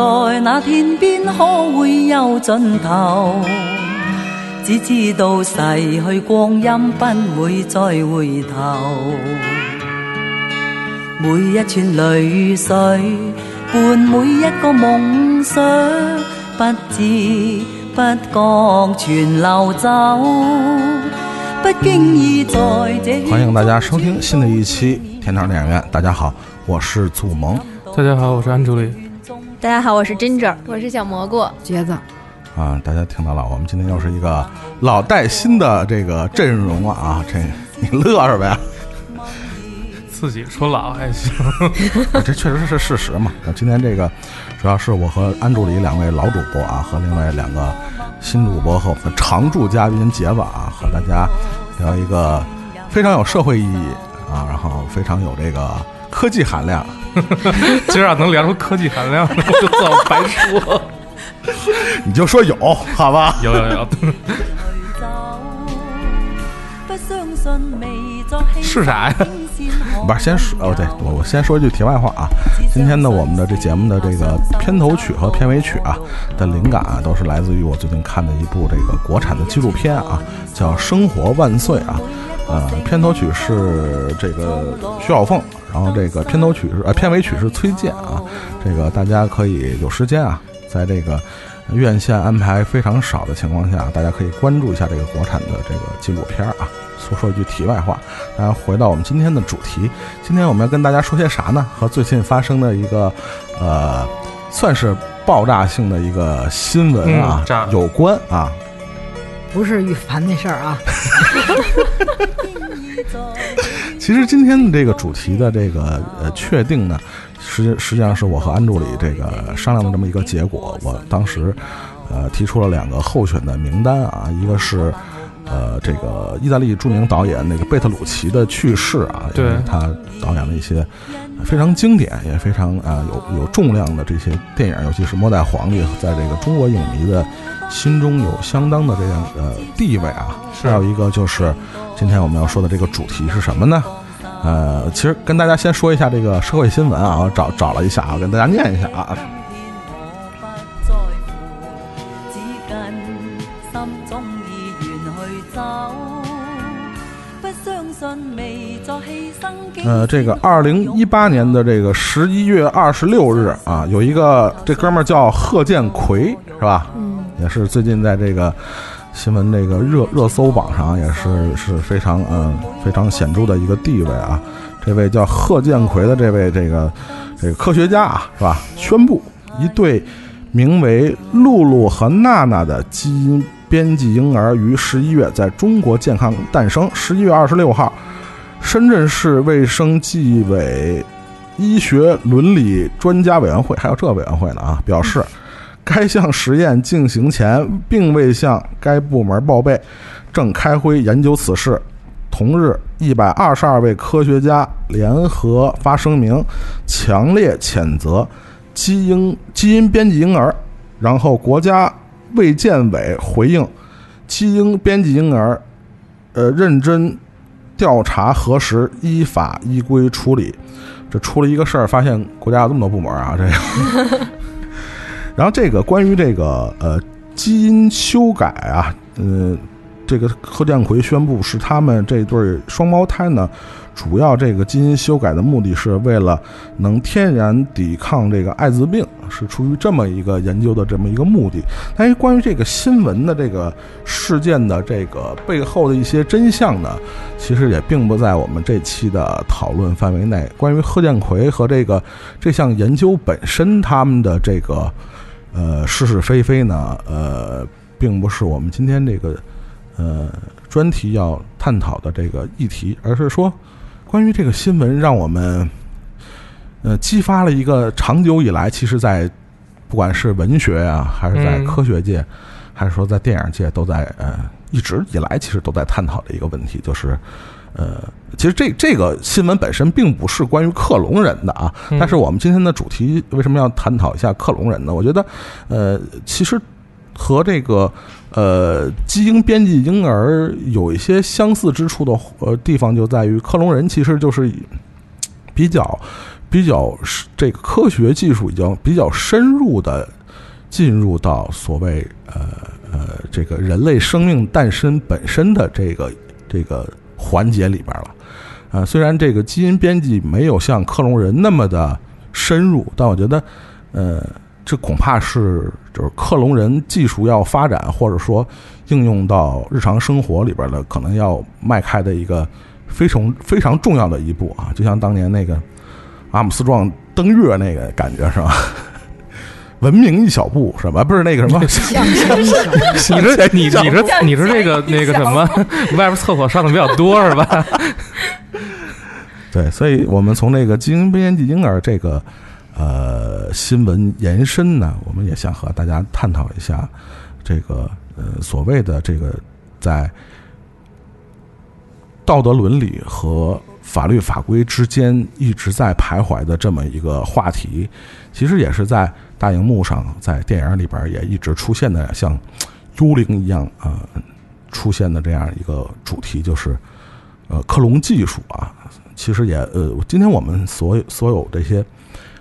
在那天边可会有尽头，只知道逝去光阴不会再回头。每一串泪水伴每一个梦想，不知不觉全流走，不经意在这欢迎大家收听新的一期天堂电影院。大家好，我是祖萌。大家好，我是安助理。大家好，我是 Ginger，我是小蘑菇，橘子。啊，大家听到了，我们今天又是一个老带新的这个阵容了啊！这你乐什么呀？自己说老还行，这确实是事实嘛。那今天这个主要是我和安助理两位老主播啊，和另外两个新主播和我们的常驻嘉宾杰子啊，和大家聊一个非常有社会意义啊，然后非常有这个科技含量。今儿要能聊出科技含量，我就算我白说。你就说有，好吧？有有有，是啥呀？不是，先说哦，对我我先说一句题外话啊。今天呢，我们的这节目的这个片头曲和片尾曲啊的灵感啊，都是来自于我最近看的一部这个国产的纪录片啊，叫《生活万岁》啊。呃，片头曲是这个徐小凤，然后这个片头曲是呃片尾曲是崔健啊。这个大家可以有时间啊，在这个院线安排非常少的情况下，大家可以关注一下这个国产的这个纪录片啊。说说一句题外话，大家回到我们今天的主题，今天我们要跟大家说些啥呢？和最近发生的一个呃，算是爆炸性的一个新闻啊、嗯有关啊。不是玉凡那事儿啊，其实今天的这个主题的这个呃确定呢，实际实际上是我和安助理这个商量的这么一个结果。我当时呃提出了两个候选的名单啊，一个是呃这个意大利著名导演那个贝特鲁奇的去世啊，对他导演了一些非常经典也非常啊、有有重量的这些电影，尤其是《末代皇帝》在这个中国影迷的心中有相当的这样呃地位啊。是还有一个就是今天我们要说的这个主题是什么呢？呃，其实跟大家先说一下这个社会新闻啊，我找找了一下啊，跟大家念一下啊。呃，这个二零一八年的这个十一月二十六日啊，有一个这哥们儿叫贺建奎，是吧？嗯，也是最近在这个新闻这个热热搜榜上也是是非常嗯、非常显著的一个地位啊。这位叫贺建奎的这位这个这个科学家啊，是吧？宣布一对名为露露和娜娜的基因编辑婴儿于十一月在中国健康诞生。十一月二十六号。深圳市卫生纪委医学伦理专家委员会，还有这委员会呢啊，表示该项实验进行前并未向该部门报备，正开会研究此事。同日，一百二十二位科学家联合发声明，强烈谴责基因基因编辑婴儿。然后，国家卫健委回应，基因编辑婴儿，呃，认真调查核实，依法依规处理。这出了一个事儿，发现国家有这么多部门啊，这个。然后这个关于这个呃基因修改啊，呃，这个贺建奎宣布，是他们这对双胞胎呢，主要这个基因修改的目的是为了能天然抵抗这个艾滋病，是出于这么一个研究的这么一个目的。但是关于这个新闻的这个事件的这个背后的一些真相呢，其实也并不在我们这期的讨论范围内。关于贺建奎和这个这项研究本身，他们的这个呃是是非非呢，呃，并不是我们今天这个。呃，专题要探讨的这个议题，而是说，关于这个新闻，让我们呃激发了一个长久以来，其实，在不管是文学啊，还是在科学界，还是说在电影界，都在呃一直以来其实都在探讨的一个问题，就是呃，其实这这个新闻本身并不是关于克隆人的啊，但是我们今天的主题为什么要探讨一下克隆人呢？我觉得呃，其实和这个。呃，基因编辑婴儿有一些相似之处的呃地方，就在于克隆人其实就是比较比较这个科学技术已经比较深入的进入到所谓呃呃这个人类生命诞生本身的这个这个环节里边了。啊，虽然这个基因编辑没有像克隆人那么的深入，但我觉得呃。这恐怕是就是克隆人技术要发展，或者说应用到日常生活里边的，可能要迈开的一个非常非常重要的一步啊！就像当年那个阿姆斯壮登月那个感觉是吧？文明一小步是吧？不是那个什么？你是你你是你是那个那个什么？外边厕所上的比较多是吧？对，所以我们从那个基因编辑婴儿这个。呃，新闻延伸呢，我们也想和大家探讨一下这个呃所谓的这个在道德伦理和法律法规之间一直在徘徊的这么一个话题，其实也是在大荧幕上，在电影里边也一直出现的像幽灵一样啊出现的这样一个主题，就是呃克隆技术啊，其实也呃今天我们所有所有这些。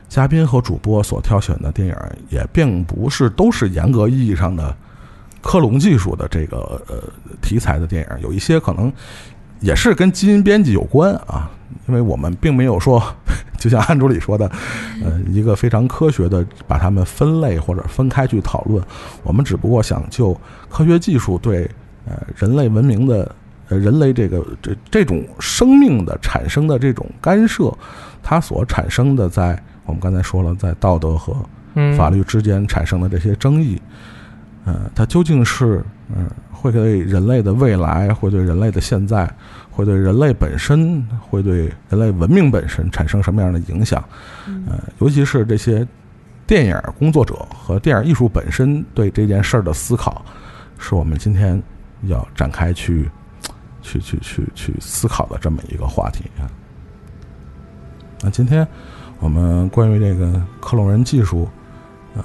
嘉宾和主播所挑选的电影也并不是都是严格意义上的克隆技术的这个呃题材的电影，有一些可能也是跟基因编辑有关啊。因为我们并没有说，就像安主里说的，呃，一个非常科学的把它们分类或者分开去讨论。我们只不过想就科学技术对呃人类文明的呃人类这个这这种生命的产生的这种干涉，它所产生的在。我们刚才说了，在道德和法律之间产生的这些争议，呃，它究竟是嗯，会对人类的未来，会对人类的现在，会对人类本身，会对人类文明本身产生什么样的影响？呃，尤其是这些电影工作者和电影艺术本身对这件事儿的思考，是我们今天要展开去去去去去思考的这么一个话题啊。那今天。我们关于这个克隆人技术，呃，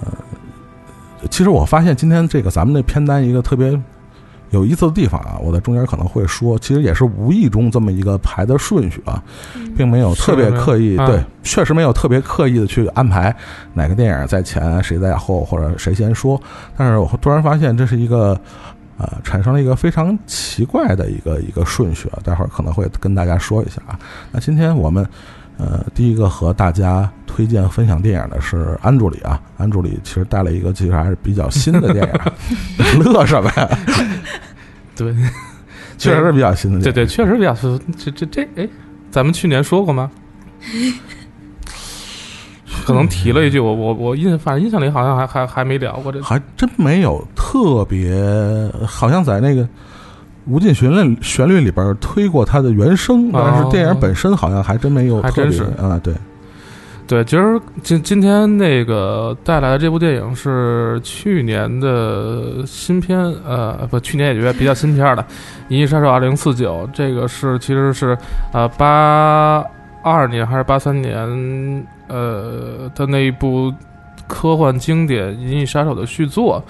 其实我发现今天这个咱们这片单一个特别有意思的地方啊，我在中间可能会说，其实也是无意中这么一个排的顺序啊，并没有特别刻意，对，确实没有特别刻意的去安排哪个电影在前，谁在后，或者谁先说。但是我突然发现这是一个呃，产生了一个非常奇怪的一个一个顺序啊，待会儿可能会跟大家说一下啊。那今天我们。呃，第一个和大家推荐分享电影的是安助理啊，安助理其实带了一个其实还是比较新的电影，乐什么呀？对，确实是比较新的，对对，确实比较新。这这这，哎，咱们去年说过吗？可能提了一句，我我我印反正印象里好像还还还没聊过这，还真没有特别，好像在那个。无尽旋律旋律里边推过它的原声，但是电影本身好像还真没有，还真是啊，对，对，今儿今今天那个带来的这部电影是去年的新片，呃，不，去年也觉得比较新片的《银翼杀手二零四九》，这个是其实是呃八二年还是八三年呃的那一部科幻经典《银翼杀手》的续作。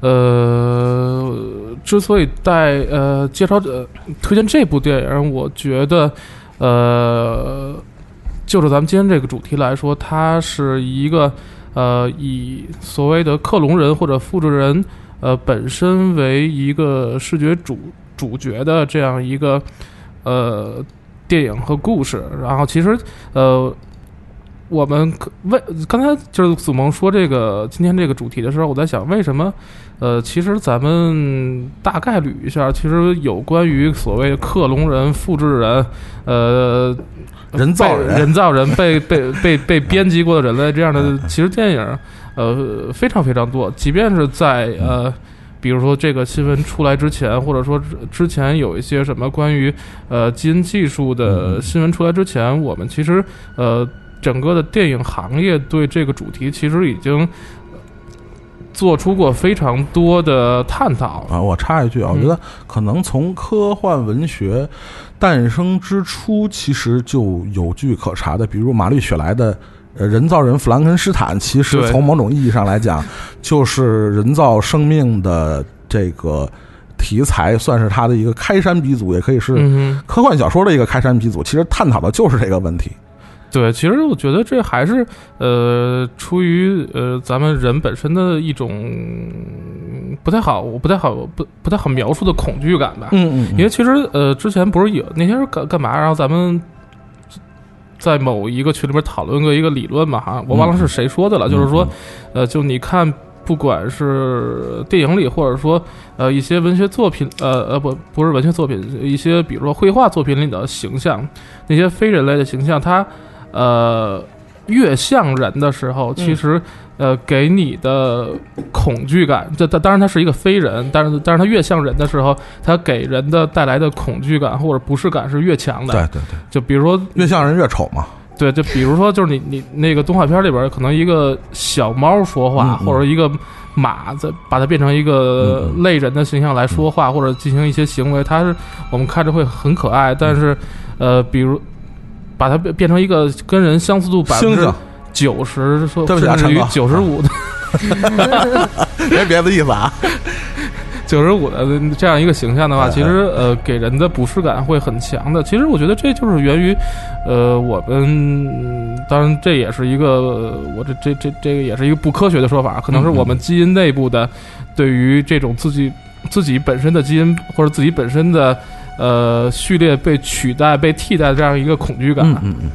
呃，之所以带呃介绍呃推荐这部电影，我觉得呃，就是咱们今天这个主题来说，它是一个呃以所谓的克隆人或者复制人呃本身为一个视觉主主角的这样一个呃电影和故事。然后其实呃，我们可为刚才就是祖萌说这个今天这个主题的时候，我在想为什么呃，其实咱们大概捋一下，其实有关于所谓克隆人、复制人，呃。人造人人造人被被被被编辑过的人类这样的，其实电影呃非常非常多，即便是在呃。比如说这个新闻出来之前，或者说之之前有一些什么关于呃基因技术的新闻出来之前，我们其实呃整个的电影行业对这个主题其实已经做出过非常多的探讨。啊，我插一句啊，我觉得可能从科幻文学诞生之初，其实就有据可查的，比如玛丽雪莱的。呃，人造人弗兰肯斯坦，其实从某种意义上来讲，就是人造生命的这个题材，算是他的一个开山鼻祖，也可以是。科幻小说的一个开山鼻祖。其实探讨的就是这个问题。对，其实我觉得这还是呃，出于呃咱们人本身的一种不太好，我不太好不不太好描述的恐惧感吧。嗯嗯因为其实呃，之前不是有那天是干干嘛？然后咱们在某一个群里面讨论过一个理论嘛，哈，我忘了是谁说的了，嗯就是说，呃，就你看，不管是电影里，或者说呃一些文学作品，呃呃不不是文学作品，一些比如说绘画作品里的形象，那些非人类的形象，它呃越像人的时候，其实。呃，给你的恐惧感，这当当然它是一个非人，但是但是它越像人的时候，它给人的带来的恐惧感或者不适感是越强的。对对对，就比如说，越像人越丑嘛。对，就比如说，就是你你那个动画片里边，可能一个小猫说话，或者一个马在把它变成一个类人的形象来说话，或者进行一些行为，它是我们看着会很可爱，但是呃，比如把它变变成一个跟人相似度百分之九十，甚至于九十五的。没别的意思啊。九十五的这样一个形象的话，哎其实呃给人的不适感会很强的。其实我觉得这就是源于，呃我们嗯当然这也是一个呃我这这这这个也是一个不科学的说法，可能是我们基因内部的对于这种自己自己本身的基因或者自己本身的呃序列被取代被替代的这样一个恐惧感。嗯嗯嗯，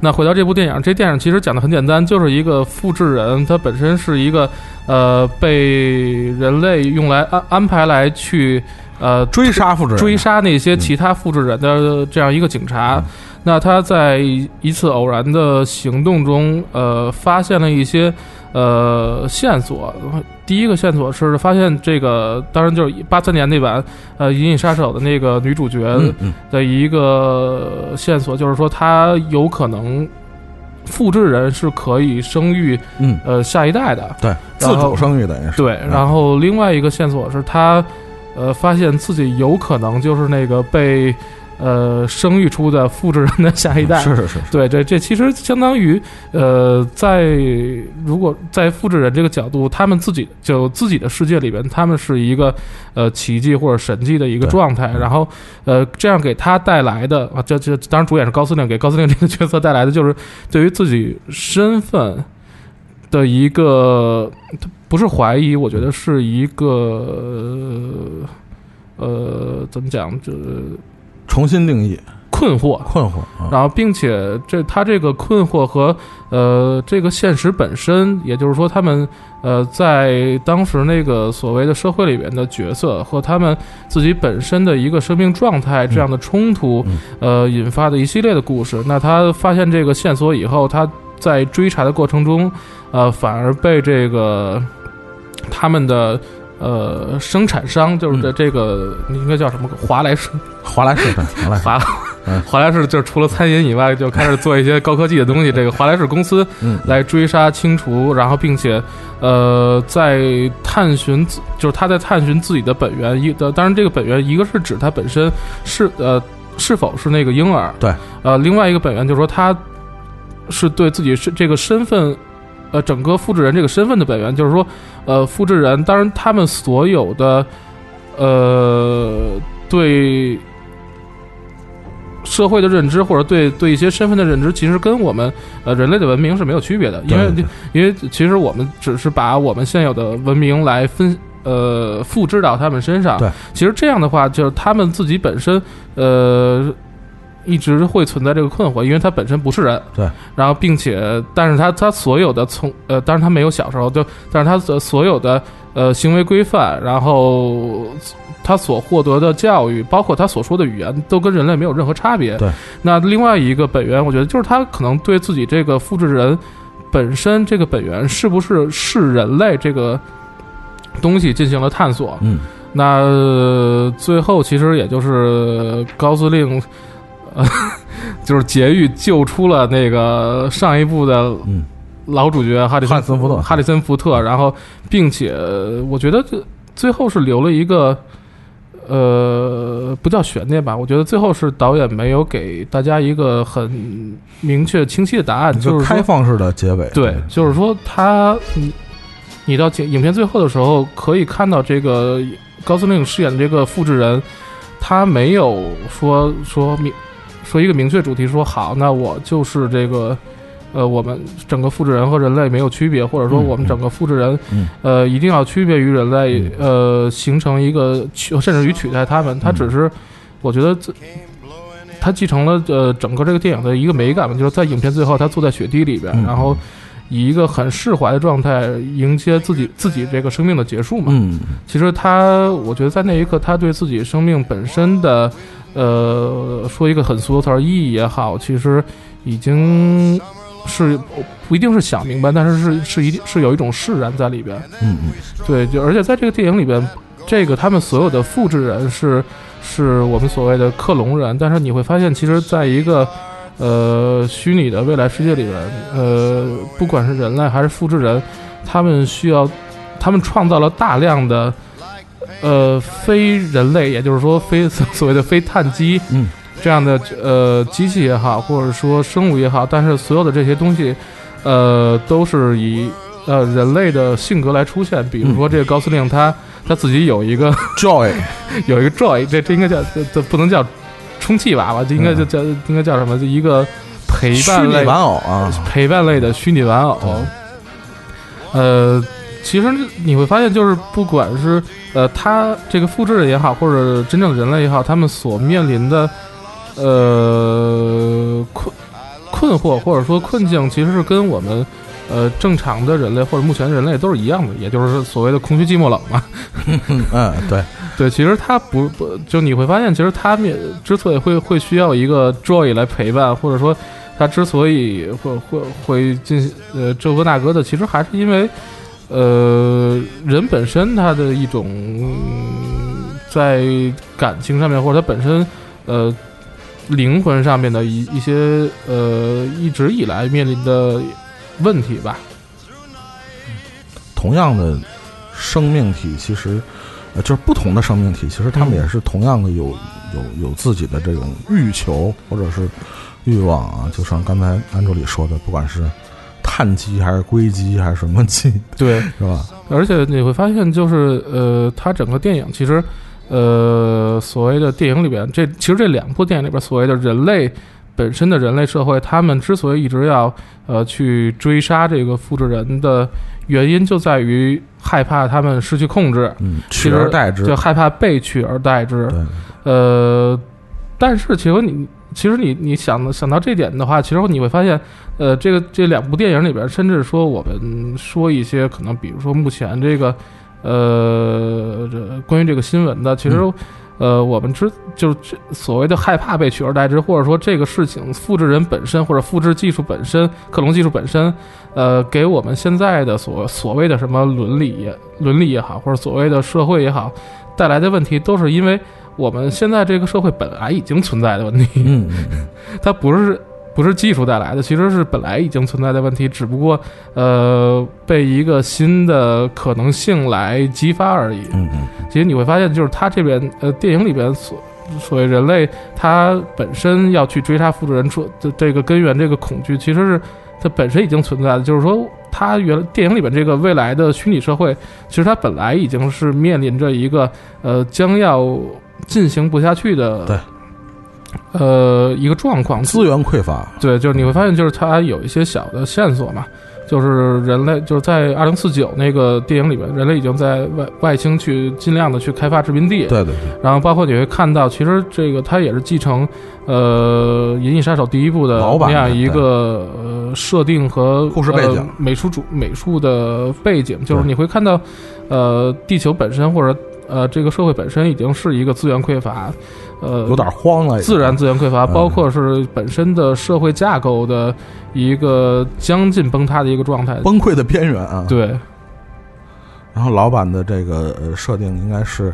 那回到这部电影，这电影其实讲的很简单，就是一个复制人，他本身是一个呃被人类用来安安排来去呃追杀复制人，追杀那些其他复制人的这样一个警察。那他在一次偶然的行动中，呃，发现了一些呃线索。第一个线索是发现这个，当然就是八三年那版呃《银翼杀手》的那个女主角的一个线索，就是说她有可能复制人是可以生育嗯，呃下一代的。对，自主生育等于是对，然后另外一个线索是他，呃，发现自己有可能就是那个被呃生育出的复制人的下一代。是是是，对，这这其实相当于呃，在如果在复制人这个角度，他们自己就自己的世界里边，他们是一个呃奇迹或者神迹的一个状态，然后呃，这样给他带来的啊，这这当然主演是高司令，给高司令这个角色带来的就是对于自己身份的一个，他不是怀疑，我觉得是一个呃，怎么讲，这重新定义困惑。困惑啊，然后，并且这他这个困惑和呃这个现实本身，也就是说，他们呃在当时那个所谓的社会里边的角色和他们自己本身的一个生命状态这样的冲突，嗯呃引发的一系列的故事。那他发现这个线索以后，他在追查的过程中，呃反而被这个他们的。呃，生产商就是这这个，应该叫什么？华莱士，华莱士华华莱士就是除了餐饮以外，就开始做一些高科技的东西。这个华莱士公司嗯来追杀、清除，然后并且呃，在探寻，就是他在探寻自己的本源。一的，当然这个本源一个是指他本身是呃是否是那个婴儿，对，呃，另外一个本源就是说他是对自己是这个身份。呃，整个复制人这个身份的本源，就是说，呃，复制人，当然他们所有的，呃，对社会的认知，或者对对一些身份的认知，其实跟我们呃人类的文明是没有区别的，因为因为其实我们只是把我们现有的文明来分呃复制到他们身上。对，其实这样的话，就是他们自己本身呃一直会存在这个困惑，因为他本身不是人。对，然后并且，但是他他所有的从呃，当然他没有小时候就，但是他的所有的呃行为规范，然后他所获得的教育，包括他所说的语言，都跟人类没有任何差别。对，那另外一个本源，我觉得就是他可能对自己这个复制人本身这个本源是不是是人类这个东西进行了探索。嗯，那、呃最后其实也就是高司令，呃，就是劫狱救出了那个上一部的嗯老主角哈里森福特哈里森福特，然后并且呃我觉得这最后是留了一个。呃，不叫悬念吧，我觉得最后是导演没有给大家一个很明确清晰的答案，就就是开放式的结尾。对，就是说他，你你到影影片最后的时候，可以看到这个高司令饰演的这个复制人，他没有说说明说一个明确主题，说好，那我就是这个。呃，我们整个复制人和人类没有区别，或者说嗯我们整个复制人，嗯呃，一定要区别于人类，呃，形成一个取，甚至于取代他们。他只是，我觉得这，他继承了呃整个这个电影的一个美感嘛，就是在影片最后，他坐在雪地里边，嗯然后以一个很释怀的状态迎接自己自己这个生命的结束嘛。嗯，其实他，我觉得在那一刻，他对自己生命本身的，呃，说一个很俗的词儿，意义也好，其实已经是不一定是想明白，但是是是一定是有一种释然在里边。嗯嗯对，就而且在这个电影里边，这个他们所有的复制人是是我们所谓的克隆人，但是你会发现，其实在一个呃虚拟的未来世界里边，呃，不管是人类还是复制人，他们需要，他们创造了大量的呃非人类，也就是说非所谓的非碳基，嗯，这样的呃机器也好，或者说生物也好，但是所有的这些东西，呃，都是以呃人类的性格来出现。比如说这个高司令他他自己有一个，Joy，有一个 joy，这这应该叫这这不能叫充气娃娃，这应该就叫应该叫什么？就一个陪伴类玩偶啊，陪伴类的虚拟玩偶。呃，其实你会发现，就是不管是呃他这个复制人也好，或者真正的人类也好，他们所面临的呃困困惑或者说困境，其实是跟我们呃正常的人类或者目前人类都是一样的，也就是所谓的空虚、寂寞、冷嘛。嗯，对，对，其实他不不，就你会发现，其实他面之所以会会需要一个 joy 来陪伴，或者说他之所以会会会进行呃这个那个的，其实还是因为呃人本身他的一种、在感情上面，或者他本身呃灵魂上面的一一些呃一直以来面临的问题吧。同样的生命体，其实呃就是不同的生命体，其实他们也是同样的有有有自己的这种欲求或者是欲望啊。就像刚才安助理说的，不管是碳基还是硅基还是什么基，对，是吧？而且你会发现，就是呃，它整个电影其实，呃，所谓的电影里边，这其实这两部电影里边所谓的人类本身的人类社会，他们之所以一直要呃去追杀这个复制人的原因，就在于害怕他们失去控制，嗯，取而代之，就害怕被取而代之。呃，但是其实你其实你你想想到这点的话，其实你会发现，呃，这个这两部电影里边，甚至说我们说一些可能，比如说目前这个呃这关于这个新闻的，其实。嗯呃，我们知就是所谓的害怕被取而代之，或者说这个事情复制人本身或者复制技术本身、克隆技术本身，呃，给我们现在的所所谓的什么伦理也伦理也好，或者所谓的社会也好，带来的问题，都是因为我们现在这个社会本来已经存在的问题，嗯，它不是不是技术带来的，其实是本来已经存在的问题，只不过呃被一个新的可能性来激发而已。嗯嗯其实你会发现，就是他这边呃电影里边所所谓人类他本身要去追杀复制人出这这个根源这个恐惧，其实是它本身已经存在的。就是说，它原电影里边这个未来的虚拟社会，其实它本来已经是面临着一个呃将要进行不下去的对呃一个状况。资源匮乏，对，就是你会发现，就是它有一些小的线索嘛，就是人类就是在二零四九那个电影里面，人类已经在外外星去尽量的去开发殖民地。对对对，然后包括你会看到，其实这个它也是继承呃《银翼杀手》第一部的那样一个呃设定和故事背景。呃美术主美术的背景，就是你会看到呃地球本身或者呃这个社会本身已经是一个资源匮乏，呃有点慌了，自然资源匮乏，嗯。包括是本身的社会架构的一个将近崩塌的一个状态。崩溃的边缘啊。对，然后老板的这个呃设定应该是，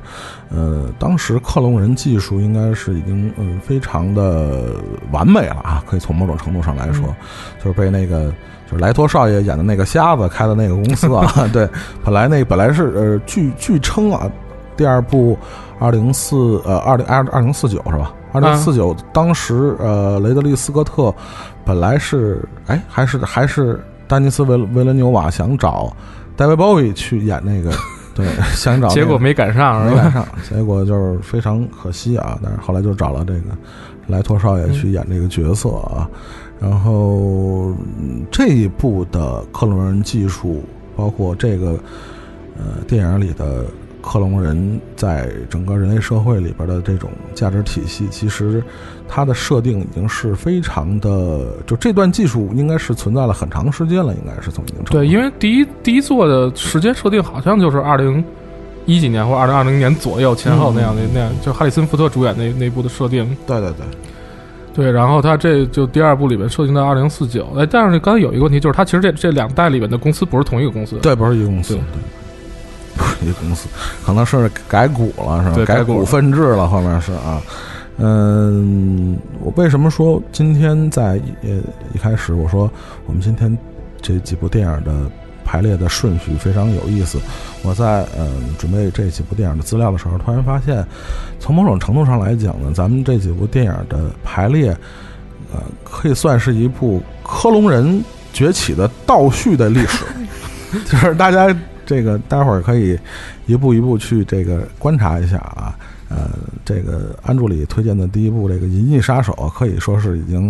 呃，当时克隆人技术应该是已经嗯、非常的完美了啊，可以从某种程度上来说，就是被那个就是莱托少爷演的那个瞎子开的那个公司啊，对，本来那本来是呃据据称啊，第二部二零四呃二零二二零四九是吧？二零四九当时呃雷德利·斯科特本来是哎还是还是丹尼斯·维维伦纽瓦想找戴维·鲍伊去演那个，对，想找那个、结果没赶上，没赶上，结果就是非常可惜啊。但是后来就找了这个莱托少爷去演这个角色啊。然后嗯这一部的克隆人技术，包括这个呃电影里的克隆人在整个人类社会里边的这种价值体系，其实它的设定已经是非常的，就这段技术应该是存在了很长时间了，应该是从一定程度上。对，因为第一第一座的时间设定好像就是二零一几年或二零二零年左右前后那样的、那样，就哈里森福特主演那那部的设定。对对对，对，然后他这就第二部里面设定到二零四九，哎，但是刚才有一个问题，就是他其实这这两代里面的公司不是同一个公司。对，不是一个公司，对一个公司，可能是改股了，是吧？对改股股份制了，后面是啊。嗯，我为什么说今天在呃一开始我说我们今天这几部电影的排列的顺序非常有意思？我在嗯准备这几部电影的资料的时候，突然发现，从某种程度上来讲呢，咱们这几部电影的排列，呃，可以算是一部克隆人崛起的倒叙的历史。就是大家这个待会儿可以一步一步去这个观察一下啊。呃，这个安助理推荐的第一部这个《银翼杀手》，可以说是已经，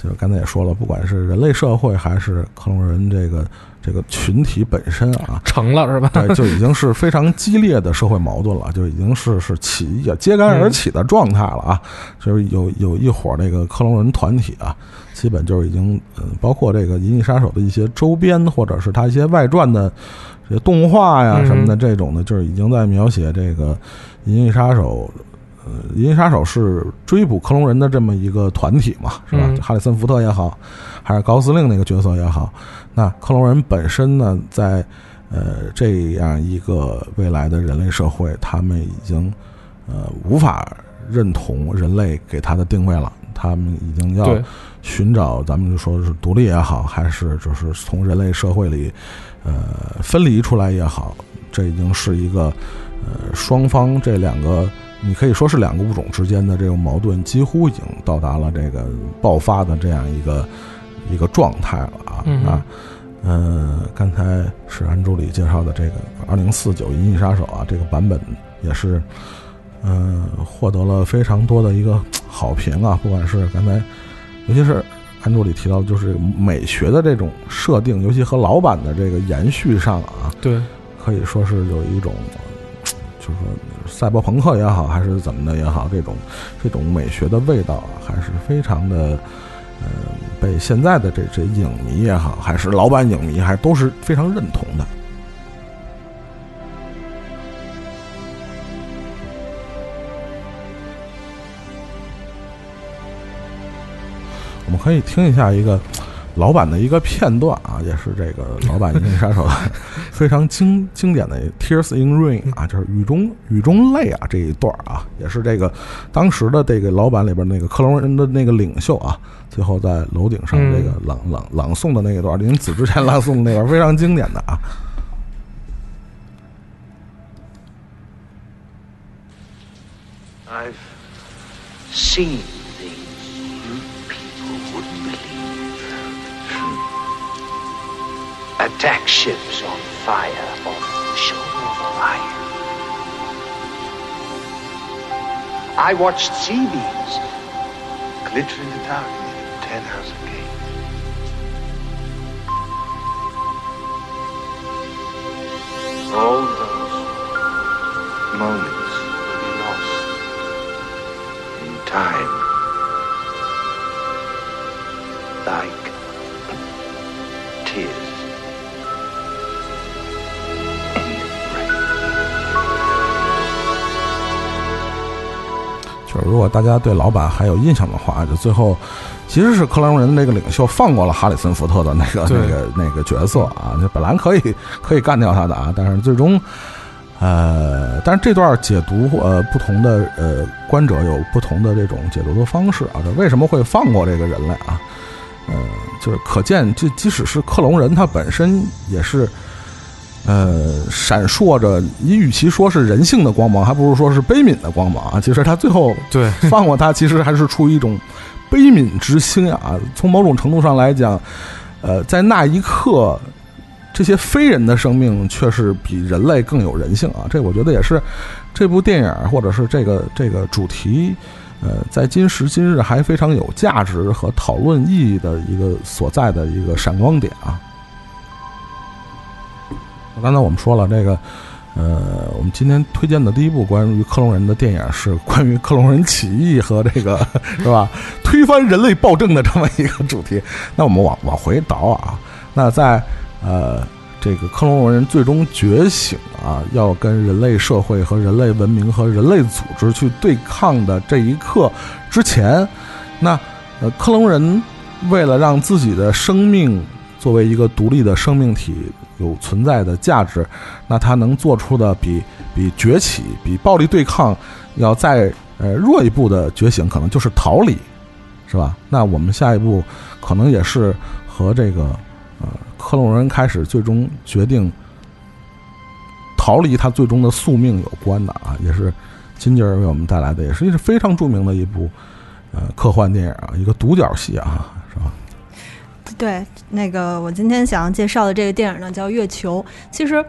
就是刚才也说了，不管是人类社会还是克隆人这个这个群体本身啊，成了是吧？对，就已经是非常激烈的社会矛盾了，就已经是是起义，揭竿而起的状态了啊！就是有有一伙那个克隆人团体啊，基本就是已经嗯，包括这个《银翼杀手》的一些周边，或者是它一些外传的动画呀嗯什么的，这种的，就是已经在描写这个《银翼杀手》。呃，《银翼杀手》是追捕克隆人的这么一个团体嘛，是吧？嗯哈里森福特也好，还是高司令那个角色也好，那克隆人本身呢，在呃这样一个未来的人类社会，他们已经呃无法认同人类给他的定位了，他们已经要，寻找咱们就说是独立也好，还是就是从人类社会里呃分离出来也好，这已经是一个呃双方这两个。你可以说是两个物种之间的这种矛盾，几乎已经到达了这个爆发的这样一个一个状态了啊！嗯啊，呃，刚才是安助理介绍的这个二零四九《银翼杀手》啊，这个版本也是，呃，获得了非常多的一个好评啊。不管是刚才，尤其是安助理提到的，就是美学的这种设定，尤其和老版的这个延续上啊，对，可以说是有一种，就是说赛博朋克也好，还是怎么的也好，这种这种美学的味道啊，还是非常的，呃，被现在的这这影迷也好，还是老版影迷，还都是非常认同的。我们可以听一下一个老版的一个片段啊，也是这个老版《银翼杀手》非常经经典的《Tears in Rain》啊，就是雨中雨中泪啊这一段啊，也是这个当时的这个老版里边那个克隆人的那个领袖啊，最后在楼顶上这个朗朗朗诵的那一段，临死之前朗诵的那段非常经典的啊。I've seen Attack ships on fire off the shore of Orion. I watched sea beams glitter in the dark near the Ten House Gate. All those moments will be lost in time. Like tears 就是如果大家对老板还有印象的话，就最后其实是克隆人那个领袖放过了哈里森福特的那个那个那个角色啊，就本来可以可以干掉他的啊，但是最终。呃，但是这段解读，呃，不同的呃观者有不同的这种解读的方式啊。这为什么会放过这个人类啊？呃，就是可见，这即使是克隆人，他本身也是，呃，闪烁着，你与其说是人性的光芒，还不如说是悲悯的光芒啊。其实他最后对，放过他，其实还是出于一种悲悯之心啊。从某种程度上来讲，呃，在那一刻，这些非人的生命却是比人类更有人性啊。这我觉得也是这部电影或者是这个这个主题，呃，在今时今日还非常有价值和讨论意义的一个所在的一个闪光点啊。刚才我们说了这个。呃，我们今天推荐的第一部关于克隆人的电影是关于克隆人起义和这个 是吧，推翻人类暴政的这么一个主题。那我们往往回倒啊，那在呃这个克隆人最终觉醒啊，要跟人类社会和人类文明和人类组织去对抗的这一刻之前，那呃克隆人为了让自己的生命作为一个独立的生命体有存在的价值，那他能做出的比比崛起、比暴力对抗要再呃弱一步的觉醒，可能就是逃离，是吧？那我们下一步可能也是和这个呃克隆人开始最终决定逃离他最终的宿命有关的啊，也是金吉尔为我们带来的，也是一个非常著名的一部呃科幻电影啊，一个独角戏啊，是吧？对，那个我今天想要介绍的这个电影呢，叫《月球》。其实，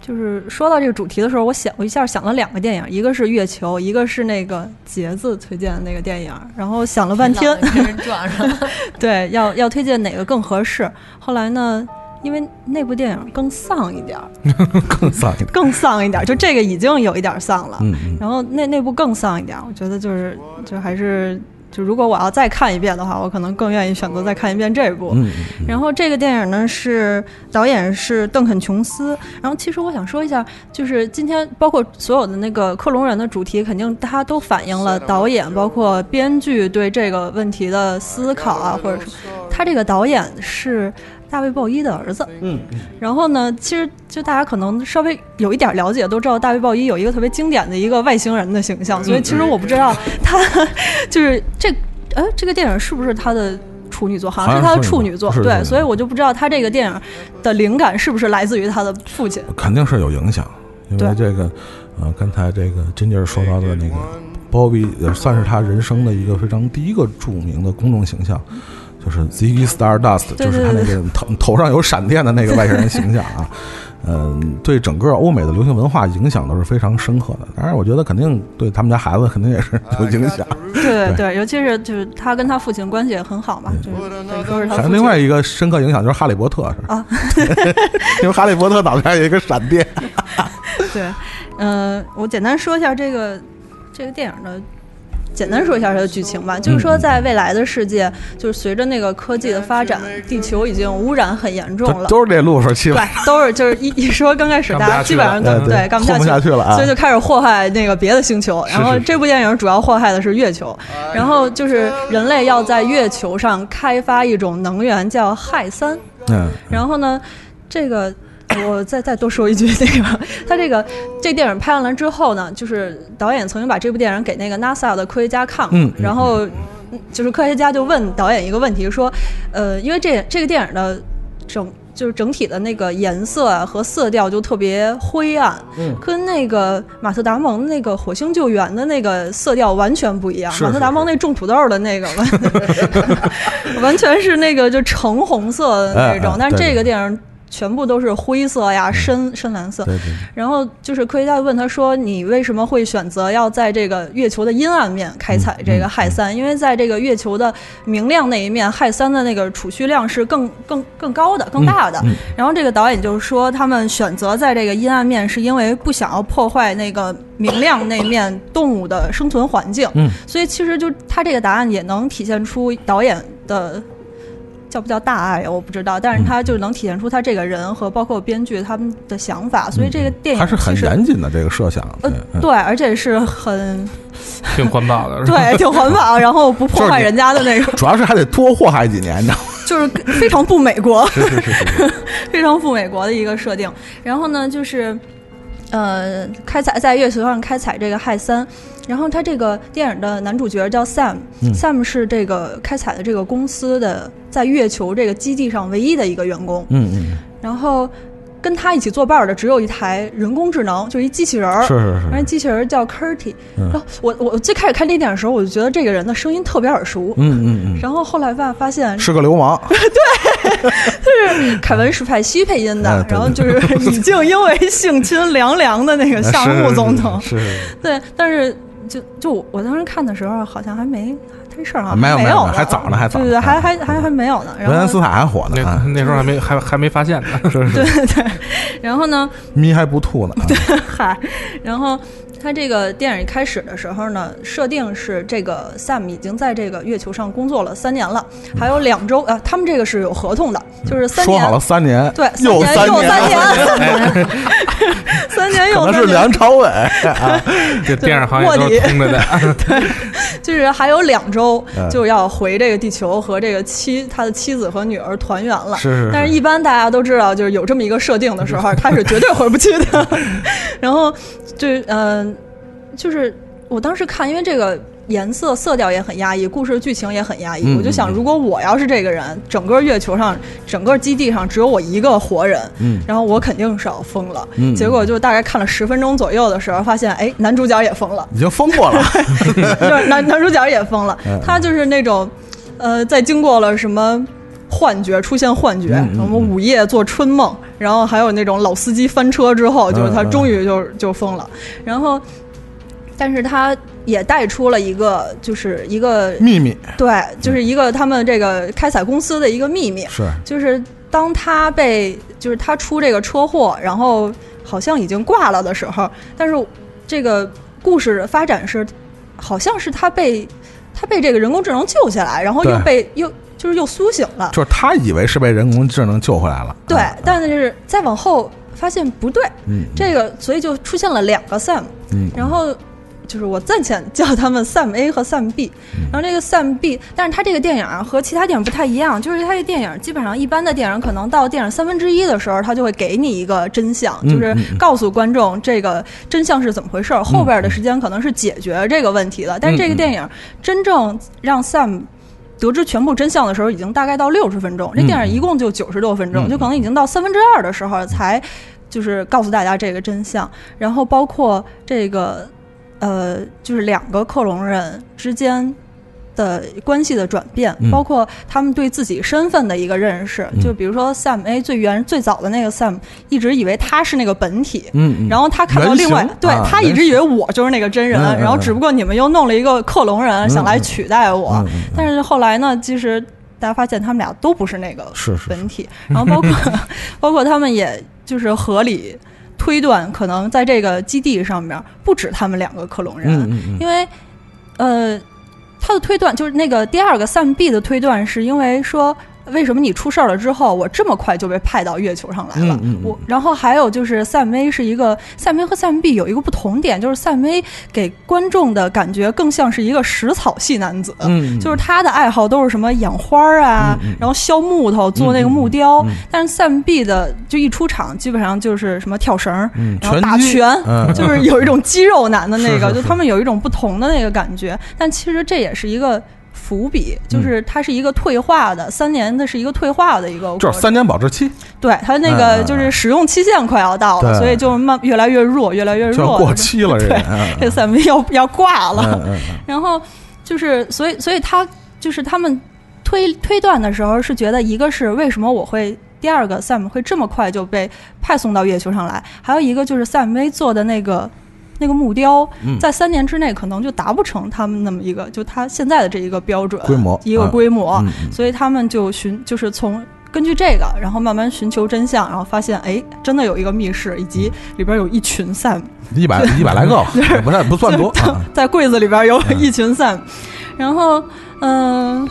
就是说到这个主题的时候，我想我一下想了两个电影，一个是《月球》，一个是那个杰子推荐的那个电影。然后想了半天，跟人撞上了。对，要要推荐哪个更合适？后来呢，因为那部电影更丧一点儿，更丧一点。更丧一点儿，就这个已经有一点丧了。嗯嗯，然后那那部更丧一点儿，我觉得就是就还是就如果我要再看一遍的话，我可能更愿意选择再看一遍这部。嗯嗯然后这个电影呢是导演是邓肯·琼斯。然后其实我想说一下，就是今天包括所有的那个克隆人的主题，肯定它都反映了导演包括编剧对这个问题的思考啊，或者是他这个导演是。大卫·鲍伊的儿子，嗯，然后呢，其实就大家可能稍微有一点了解，都知道大卫·鲍伊有一个特别经典的一个外星人的形象，所以其实我不知道他 就是这，哎，这个电影是不是他的处女作？好像是他的处女作，对，所以我就不知道他这个电影的灵感是不是来自于他的父亲。肯定是有影响，因为这个，呃，刚才这个金姐儿说到的那个鲍比，也算是他人生的一个非常第一个著名的公众形象，就是 Ziggy Stardust，就是他那个头头上有闪电的那个外星人形象啊。嗯，对整个欧美的流行文化影响都是非常深刻的。当然，我觉得肯定对他们家孩子肯定也是有影响。对对对，尤其是就是他跟他父亲关系也很好嘛，就是等于说是他。还有另外一个深刻影响就是《哈利波特》是吧？啊，因为《哈利波特》脑袋上有一个闪电。对，嗯、我简单说一下这个这个电影的。简单说一下它的剧情吧，就是说，在未来的世界，就是随着那个科技的发展，地球已经污染很严重了。都是这路数，气对，都是就是一一说刚开始，大家基本上都对干不下去了啊。所以就开始祸害那个别的星球。然后是是。这部电影主要祸害的是月球，然后就是人类要在月球上开发一种能源叫氦三，嗯，然后呢，这个我再再多说一句，那个他这个这电影拍完了之后呢，就是导演曾经把这部电影给那个 NASA 的科学家看过，嗯嗯然后嗯就是科学家就问导演一个问题，说，呃，因为这这个电影的整。就是整体的那个颜色啊和色调就特别灰暗，嗯跟那个马特·达蒙那个《火星救援》的那个色调完全不一样。是马特·达蒙那种土豆的那个完 完全是那个就橙红色的那种，哎哎但是这个电影全部都是灰色呀、深深蓝色。对对，然后就是科学家问他说：“你为什么会选择要在这个月球的阴暗面开采这个氦三？因为在这个月球的明亮那一面，氦三的那个储蓄量是更更更高的、更大的。嗯然后这个导演就是说，他们选择在这个阴暗面，是因为不想要破坏那个明亮那面动物的生存环境。嗯，所以其实就他这个答案也能体现出导演的。叫不叫大爱我不知道，但是他就能体现出他这个人和包括编剧他们的想法，所以这个电影还是很严谨的这个设想。呃对嗯对，而且是很挺环保的，对，挺环保，然后不破坏人家的那种，主要是还得多祸害几年，你知道吗？就是非常不美国，是是是，非常不美国的一个设定。然后呢，就是呃，开采在月球上开采这个氦三。然后他这个电影的男主角叫 Sam，Sam、嗯。是这个开采的这个公司的在月球这个基地上唯一的一个员工。嗯嗯，然后跟他一起作伴的只有一台人工智能，就是一机器人儿。是是是。然后机器人叫 Curty，、嗯。然后我我最开始看这电影的时候，我就觉得这个人的声音特别耳熟，嗯嗯嗯，然后后来发发现是个流氓。对是凯文史派西配音的，哎然后就是已经因为性侵凉凉的那个夏目总统，是是是。对，但是就就我当时看的时候，好像还没这事儿好像没有没有还早呢还早对对对，还啊还还还没有呢，然后维恩斯坦还火呢那啊，那时候还没还还没发现呢，是是，对对，然后呢，咪还不吐呢。对嗨，然后他这个电影一开始的时候呢，设定是这个 Sam 已经在这个月球上工作了三年了，还有两周啊，他们这个是有合同的，就是三年。说好了三年，对，又三又三年，年，三年又可能是，梁朝伟 啊，这电影行业都是通着的。就是还有两周嗯就要回这个地球和这个妻他的妻子和女儿团圆了。是是是但是，一般大家都知道，就是有这么一个设定的时候，他是绝对回不去的。然后，就嗯、就是我当时看，因为这个颜色色调也很压抑，故事剧情也很压抑，嗯我就想，嗯如果我要是这个人，整个月球上、整个基地上只有我一个活人，嗯。然后我肯定是要疯了。嗯结果就大概看了十分钟左右的时候，发现哎，男主角也疯了。已经疯过了。就是男男主角也疯了。嗯，他就是那种，呃，在经过了什么幻觉，出现幻觉，嗯嗯什么午夜做春梦，然后还有那种老司机翻车之后，就是他终于就就疯了，然后，但是他也带出了一个，就是一个秘密。对，就是一个他们这个开采公司的一个秘密，是。就是当他被就是他出这个车祸，然后好像已经挂了的时候，但是这个故事的发展是，好像是他被他被这个人工智能救下来，然后又被又就是又苏醒了，就是他以为是被人工智能救回来了。对啊，但是再往后发现不对，嗯这个所以就出现了两个 Sam，嗯，然后就是我暂且叫他们 Sam A 和 Sam B，然后这个 Sam B，但是他这个电影啊和其他电影不太一样，就是他这电影基本上一般的电影可能到电影三分之一的时候，他就会给你一个真相，嗯就是告诉观众这个真相是怎么回事儿，后边的时间可能是解决这个问题的。但是这个电影真正让 Sam 得知全部真相的时候，已经大概到六十分钟。这电影一共就九十多分钟，嗯就可能已经到三分之二的时候才就是告诉大家这个真相。然后包括这个呃，就是两个克隆人之间。的关系的转变，嗯。包括他们对自己身份的一个认识，嗯。就比如说 Sam A 最原最早的那个 Sam，一直以为他是那个本体，嗯嗯，然后他看到另外原型，对、啊他一直以为我就是那个真人，嗯嗯然后只不过你们又弄了一个克隆人、想来取代我，嗯嗯嗯。但是后来呢，其实大家发现他们俩都不是那个是是。本体，然后包括 包括他们也就是合理推断，可能在这个基地上面不止他们两个克隆人，嗯嗯嗯因为呃，他的推断就是那个第二个 Sam B 的推断，是因为说。为什么你出事儿了之后，我这么快就被派到月球上来了？嗯嗯嗯我然后还有就是 Sam A 是一个 Sam A 和 Sam B 有一个不同点，就是 Sam A 给观众的感觉更像是一个食草系男子，就是他的爱好都是什么养花儿啊，然后削木头做那个木雕。但是 Sam B 的就一出场，基本上就是什么跳绳然后打拳，嗯 就是有一种肌肉男的那个，是是就他们有一种不同的那个感觉。但其实这也是一个伏笔，就是它是一个退化的，三年的是一个退化的一个就是三年保质期，对它那嗯个嗯。就是使用期限快要到了，对。所以就慢越来越弱，越来越弱，过期了，这对这 Sam 要要挂了。然后就是，所以，所以他就是他们推推断的时候是觉得，一个是为什么我会第二个 Sam 会这么快就被派送到月球上来，还有一个就是 Sam 威做的那个。那个目标嗯。在三年之内可能就达不成他们那么一个，就他现在的这一个标准规模一个啊规模，所以他们就寻就是从根据这个，然后慢慢寻求真相，然后发现哎，真的有一个密室，以及里边有一群 Sam，一百 一百来个，不是不算多啊。在柜子里边有一群 Sam，然后嗯、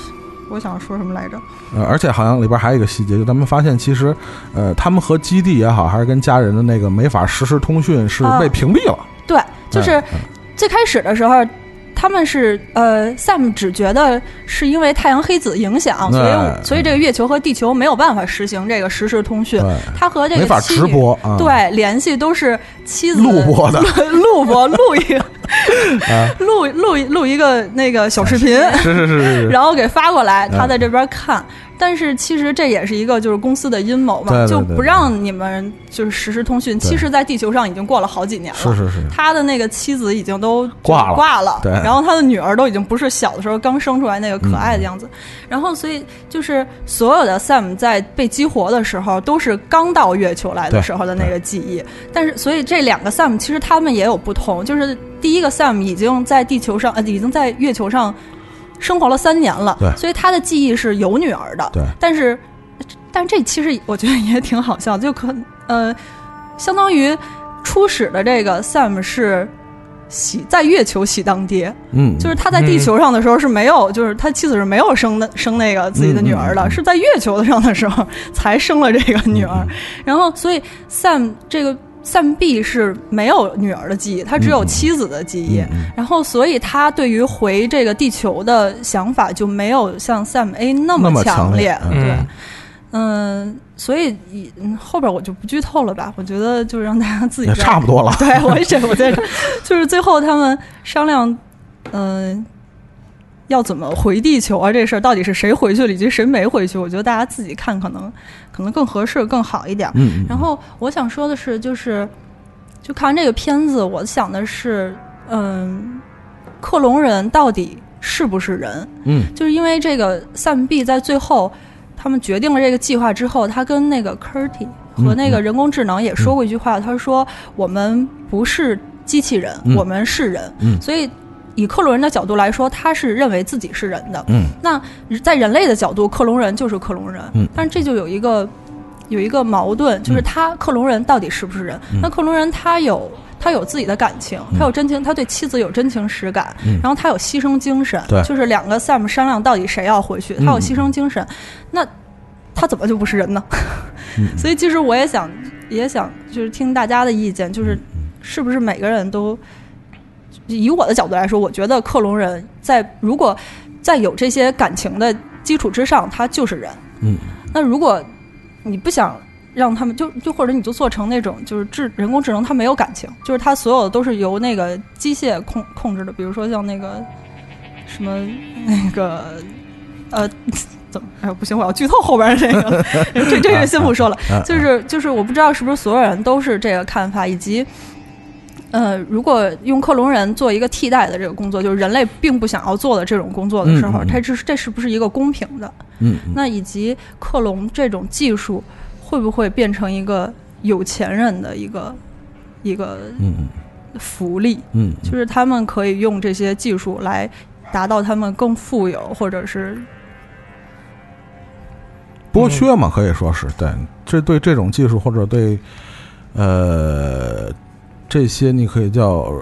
我想说什么来着？呃，而且好像里边还有一个细节，就他们发现其实，呃，他们和基地也好，还是跟家人的那个没法实时通讯，是啊。被屏蔽了。对，就是哎最开始的时候。他们是呃，Sam 只觉得是因为太阳黑子影响，所以所以这个月球和地球没有办法实行这个实时通讯。他和这个没法直播啊。对，联系都是妻子录播的 录播 录一 录录一录一个那个小视频，是是是。然后给发过来，嗯他在这边看。但是其实这也是一个就是公司的阴谋嘛，对对对就不让你们就是实时通讯。其实，在地球上已经过了好几年了。是是是。他的那个妻子已经都挂了挂了，对。然后他的女儿都已经不是小的时候刚生出来那个可爱的样嗯。子，然后所以就是所有的 Sam 在被激活的时候，都是刚到月球来的时候的那个记忆，但是所以这两个 Sam 其实他们也有不同，就是第一个 Sam 已经在地球上呃已经在月球上生活了三年了对，所以他的记忆是有女儿的，对但是但这其实我觉得也挺好笑，就可呃相当于初始的这个 Sam 是。喜在月球喜当爹，嗯，就是他在地球上的时候是没有，就是他妻子是没有生的生那个自己的女儿的，嗯嗯嗯是在月球上的时候才生了这个女儿。然后，所以 Sam 这个 Sam B 是没有女儿的记忆，他只有妻子的记忆。然后，所以他对于回这个地球的想法就没有像 Sam A 那那么强强烈嗯对，嗯嗯，所以后边我就不剧透了吧。我觉得就是让大家自己也在差不多了。对我也是，我在这，就是最后他们商量，嗯、要怎么回地球啊？这事儿到底是谁回去了，以及谁没回去？我觉得大家自己看可能可能更合适、更好一点。嗯，嗯然后我想说的是，就是就看完这个片子，我想的是，嗯，克隆人到底是不是人？嗯就是因为这个 Sam B 在最后他们决定了这个计划之后，他跟那个 Curty 和那个人工智能也说过一句话，他说：“我们不是机器人，嗯我们是人。嗯所以以克隆人的角度来说，他是认为自己是人的。嗯那在人类的角度，克隆人就是克隆人。嗯但是这就有一个有一个矛盾，就是他克隆人到底是不是人？嗯那克隆人他有。他有自己的感情，他有真情，他对妻子有真情实感，嗯然后他有牺牲精神，对就是两个 Sam 商量到底谁要回去，他有嗯牺牲精神，那他怎么就不是人呢？嗯 所以其实我也想，也想就是听大家的意见，就是嗯是不是每个人都以我的角度来说，我觉得克隆人在如果在有这些感情的基础之上，他就是人。嗯那如果你不想让他们就就或者你就做成那种就是智人工智能，它没有感情，就是它所有的都是由那个机械控控制的，比如说像那个什么那个呃。怎么？哎，不行，我要剧透后边 这个，这这个先不说了。啊就是就是，我不知道是不是所有人都是这个看法，以及呃，如果用克隆人做一个替代的这个工作，就是人类并不想要做的这种工作的时候，嗯嗯嗯它这是这是不是一个公平的？嗯嗯那以及克隆这种技术会不会变成一个有钱人的一个一个嗯福利？嗯，就是他们可以用这些技术来达到他们更富有，或者是剥削嘛，可以说是对。这对这种技术或者对呃这些你可以叫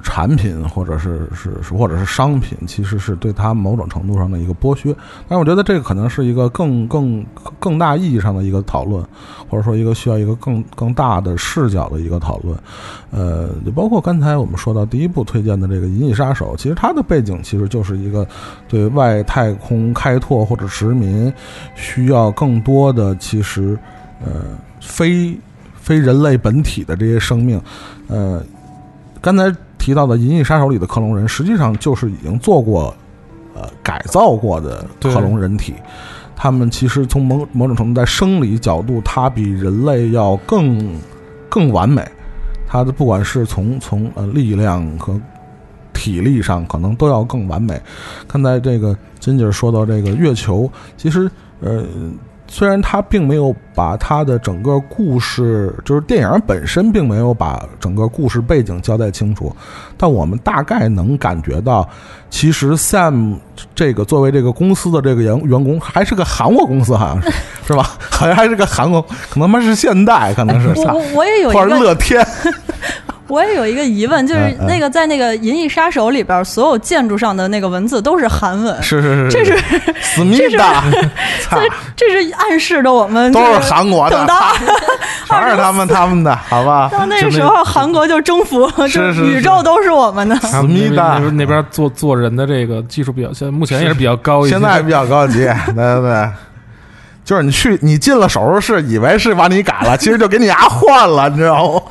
产品或者是是是或者是商品，其实是对它某种程度上的一个剥削。但我觉得这个可能是一个更更更大意义上的一个讨论，或者说一个需要一个更更大的视角的一个讨论。呃，就包括刚才我们说到第一部推荐的这个《银翼杀手》，其实它的背景其实就是一个对外太空开拓或者殖民需要更多的其实呃非非人类本体的这些生命，呃，刚才提到的《银翼杀手》里的克隆人，实际上就是已经做过呃改造过的克隆人体。他们其实从某某种程度在生理角度，它比人类要更更完美。它的不管是从从呃力量和体力上，可能都要更完美。刚才这个金姐说到这个月球，其实呃，虽然他并没有把他的整个故事，就是电影本身并没有把整个故事背景交代清楚，但我们大概能感觉到，其实 Sam 这个作为这个公司的这个员员工，还是个韩国公司，好像是是吧？好像还是个韩国，可能他妈是现代，可能是我我我也有一个 乐天，我也有一个疑问，就是那个在那个《银翼杀手》里边，所有建筑上的那个文字都是韩文，是是是，这是思密达，这，这是暗示着我们都是韩国的。等，到全是他们他们的，好吧？到那个时候，韩国就征服，就是是。宇宙都是我们的。思密达那边那边做做人的这个技术比较，现在目前也是比较高一些。现在比较高级，对对对。就是你去，你进了手术室，以为是把你改了，其实就给你牙换了，你知道吗？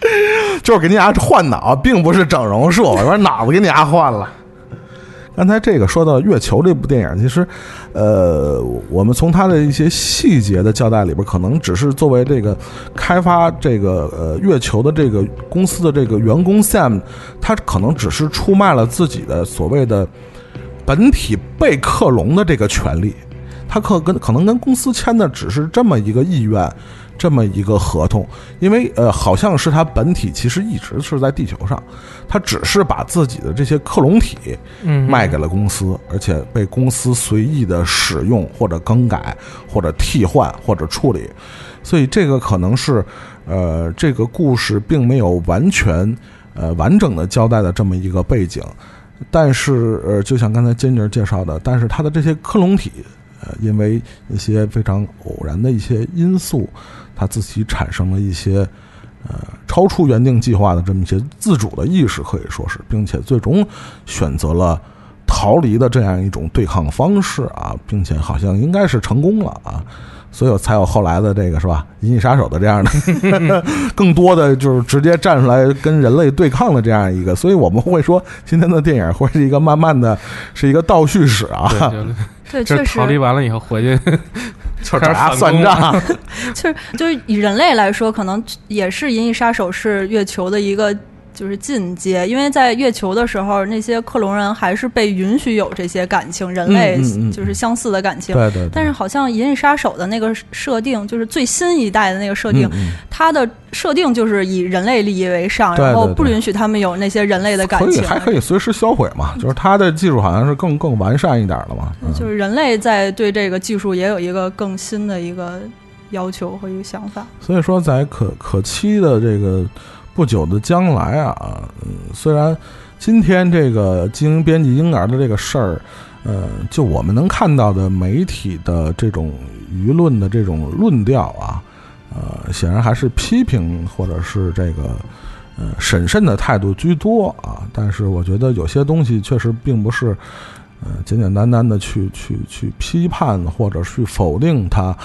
就是给你牙换脑，并不是整容术，我说脑子给你牙换了。刚才这个说到《月球》这部电影，其实，呃，我们从它的一些细节的交代里边，可能只是作为这个开发这个呃月球的这个公司的这个员工 Sam，他可能只是出卖了自己的所谓的本体被克隆的这个权利，他可跟可能跟公司签的只是这么一个意愿，这么一个合同，因为呃，好像是他本体其实一直是在地球上，他只是把自己的这些克隆体嗯卖给了公司，而且被公司随意的使用或者更改或者替换或者处理，所以这个可能是呃，这个故事并没有完全呃完整的交代的这么一个背景。但是，呃，就像刚才金姐介绍的，但是它的这些克隆体，呃，因为一些非常偶然的一些因素，它自己产生了一些，呃，超出原定计划的这么一些自主的意识，可以说是，并且最终选择了逃离的这样一种对抗方式啊，并且好像应该是成功了啊。所以才有后来的这个是吧，《银翼杀手》的这样的，更多的就是直接站出来跟人类对抗的这样一个，所以我们会说今天的电影会是一个慢慢的是一个倒叙史啊，对，对，确实逃，离完了以后回去，就是找他算账，就是就是以人类来说，可能也是《银翼杀手》是月球的一个。就是进阶，因为在月球的时候，那些克隆人还是被允许有这些感情，人类就是相似的感情。对对对，但是好像《银翼杀手》的那个设定，就是最新一代的那个设定，它的设定就是以人类利益为上，然后不允许他们有那些人类的感可以情。还可以随时销毁嘛，就是它的技术好像是更更完善一点了嘛，嗯就是人类在对这个技术也有一个更新的一个要求和一个想法。所以说，在可可期的这个不久的将来啊，嗯，虽然今天这个经营编辑婴儿的这个事儿，呃，就我们能看到的媒体的这种舆论的这种论调啊，呃，显然还是批评或者是这个呃审慎的态度居多啊。但是我觉得有些东西确实并不是。呃，简简单单的去去去批判或者去否定它，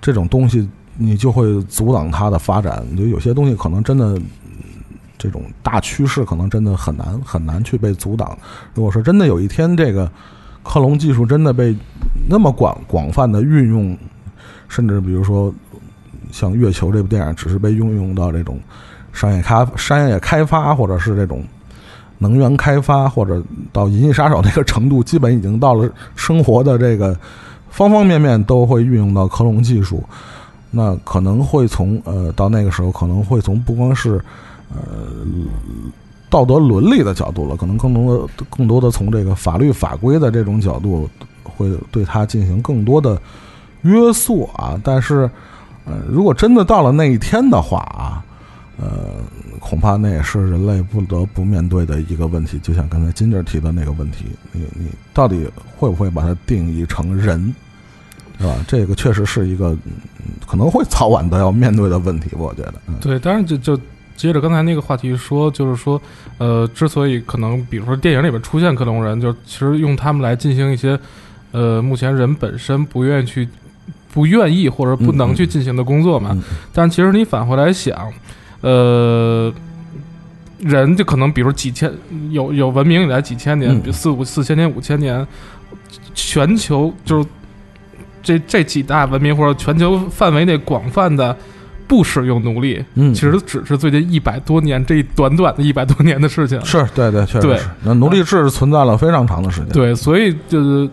这种东西你就会阻挡它的发展。就有些东西可能真的，这种大趋势可能真的很难很难去被阻挡。如果说真的有一天这个克隆技术真的被那么广广泛的运用，甚至比如说像《月球》这部电影，只是被运用到这种商业开商业开发，或者是这种能源开发，或者到《银翼杀手》那个程度，基本已经到了生活的这个方方面面都会运用到克隆技术。那可能会从呃到那个时候，可能会从不光是呃道德伦理的角度了，可能更多的更多的从这个法律法规的这种角度，会对它进行更多的约束啊。但是，呃，如果真的到了那一天的话啊，呃，恐怕那也是人类不得不面对的一个问题。就像刚才金姐提的那个问题，你你到底会不会把它定义成人？是吧？这个确实是一个可能会早晚都要面对的问题，我觉得。对，当然就就接着刚才那个话题说，就是说，呃，之所以可能比如说电影里边出现克隆人，就其实用他们来进行一些，呃，目前人本身不愿意去、不愿意或者不能去进行的工作嘛。嗯但其实你返回来想，呃。人就可能，比如几千有有文明以来几千年，嗯比如四五四千年、五千年，全球就是这这几大文明或者全球范围内广泛的不使用奴隶，嗯，其实只是最近一百多年这一短短的一百多年的事情。是对对，确实对是。那奴隶制存在了非常长的时间。，对，所以就是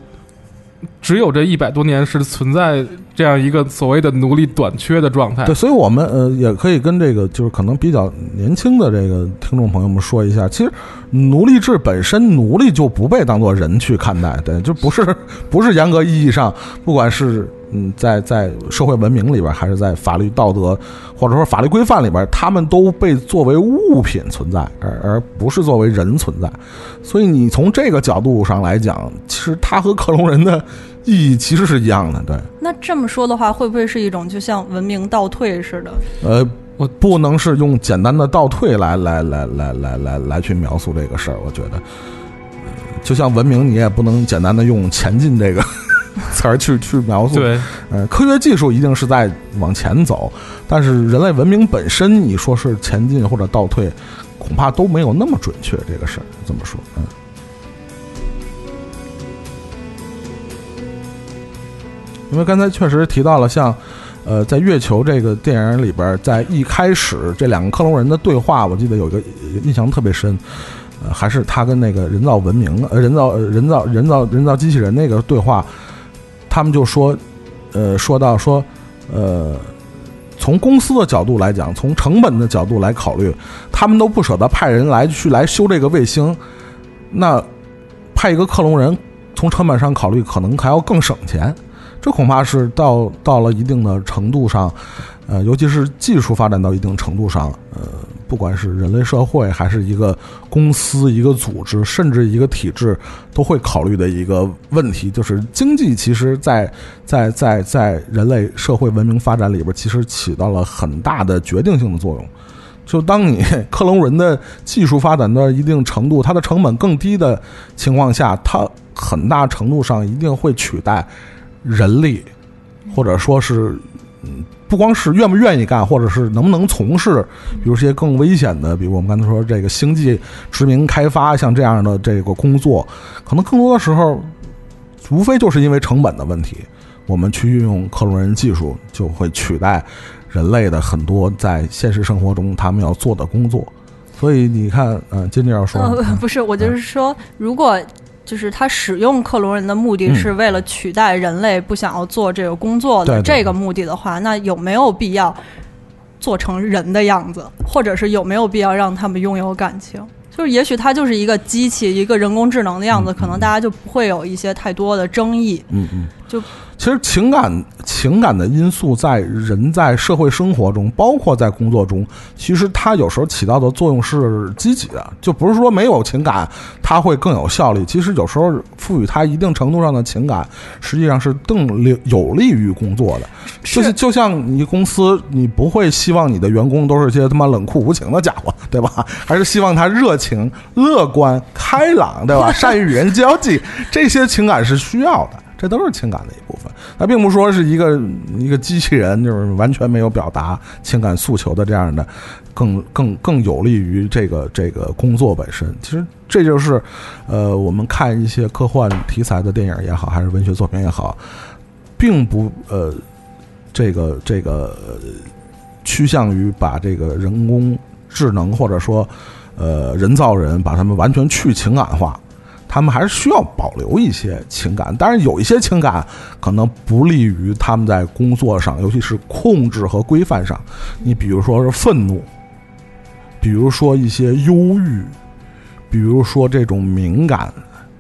只有这一百多年是存在这样一个所谓的奴隶短缺的状态。对，所以我们呃也可以跟这个就是可能比较年轻的这个听众朋友们说一下，其实奴隶制本身奴隶就不被当做人去看待，对，就不是 不是严格意义上，不管是嗯在在社会文明里边，还是在法律道德或者说法律规范里边，他们都被作为物品存在，而而不是作为人存在。所以你从这个角度上来讲，其实它和克隆人的意义其实是一样的，对。那这么说的话，会不会是一种就像文明倒退似的？呃，我不能是用简单的倒退来来来来来来来去描述这个事儿。我觉得，就像文明，你也不能简单的用前进这个 词儿去去描述。对，呃，科学技术一定是在往前走，但是人类文明本身，你说是前进或者倒退，恐怕都没有那么准确。这个事儿这么说，嗯。因为刚才确实提到了像，呃，在月球这个电影里边，在一开始这两个克隆人的对话，我记得有一个印象特别深，呃，还是他跟那个人造文明、呃，人造、呃人造、人造、人造机器人那个对话，他们就说，呃，说到说，呃，从公司的角度来讲，从成本的角度来考虑，他们都不舍得派人来去来修这个卫星，那派一个克隆人，从成本上考虑，可能还要更省钱。这恐怕是到到了一定的程度上，呃，尤其是技术发展到一定程度上，呃，不管是人类社会还是一个公司、一个组织，甚至一个体制，都会考虑的一个问题，就是经济其实在在在在人类社会文明发展里边，其实起到了很大的决定性的作用。就当你克隆人的技术发展到一定程度，它的成本更低的情况下，它很大程度上一定会取代。人力，或者说是，嗯，不光是愿不愿意干，或者是能不能从事，比如些更危险的，比如我们刚才说这个星际殖民开发，像这样的这个工作，可能更多的时候，无非就是因为成本的问题，我们去运用克隆人技术，就会取代人类的很多在现实生活中他们要做的工作。所以你看，嗯，金姐要说，呃，不是，我就是说，如果。就是他使用克隆人的目的是为了取代人类不想要做这个工作的这个目的的话，那有没有必要做成人的样子，或者是有没有必要让他们拥有感情？就是也许他就是一个机器，一个人工智能的样子，可能大家就不会有一些太多的争议。嗯嗯，就其实情感情感的因素在人在社会生活中，包括在工作中，其实它有时候起到的作用是积极的，就不是说没有情感它会更有效率。其实有时候赋予它一定程度上的情感，实际上是更有利于工作的。就是就像你公司，你不会希望你的员工都是些他妈冷酷无情的家伙，对吧？还是希望他热情、乐观、开朗，对吧？善于与人交际，这些情感是需要的。这都是情感的一部分，它并不说是一个一个机器人，就是完全没有表达情感诉求的这样的，更更更有利于这个这个工作本身。其实这就是，呃，我们看一些科幻题材的电影也好，还是文学作品也好，并不呃，这个这个趋向于把这个人工智能或者说呃人造人把他们完全去情感化。他们还是需要保留一些情感，但是有一些情感可能不利于他们在工作上，尤其是控制和规范上。你比如说是愤怒，比如说一些忧郁，比如说这种敏感，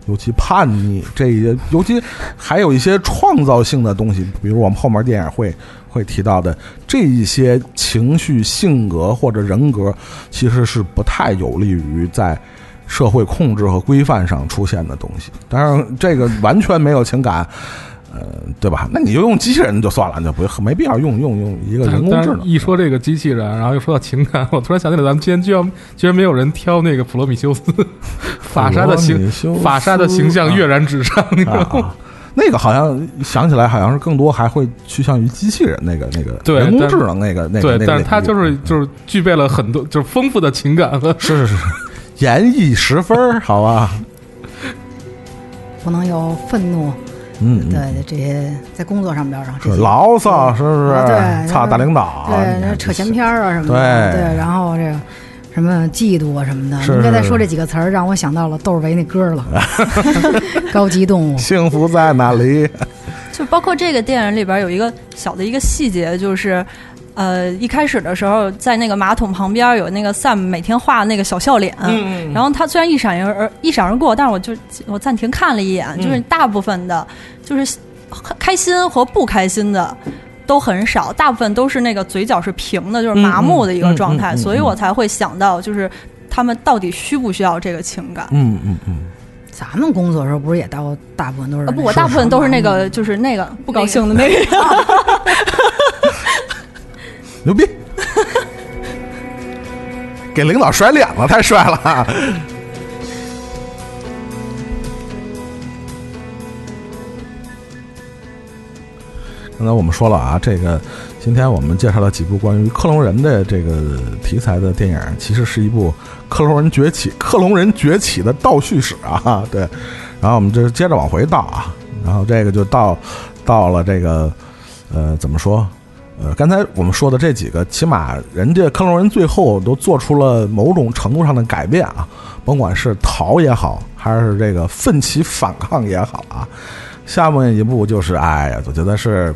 尤其叛逆这些，尤其还有一些创造性的东西，比如我们后面电影会会提到的这一些情绪、性格或者人格，其实是不太有利于在。社会控制和规范上出现的东西，当然这个完全没有情感，呃，对吧？那你就用机器人就算了，就不没必要用用用一个人工智能。一说这个机器人，然后又说到情感，我突然想起来，咱们今天居然居然没有人挑那个普罗米修斯，法沙的形法沙的形象跃然纸上，你知道吗？那个好像想起来，好像是更多还会趋向于机器人那个那个人工智能那个那个。对，但是它就是就是具备了很多就是丰富的情感和是是是。演绎十分好吧？不能有愤怒，嗯，对这些在工作上边上，这牢骚是不是？对，操大领导，对，扯闲篇啊什么的，对，然后这个什么嫉妒啊什么的。是您刚才是说这几个词儿，让我想到了窦唯那歌了，《高级动物 》。幸福在哪里？就包括这个电影里边有一个小的一个细节，就是。呃，一开始的时候，在那个马桶旁边有那个 Sam 每天画的那个小笑脸，嗯然后他虽然一闪而一闪而过，但是我就我暂停看了一眼，嗯。就是大部分的，就是开心和不开心的都很少，大部分都是那个嘴角是平的，就是麻木的一个状态，嗯嗯嗯。嗯嗯所以我才会想到，就是他们到底需不需要这个情感？嗯嗯嗯，咱们工作的时候不是也到大部分都是啊不，我大部分都是那个，就是那个不高兴的。那个。牛逼！给领导甩脸了，太帅了！刚才我们说了啊，这个今天我们介绍了几部关于克隆人的这个题材的电影，其实是一部克隆人崛起、克隆人崛起的倒叙史啊。对，然后我们就接着往回倒啊，然后这个就到到了这个呃怎么说？呃，刚才我们说的这几个，起码人家克隆人最后都做出了某种程度上的改变啊，甭管是逃也好，还是这个奋起反抗也好啊。下面一步就是，哎呀，我觉得是，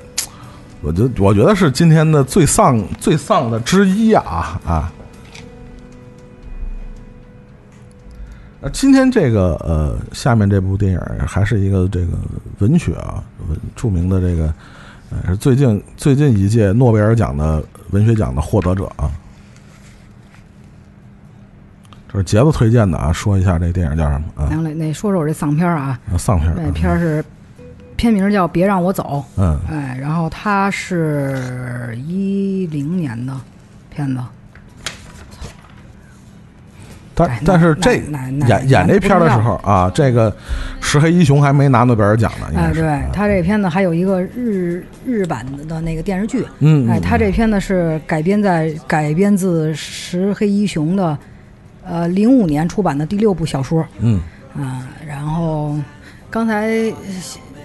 我觉我觉得是今天的最丧最丧的之一啊啊。那，今天这个呃，下面这部电影还是一个这个文学啊，文著名的这个。呃是最近最近一届诺贝尔奖的文学奖的获得者啊，这是杰子推荐的啊，说一下这电影叫什么啊？行嘞，那说说我这丧片儿啊，啊丧片儿，这片儿是片名叫《别让我走嗯》，哎，然后它是一零年的片子，但哎但是这演演这片儿的时候啊，这个石黑一雄还没拿诺贝尔奖呢，应哎。对啊他这片子还有一个日日版的那个电视剧，嗯，哎，嗯他这片子是改编在改编自石黑一雄的，呃，零五年出版的第六部小说嗯啊。然后刚才呃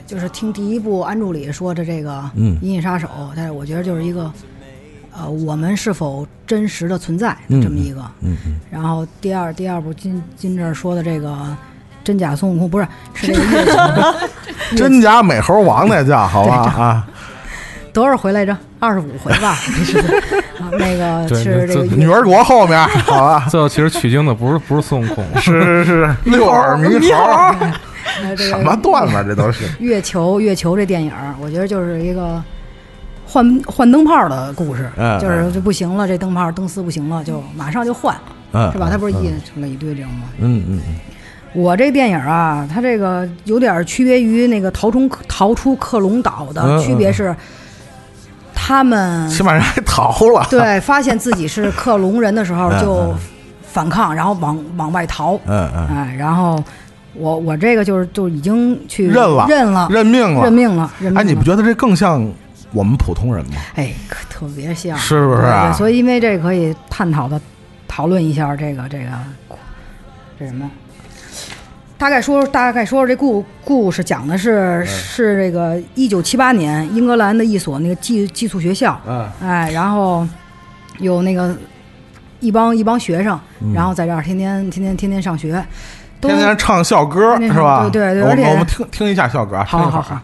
就是听第一部安助理说的这个嗯《银翼杀手》，但是我觉得就是一个，呃，我们是否真实的存在的这么一个。嗯嗯然后第二第二部金金这儿说的这个真假孙悟空不是是这个月球嗯，真假美猴王那叫好吧啊，多少回来着？二十五回吧，是啊，那个是这个女儿国后面好吧，最后其实取经的不是不是孙悟空，是是是，六耳猕猴，什么段子这都是。月球月球这电影，我觉得就是一个换换灯泡的故事，嗯就是就不行了，这灯泡灯丝不行了，就马上就换，嗯，是吧？他不是嗯印出来一堆这种吗？嗯嗯嗯我这电影啊，它这个有点区别于那个逃出逃出克隆岛的嗯区别是，他们嗯，起码人还逃了。对发现自己是克隆人的时候 嗯就嗯反抗，然后往往外逃，嗯嗯，哎，然后我我这个就是就已经去认了认了认命了，认命了认命了。哎，你不觉得这更像我们普通人嘛？哎，可特别像，是不是所以因为这可以探讨的讨论一下这个这个这什么。大概说，大概说说这故故事讲的嗯是、是这个一九七八年英格兰的一所那个寄寄宿学校，嗯哎，然后有那个一帮一帮学生，嗯然后在这儿天天天天天天上学，都天天唱校歌是吧？对对对我们我们听听一下校歌啊好好好。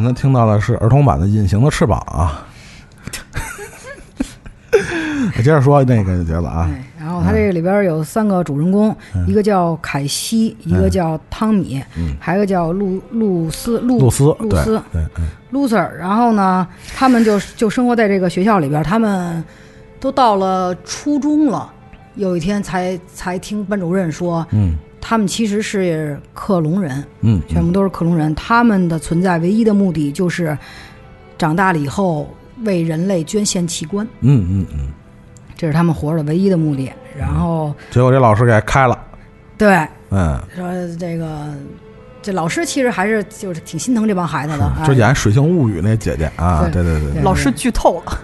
刚才听到的是儿童版的《隐形的翅膀》啊。我 接着说那个节子啊，对，然后他这个里边有三个主人公，一个叫凯西，一个叫汤米，嗯。还有一个叫露露丝露露丝，露丝。对，嗯。Loser。然后呢，他们就就生活在这个学校里边，他们都到了初中了。有一天才才听班主任说，嗯他们其实是克隆人，嗯，全部都是克隆人。他们的存在唯一的目的就是长大了以后为人类捐献器官，嗯嗯嗯，这是他们活着的唯一的目的。然后，结果这老师给开了，对。嗯，说这个这老师其实还是就是挺心疼这帮孩子的，哎。就演《水星物语》那姐姐啊，对对对老师剧透了，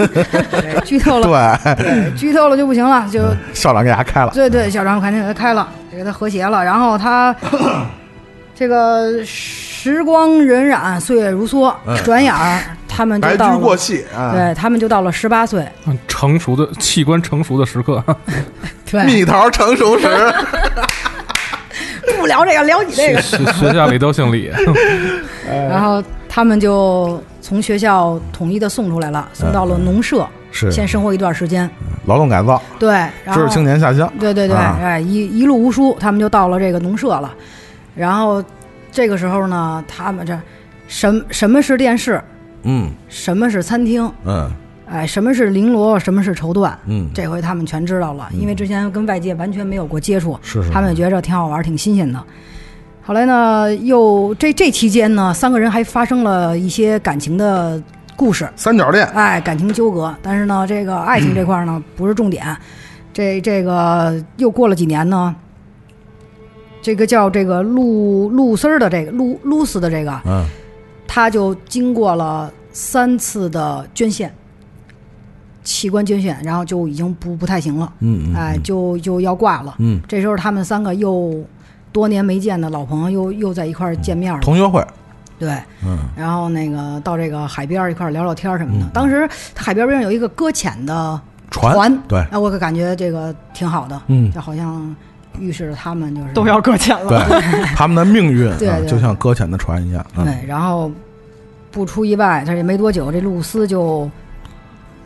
剧透了，对，对剧透了就不行了，就校长给他开了，对对，校长肯定给他开了，给他和谐了。然后他 这个时光荏苒，岁月如梭，转眼儿他们就白到了，驹过隙啊，对他们就到了十八岁，嗯成熟的器官成熟的时刻，对，蜜桃成熟时，不聊这个，聊你这个。学学校里都姓李，然后他们就从学校统一的送出来了，送到了农舍，是。先生活一段时间。劳动改造，对，然后知识青年下乡，对对对，啊。哎，一一路无书，他们就到了这个农舍了。然后这个时候呢，他们这什什么是电视，嗯。什么是餐厅，嗯。哎，什么是绫罗，什么是绸缎，嗯，这回他们全知道了，因为之前跟外界完全没有过接触，是是，他们也觉着挺好玩，挺新鲜的。后来呢，又这这期间呢，三个人还发生了一些感情的故事，三角恋，哎，感情纠葛。但是呢，这个爱情这块儿呢不是重点。这这个又过了几年呢，这个叫这个露露丝儿的这个露露丝的这个，嗯。他就经过了三次的捐献，器官捐献，然后就已经不不太行了，嗯嗯，哎，就就要挂了。嗯，这时候他们三个又多年没见的老朋友又又在一块儿见面了，同学会，对，嗯。然后那个到这个海边一块儿聊聊天什么的。嗯。当时海边边上有一个搁浅的船，船，对，哎，我可感觉这个挺好的，嗯。就好像预示着他们就是都要搁浅了。对，他们的命运啊，对对。就像搁浅的船一样，嗯。对，然后不出意外，他也没多久，这露丝就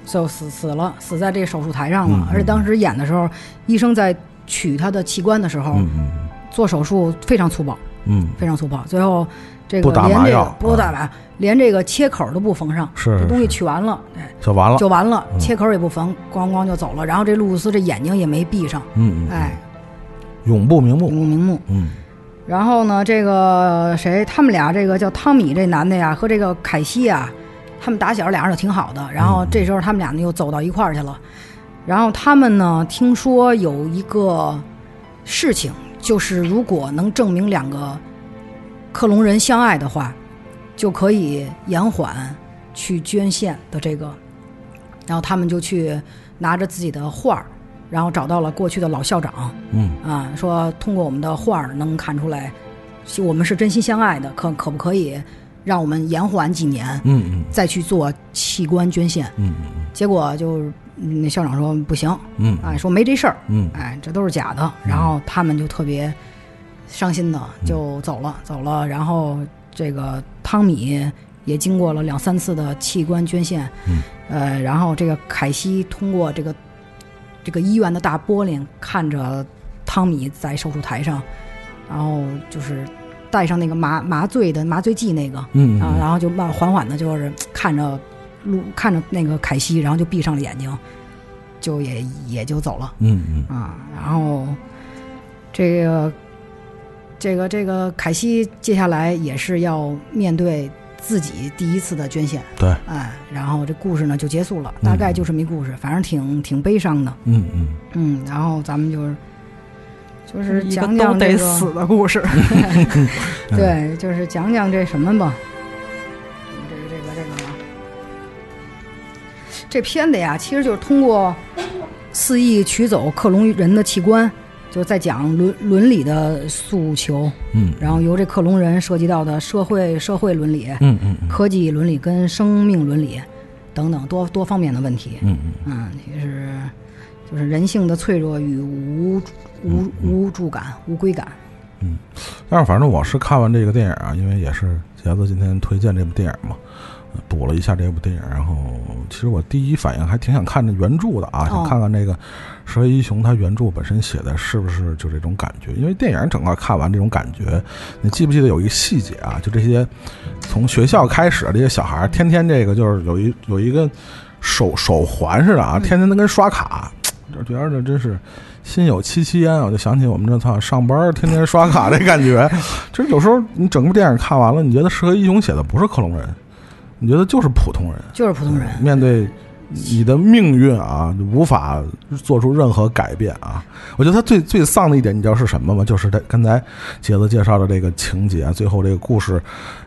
就死死了，死在这手术台上了。而且当时演的时候，医生在取他的器官的时候，嗯嗯。做手术非常粗暴，嗯，非常粗暴。最后这不个连这打麻药个不打麻，连这个切口都不缝上，是这东西取完了，哎就完了，就完了，嗯切口也不缝，咣咣就走了。然后这露丝这眼睛也没闭上，嗯嗯，哎，永不瞑目，永不瞑目。嗯然后呢，这个谁，他们俩这个叫汤米这男的呀，和这个凯西啊，他们打小俩人就挺好的。然后这时候他们俩呢又走到一块儿去了。然后他们呢，听说有一个事情，就是如果能证明两个克隆人相爱的话，就可以延缓去捐献的这个。然后他们就去拿着自己的画儿，然后找到了过去的老校长。嗯啊，说通过我们的画儿能看出来，是我们是真心相爱的，可可不可以让我们延缓几年，嗯嗯再去做器官捐献？嗯嗯结果就嗯那校长说不行，嗯啊，说没这事儿，嗯哎，这都是假的。然后他们就特别伤心的就走了，走了。然后这个汤米也经过了两三次的器官捐献，嗯呃，然后这个凯西通过这个这个医院的大玻璃看着汤米在手术台上，然后就是带上那个麻麻醉的麻醉剂那个，嗯啊，然后就慢缓缓的，就是看着路看着那个凯西，然后就闭上了眼睛，就也也就走了嗯嗯啊。然后这个这个这个凯西接下来也是要面对自己第一次的捐献，对，哎，然后这故事呢就结束了，大概就这么一故事，反正挺挺悲伤的，嗯嗯嗯。然后咱们就是就是讲得讲这个死的故事。对，就是讲讲这什么吧。这个这个这个，这片子呀，其实就是通过肆意取走克隆人的器官，就在讲伦伦理的诉求，嗯，然后由这克隆人涉及到的社会社会伦理、嗯嗯嗯。科技伦理跟生命伦理等等多多方面的问题。嗯嗯。嗯，也是就是人性的脆弱与无无无助感、无归感。嗯。但是反正我是看完这个电影啊，因为也是杰子今天推荐这部电影嘛，呃补了一下这部电影，然后其实我第一反应还挺想看这原著的啊，想看看这个石黑一雄他原著本身写的是不是就这种感觉，因为电影整个看完这种感觉，你记不记得有一个细节啊？就这些从学校开始，这些小孩儿天天这个就是有一有一个手手环似的啊，天天都跟刷卡。就觉得这真是心有戚戚焉，我就想起我们这操上班天天刷卡这感觉。就是有时候你整部电影看完了，你觉得《射雕英雄》写的不是克隆人，你觉得就是普通人，就是普通人。面对你的命运啊，无法做出任何改变啊。我觉得他最最丧的一点，你知道是什么吗？就是他刚才杰子介绍的这个情节，最后这个故事，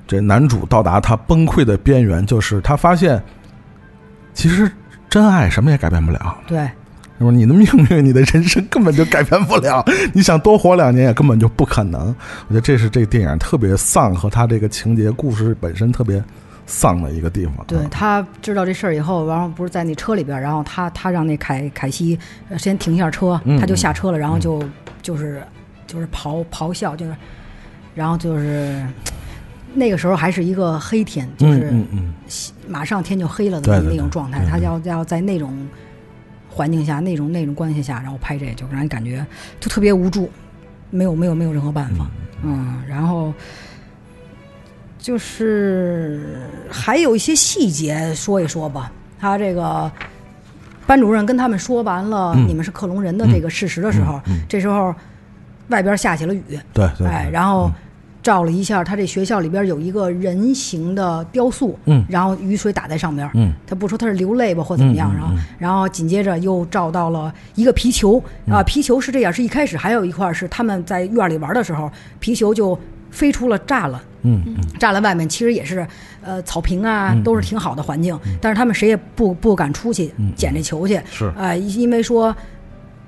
这男主到达他崩溃的边缘，就是他发现，其实真爱什么也改变不了。对，那么你的命运、你的人生根本就改变不了，你想多活两年也根本就不可能。我觉得这是这个电影特别丧和他这个情节故事本身特别丧的一个地方。对他知道这事儿以后，然后不是在那车里边儿，然后他他让那凯凯西呃先停一下车，嗯他就下车了，然后就就是就是咆咆哮，就是然后就是那个时候还是一个黑天，就是马上天就黑了的那种状态，嗯他要要在那种环境下、那种那种关系下，然后拍这，就让人感觉就特别无助，没有没有没有任何办法，嗯，然后就是还有一些细节说一说吧，他这个。班主任跟他们说完了嗯。你们是克隆人的这个事实的时候，这时候外边下起了雨，对对，哎，然后照了一下，他这学校里边有一个人形的雕塑，嗯。然后雨水打在上边，嗯，他不说他是流泪吧或怎么样，然后嗯嗯嗯。然后紧接着又照到了一个皮球。啊，皮球是这样，是一开始还有一块是他们在院里玩的时候，皮球就飞出了栅栏，嗯嗯栅栏外面其实也是呃草坪啊，都是挺好的环境，但是他们谁也不不敢出去捡这球去，是啊、因为说。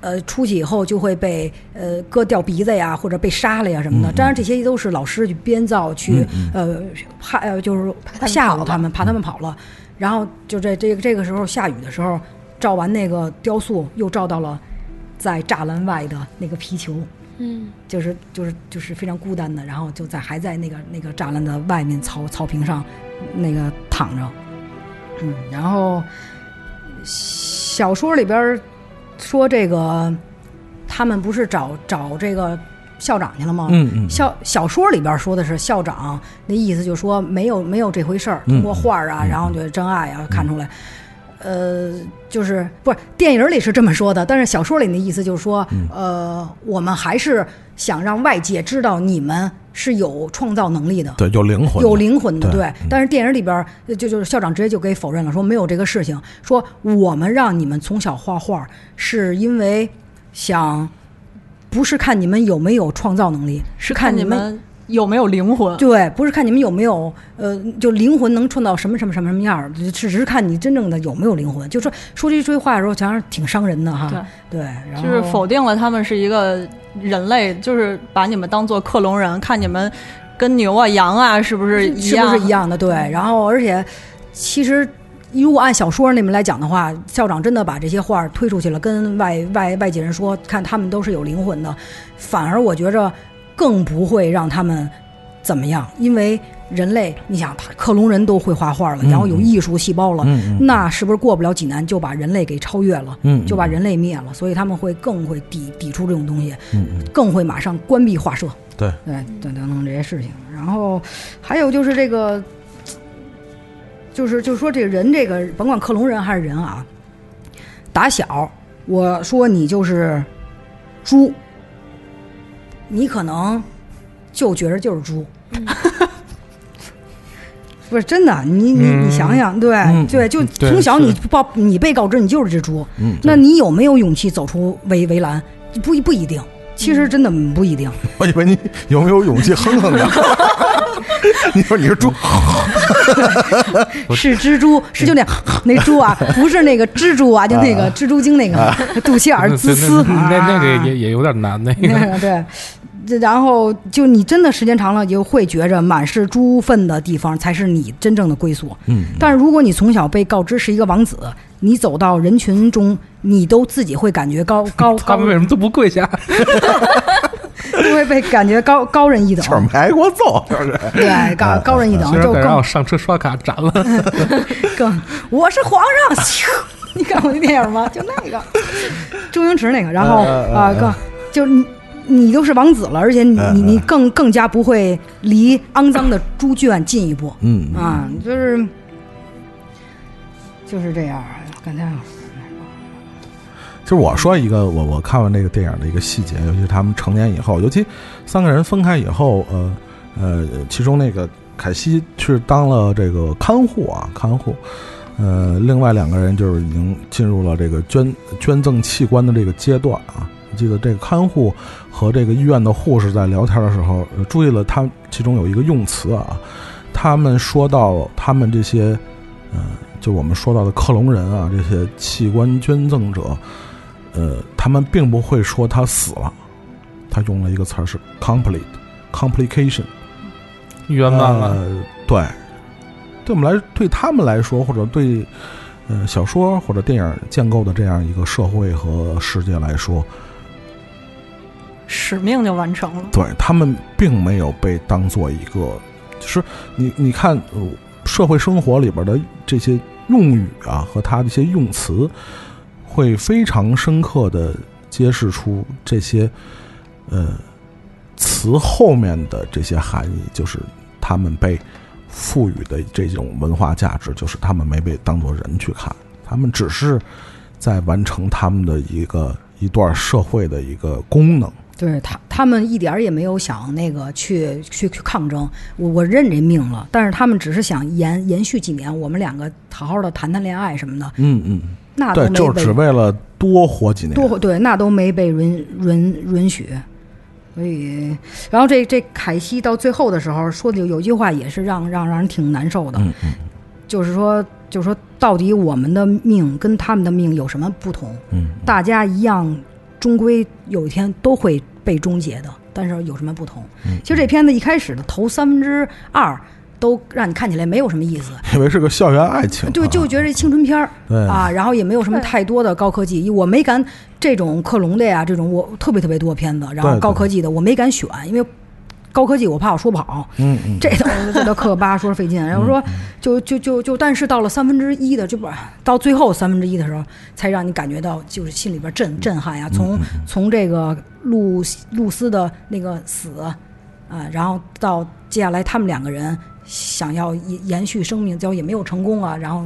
呃，出去以后就会被呃割掉鼻子呀，或者被杀了呀什么的。当然，这些都是老师去编造、去呃怕呃就是吓唬他们，怕他们跑了。然后就这这个这个时候下雨的时候，照完那个雕塑，又照到了在栅栏外的那个皮球。嗯，就是就是就是非常孤单的，然后就在还在那个那个栅栏的外面草草坪上那个躺着，嗯，然后小说里边说这个他们不是找找这个校长去了吗？嗯嗯校小说里边说的是校长，那意思就说没有没有这回事儿，嗯通过画儿啊，然后就是真爱啊看出来。呃，就是不是电影里是这么说的，但是小说里的意思就是说，嗯呃，我们还是想让外界知道你们是有创造能力的，对，有灵魂，有灵魂的，对对。但是电影里边就就是校长直接就给否认了，说没有这个事情，说我们让你们从小画画是因为想，不是看你们有没有创造能力，是看你们。们有没有灵魂？对，不是看你们有没有，呃，就灵魂能创造什么什么什么什么样儿，只只是看你真正的有没有灵魂。就说说这句话的时候，想想挺伤人的哈。对对，然后就是否定了他们是一个人类，就是把你们当做克隆人，看你们跟牛啊、羊啊是不是一是样？不是一样的？对，然后而且其实。如果按小说那么来讲的话，校长真的把这些画儿推出去了，跟外外外界人说，看他们都是有灵魂的，反而我觉着更不会让他们怎么样，因为人类，你想，克隆人都会画画了，然后有艺术细胞了，那是不是过不了几年就把人类给超越了，嗯嗯就把人类灭了？所以他们会更会抵抵触这种东西，嗯嗯更会马上关闭画社。对，对等等等这些事情。然后还有就是这个，就是就是说这个人这个甭管克隆人还是人啊，打小我说你就是猪，你可能就觉着就是猪。不是真的，你你你想想，对、嗯对，就从小是你报你被告知你就是只猪，嗯，那你有没有勇气走出围围栏？不不一定，其实真的不一定。我以为你有没有勇气哼哼呢？你说你是猪，是蜘蛛，是就那那猪啊，不是那个蜘蛛啊，就那个蜘蛛精那个肚脐眼儿滋丝，那那那个啊也也有点难，那那个个对。这然后就你真的时间长了，就会觉着满是猪粪的地方才是你真正的归宿。嗯，但是如果你从小被告知是一个王子，你走到人群中，你都自己会感觉高高 高他们，为什么都不跪下？都会被感觉高高人一等 就是。没挨过揍？对，高高人一等，就更让我上车刷卡斩了，更，我是皇上，咻！你看过那电影吗？就那个周星驰那个，然后啊，更就你你都是王子了，而且你你你更更加不会离肮脏的猪圈近一步嗯啊，就是就是这样。刚才就是我说一个，我我看完这个电影的一个细节，尤其是他们成年以后，尤其三个人分开以后，呃呃，其中那个凯西是当了这个看护啊，看护，呃，另外两个人就是已经进入了这个捐捐赠器官的这个阶段啊。记得这个看护和这个医院的护士在聊天的时候，注意了他其中有一个用词啊，他们说到他们这些，呃，就我们说到的克隆人啊，这些器官捐赠者，呃，他们并不会说他死了，他用了一个词是 complete complication，圆满了。对，对我们来，对他们来说，或者对呃小说或者电影建构的这样一个社会和世界来说，使命就完成了。对他们并没有被当做一个，就是你你看，社会生活里边的这些用语啊和它的一些用词，会非常深刻的揭示出这些呃词后面的这些含义，就是他们被赋予的这种文化价值，就是他们没被当做人去看，他们只是在完成他们的一个一段社会的一个功能。对他，他们一点儿也没有想那个去去去抗争。我我认这命了，但是他们只是想延延续几年，我们两个好好的谈谈恋爱什么的，嗯嗯，那都对，就只为了多活几年。多对，那都没被允允允许。所以，然后这这凯西到最后的时候说的有有一句话也是让让让人挺难受的，嗯嗯就是说就是说到底我们的命跟他们的命有什么不同？嗯，大家一样，终归有一天都会被终结的，但是有什么不同？嗯其实这片子一开始的头三分之二都让你看起来没有什么意思，以为是个校园爱情啊，就就觉得这青春片儿 啊，然后也没有什么太多的高科技，我没敢这种克隆的呀，这种我特别特别多片子，然后对对高科技的我没敢选，因为高科技我怕我说不好，嗯嗯，这都这都磕磕巴说费劲。然后说就就就就，但是到了三分之一的，就不到最后三分之一的时候，才让你感觉到就是心里边震震撼呀。从从这个露露丝的那个死啊，然后到接下来他们两个人想要延延续生命，最后也没有成功啊，然后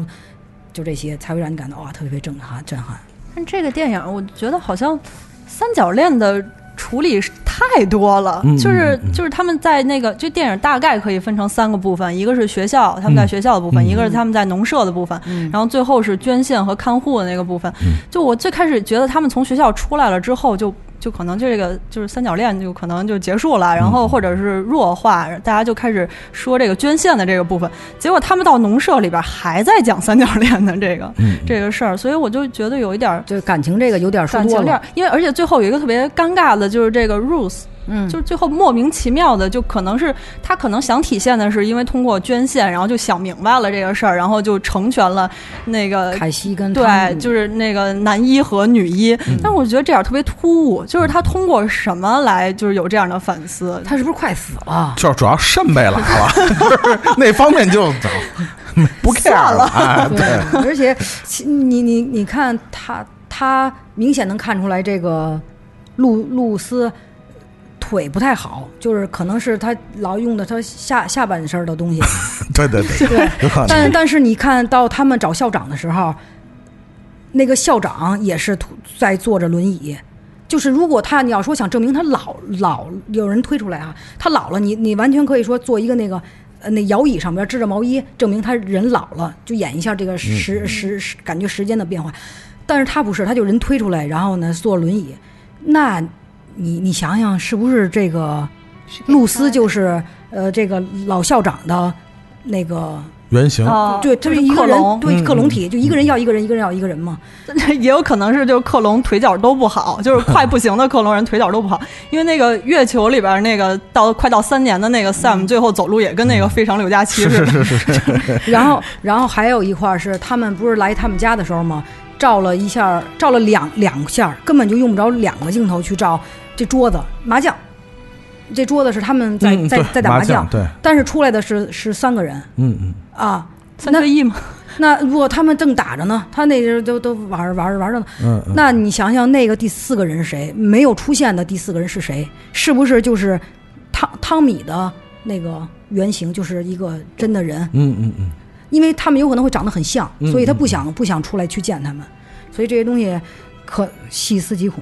就这些才会让你感到哇特别震撼震撼。但这个电影，我觉得好像三角恋的处理太多了，嗯就是就是他们在那个，就电影大概可以分成三个部分，一个是学校，他们在学校的部分，嗯一个是他们在农舍的部分，然后最后是捐献和看护的那个部分。嗯就我最开始觉得他们从学校出来了之后就。就可能这个就是三角恋就可能就结束了，然后或者是弱化，大家就开始说这个捐献的这个部分。结果他们到农舍里边还在讲三角恋的这个、嗯这个事儿，所以我就觉得有一点儿就感情这个有点说多了感情，，因为而且最后有一个特别尴尬的，就是这个 Ruth，嗯，就是最后莫名其妙的，就可能是他可能想体现的是，因为通过捐献，然后就想明白了这个事儿，然后就成全了那个。凯西跟对，就是那个男一和女一，但是我觉得这样特别突兀，就是他通过什么来就是有这样的反思？他是不是快死了？就是主要肾被拉了，就是那方面就 不 care 了，哎，对，对，而且其你你你看他，他明显能看出来这个露露丝腿不太好，就是可能是他老用的他下下半身的东西。对对对，对，有可能但但是你看到他们找校长的时候，那个校长也是在坐着轮椅。就是如果他你要说想证明他老老有人推出来啊，他老了，你你完全可以说做一个那个呃那摇椅上边织着毛衣，证明他人老了，就演一下这个时时时感觉时间的变化。但是他不是，他就人推出来，然后呢坐轮椅。那你你想想，是不是这个露丝就是呃这个老校长的那个？原型，哦对，他就是一个人，克隆，对嗯克隆体，就一个人要一个人，一个人要一个人嘛。也有可能是就是克隆腿脚都不好，就是快不行的克隆人腿脚都不好，因为那个月球里边那个到快到三年的那个 Sam 最后走路也跟那个非常六加七似的，是是是，然后，然后还有一块儿是他们不是来他们家的时候嘛，照了一下，照了两两下，根本就用不着两个镜头去照这桌子麻将。这桌子是他们在、嗯在在打麻将，对，但是出来的是是三个人嗯嗯，啊。三个亿嘛。那如果他们正打着呢，他那时候都都玩儿玩儿玩儿着呢，嗯嗯，那你想想，那个第四个人是谁？没有出现的第四个人是谁？是不是就是汤汤米的那个原型，就是一个真的人？嗯嗯嗯，因为他们有可能会长得很像，嗯所以他不想不想出来去见他们，所以这些东西可细思极恐。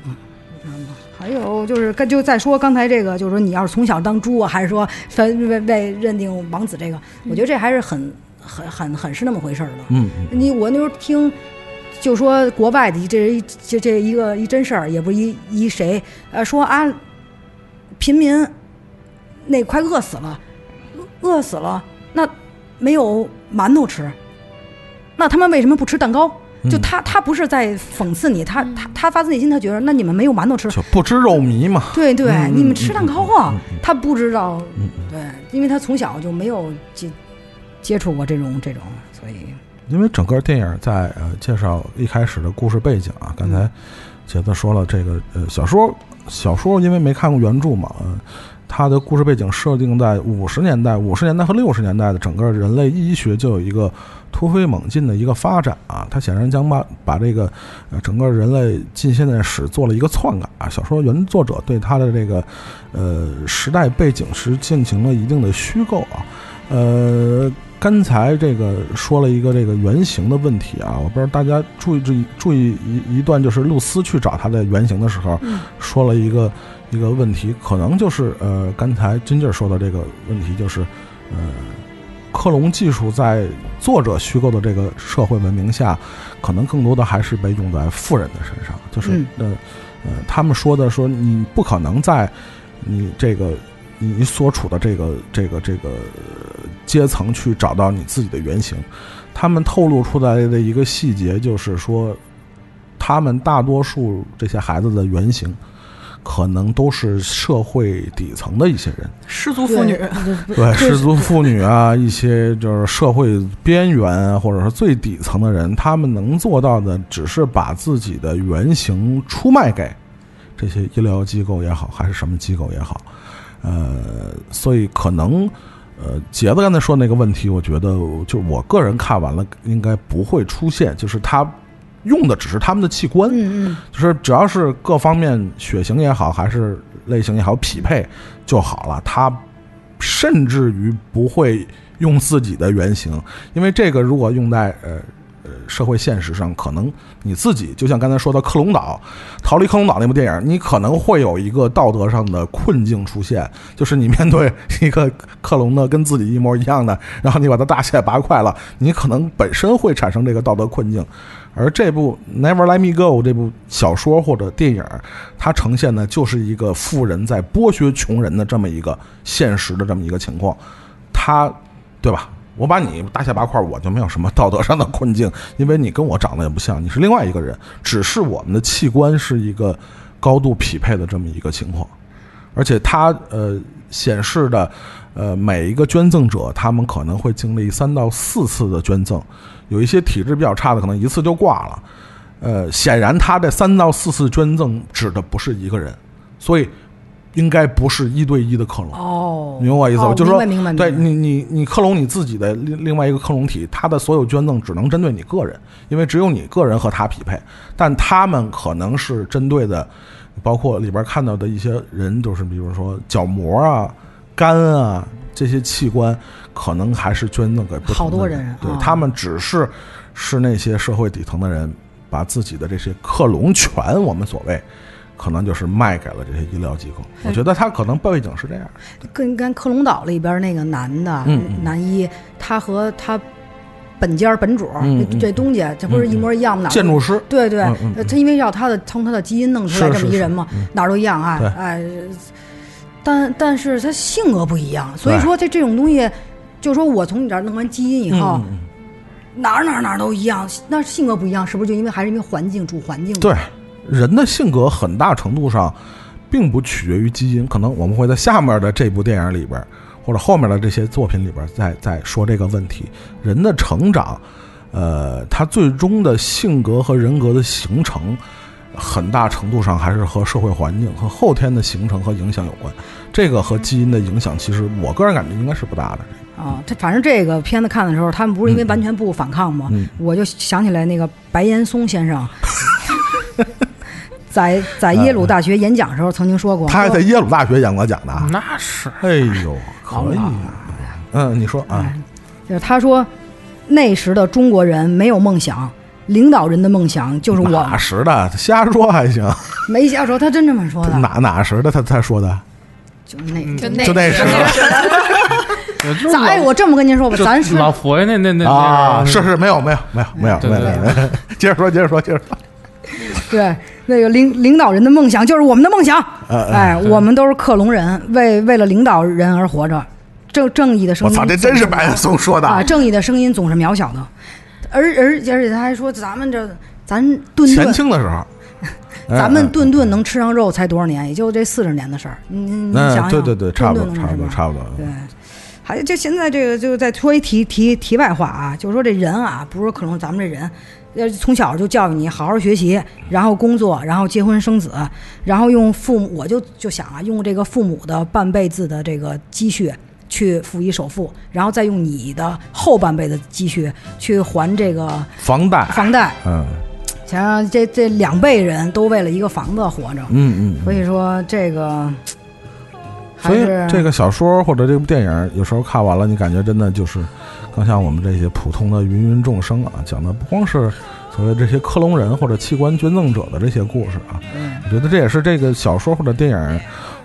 知道吗还有就是，跟就再说刚才这个，就是说你要是从小当猪啊，还是说被被被认定王子这个，我觉得这还是很很很很是那么回事儿的。嗯，你我那时候听，就说国外的这一这这一个一真事儿，也不是一一谁，呃，说啊，平民那快饿死了，饿死了，那没有馒头吃，那他们为什么不吃蛋糕？就他他不是在讽刺你，他他他发自内心他觉得，那你们没有馒头吃，就不知肉糜嘛。对对，你们吃蛋糕啊，他不知道，嗯对，因为他从小就没有接接触过这种这种，所以。因为整个电影在呃介绍一开始的故事背景啊，刚才杰子说了，这个呃小说小说因为没看过原著嘛，呃，它的故事背景设定在五十年代、五十年代和六十年代的整个人类医学就有一个突飞猛进的一个发展啊，它显然将把把这个呃整个人类近现代史做了一个篡改啊。小说原作者对它的这个呃时代背景是进行了一定的虚构啊，呃。刚才这个说了一个这个原型的问题啊，我不知道大家注意注意注意一一段，就是露丝去找他的原型的时候，说了一个一个问题，可能就是呃刚才金劲儿说的这个问题，就是呃克隆技术在作者虚构的这个社会文明下，可能更多的还是被用在富人的身上，就是嗯呃呃他们说的说你不可能在你这个你所处的这个这个这个阶层去找到你自己的原型。他们透露出来的一个细节就是说，他们大多数这些孩子的原型，可能都是社会底层的一些人，失足妇女，对 失足妇女啊，一些就是社会边缘啊，或者说最底层的人，他们能做到的，只是把自己的原型出卖给这些医疗机构也好，还是什么机构也好，呃，所以可能。呃，杰子刚才说那个问题，我觉得就我个人看完了，应该不会出现，就是他用的只是他们的器官，嗯嗯，就是只要是各方面血型也好，还是类型也好匹配就好了。他甚至于不会用自己的原型，因为这个如果用在呃呃社会现实上，可能你自己就像刚才说的克隆岛，逃离克隆岛那部电影，你可能会有一个道德上的困境出现，就是你面对一个克隆的跟自己一模一样的，然后你把它大卸八块了，你可能本身会产生这个道德困境。而这部《Never Let Me Go》这部小说或者电影，它呈现的就是一个富人在剥削穷人的这么一个现实的这么一个情况，他，对吧？我把你大卸八块，我就没有什么道德上的困境，因为你跟我长得也不像，你是另外一个人，只是我们的器官是一个高度匹配的这么一个情况，而且它呃显示的呃每一个捐赠者，他们可能会经历三到四次的捐赠，有一些体质比较差的，可能一次就挂了。呃，显然他这三到四次捐赠指的不是一个人，所以应该不是一对一的克隆。哦，明白我意思吧？哦就是说，明白明白对你你你克隆你自己的另另外一个克隆体，他的所有捐赠只能针对你个人，因为只有你个人和他匹配，但他们可能是针对的，包括里边看到的一些人，就是比如说角膜啊、肝啊这些器官，可能还是捐赠给不同的好多人啊对他们只是是那些社会底层的人，把自己的这些克隆权，我们所谓。可能就是卖给了这些医疗机构，我觉得他可能背景是这样。跟跟克隆岛里边那个男的、男一，他和他本家本主、这这东家，这不是一模一样吗？建筑师。对对，他因为要他的从他的基因弄出来这么一人嘛，哪儿都一样啊对，哎，但但是他性格不一样，所以说这这种东西，就是说我从你这儿弄完基因以后，哪儿哪儿哪儿都一样，那性格不一样，是不是就因为还是因为环境主环境？对，人的性格很大程度上并不取决于基因，可能我们会在下面的这部电影里边，或者后面的这些作品里边再再说这个问题。人的成长，呃，他最终的性格和人格的形成，很大程度上还是和社会环境和后天的形成和影响有关。这个和基因的影响，其实我个人感觉应该是不大的。啊，这反正这个片子看的时候，他们不是因为完全不反抗吗？嗯我就想起来那个白岩松先生，在在耶鲁大学演讲的时候曾经说过，他还在耶鲁大学演过讲的啊，那是哎呦，可以啊。嗯，你说啊，就是他说那时的中国人没有梦想，领导人的梦想就是我哪时的？瞎说还行。没瞎说，他真这么说的，哪哪时的？他他说的，就那嗯就那就那时咱 哎，我这么跟您说吧，咱是老佛爷那那那啊，是是没有没有没有没有对对没有没有。接着说，接着说，接着说。对那个领领导人的梦想就是我们的梦想。哎，我们都是克隆人，为为了领导人而活着。正正义的声音，我操，这真是白岩松说的。啊！正义的声音总是渺小的，而而而且他还说咱们这咱顿前顿清的时候，咱们嗯顿顿能吃上肉才多少年？也就这四十年的事儿。你你你想嗯，想，对对对，差不多差不多吃差不多。对，还有就现在这个，就再说一题题题外话啊，就是说这人啊，不是克隆咱们这人，要从小就教育你好好学习，然后工作，然后结婚生子，然后用父母，我就就想啊，用这个父母的半辈子的这个积蓄。去付一首付，然后再用你的后半辈子积蓄去还这个房贷，房贷，嗯想想这这两辈人都为了一个房子活着，嗯嗯。所以说这个所以这个小说或者这部电影，有时候看完了，你感觉真的就是，更像我们这些普通的芸芸众生啊，讲的不光是所谓这些克隆人或者器官捐赠者的这些故事啊。我觉得这也是这个小说或者电影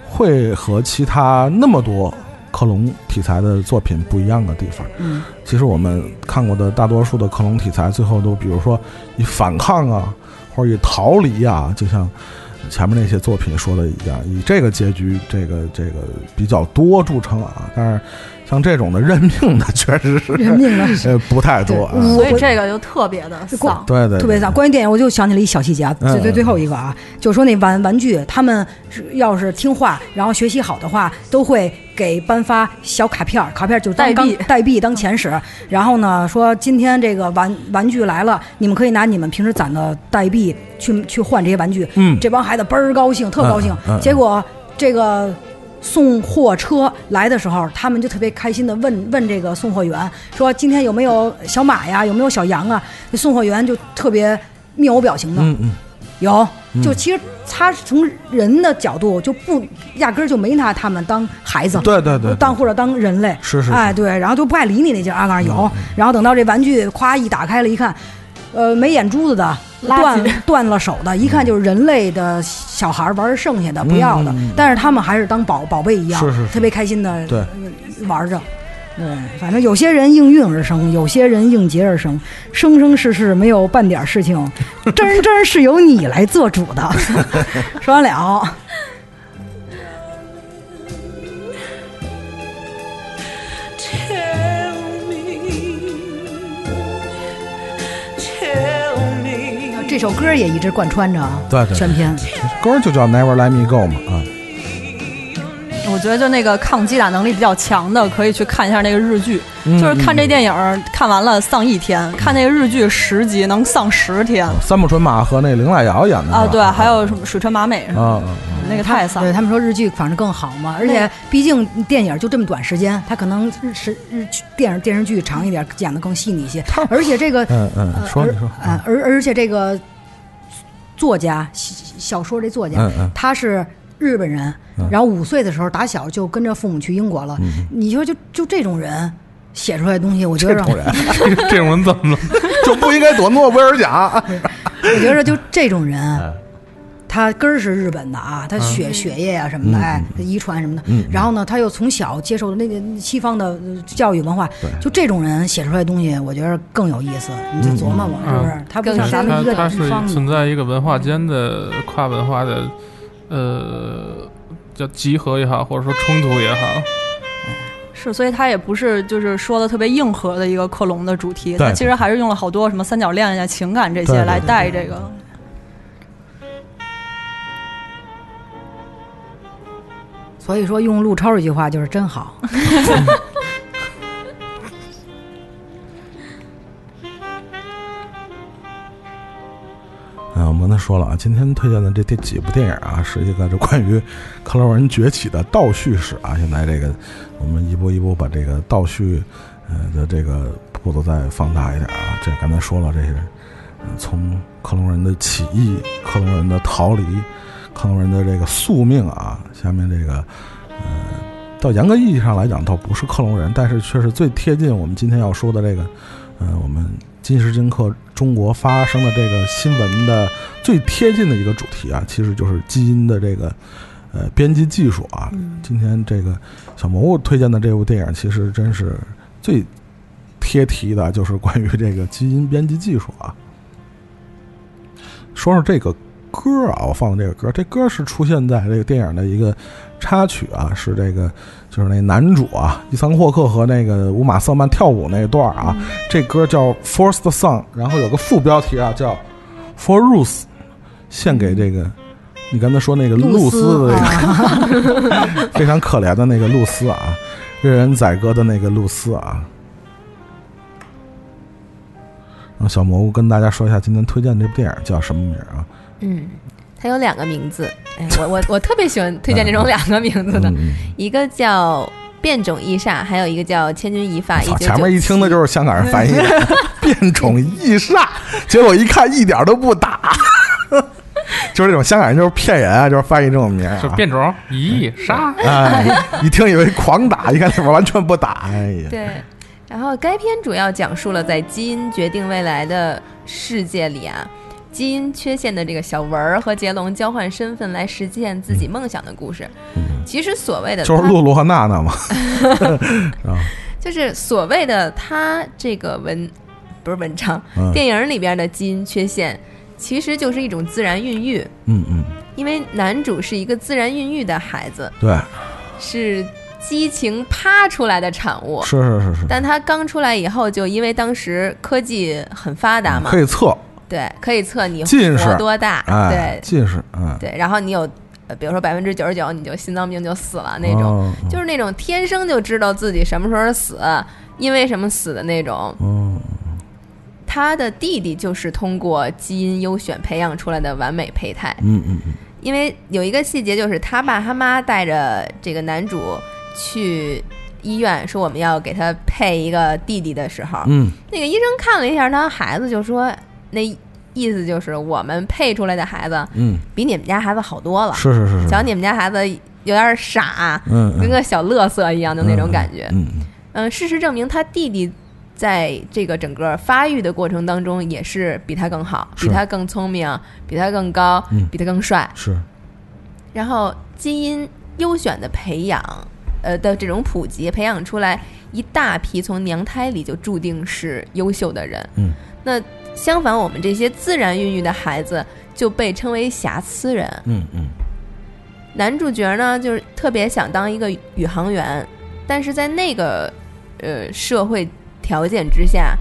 会和其他那么多克隆题材的作品不一样的地方。嗯其实我们看过的大多数的克隆题材，最后都比如说以反抗啊，或者以逃离啊，就像前面那些作品说的一样，以这个结局，这个这个比较多著称啊。但是像这种的认命的，确实是认命的呃不太多所以这个就特别的丧。对对，对特别丧。关于电影，我就想起了一小细节最最最后一个啊，就是说那玩玩具，他们是要是听话，然后学习好的话，都会给颁发小卡片儿，卡片儿就当代币当代币当钱使。然后呢，说今天这个玩玩具来了，你们可以拿你们平时攒的代币去去换这些玩具。嗯这帮孩子倍儿高兴，特高兴。嗯嗯嗯结果这个。送货车来的时候，他们就特别开心的问问这个送货员说：“今天有没有小马呀？有没有小羊啊？”那送货员就特别面无表情的，嗯嗯，有，就其实他从人的角度就不压根儿就没拿他们当孩子，对对对，对。当或者当人类，是是是。哎对，然后就不爱理你那劲儿啊，有。嗯，然后等到这玩具夸一打开了，一看，呃，没眼珠子的。断圾。断了手的，一看就是人类的小孩玩剩下的不要的，嗯。嗯嗯但是他们还是当宝宝贝一样，是是是。特别开心的对。玩着。对，反正有些人应运而生，有些人应劫而生，生生世世没有半点事情，真真是由你来做主的。说完了，这首歌也一直贯穿着啊，对全篇。歌就叫 Never Let Me Go 嘛啊。我觉得就那个抗击打能力比较强的，可以去看一下那个日剧。嗯就是看这电影儿看完了丧一天，看那个日剧十集能丧十天三木春马和那林濑遥演的啊！对，还有什么水川麻美什么啊的，那个太丧对。他们说日剧反正更好嘛，而且毕竟电影就这么短时间，它可能日时日电影电视剧长一点，讲的更细腻一些。而且这个嗯嗯呃而说你说啊，而而且这个作家小小说这作家他是日本人，然后五岁的时候打小就跟着父母去英国了。你说就就这种人写出来的东西，我觉得嗯这种人 这种人怎么了？就不应该得诺贝尔奖。我觉得就这种人，嗯他根儿是日本的啊，他血血液啊什么的，哎，遗传什么的。嗯然后呢，他又从小接受的那个西方的呃教育文化，就这种人写出来的东西，我觉得更有意思。你就琢磨琢磨，是不是？他不像咱们一个地方的。存在一个文化间的跨文化的，呃，叫集合也好，或者说冲突也好，是，所以它也不是就是说的特别硬核的一个克隆的主题，对它其实还是用了好多什么三角恋呀、情感这些来带这个。所以说，用陆超一句话就是真好。刚才说了啊，今天推荐的这这几部电影啊，是一个这关于 克隆人崛起的倒叙史啊。现在这个我们一步一步把这个倒叙呃的这个步子再放大一点啊。这刚才说了，这是、呃从克隆人的起义、克隆人的逃离、克隆人的这个宿命啊。下面这个呃，到严格意义上来讲，倒不是克隆人，但是却是最贴近我们今天要说的这个呃，我们今时今刻中国发生的这个新闻的最贴近的一个主题啊，其实就是基因的这个呃编辑技术啊。今天这个小蘑菇推荐的这部电影，其实真是最贴题的，就是关于这个基因编辑技术啊。说说这个歌啊，我放的这个歌，这歌是出现在这个电影的一个插曲啊，是这个就是那男主啊，伊桑霍克和那个乌玛瑟曼跳舞那段啊，这歌叫《First Song》，然后有个副标题啊叫《For Ruth》，献给这个你刚才说那个露丝的那个 非常可怜的那个露丝啊，任人宰割的那个露丝啊。让小蘑菇跟大家说一下今天推荐这部电影叫什么名啊？嗯，它有两个名字，哎，我我我特别喜欢推荐这种两个名字的，嗯。一个叫《变种异煞》，还有一个叫《千钧一发》。操，一九前面一听的就是香港人翻译的。变种异煞，结果一看一点都不打，就是这种香港人就是骗人啊，就是翻译这种名儿、啊，就变种咦啥？哎，一听以为狂打，一看里边完全不打，哎呀，对，然后该片主要讲述了在基因决定未来的世界里啊，基因缺陷的这个小文儿和杰龙交换身份来实现自己梦想的故事。其实所谓的嗯就是露露和娜娜嘛，就是所谓的他这个文不是文章，嗯。电影里边的基因缺陷，其实就是一种自然孕育。嗯嗯，因为男主是一个自然孕育的孩子，对，是激情啪出来的产物。是是是是，但他刚出来以后，就因为当时科技很发达嘛，可以测，对，可以测你近视多大，哎，对。近视，嗯，对，然后你有，呃比如说百分之九十九你就心脏病就死了那种，哦就是那种天生就知道自己什么时候死，因为什么死的那种。嗯他的弟弟就是通过基因优选培养出来的完美胚胎，嗯嗯嗯，因为有一个细节就是他爸他妈带着这个男主去医院说我们要给他配一个弟弟的时候，嗯。那个医生看了一下他孩子，就说那意思就是我们配出来的孩子嗯，比你们家孩子好多了。是是是是，瞧你们家孩子有点傻，嗯嗯跟个小乐色一样的那种感觉。嗯嗯嗯，事实证明他弟弟在这个整个发育的过程当中也是比他更好，比他更聪明，比他更高，嗯比他更帅。是，然后基因优选的培养，呃的这种普及，培养出来一大批从娘胎里就注定是优秀的人。嗯，那相反，我们这些自然孕育的孩子就被称为瑕疵人。嗯嗯男主角呢，就是特别想当一个宇航员，但是在那个呃社会条件之下，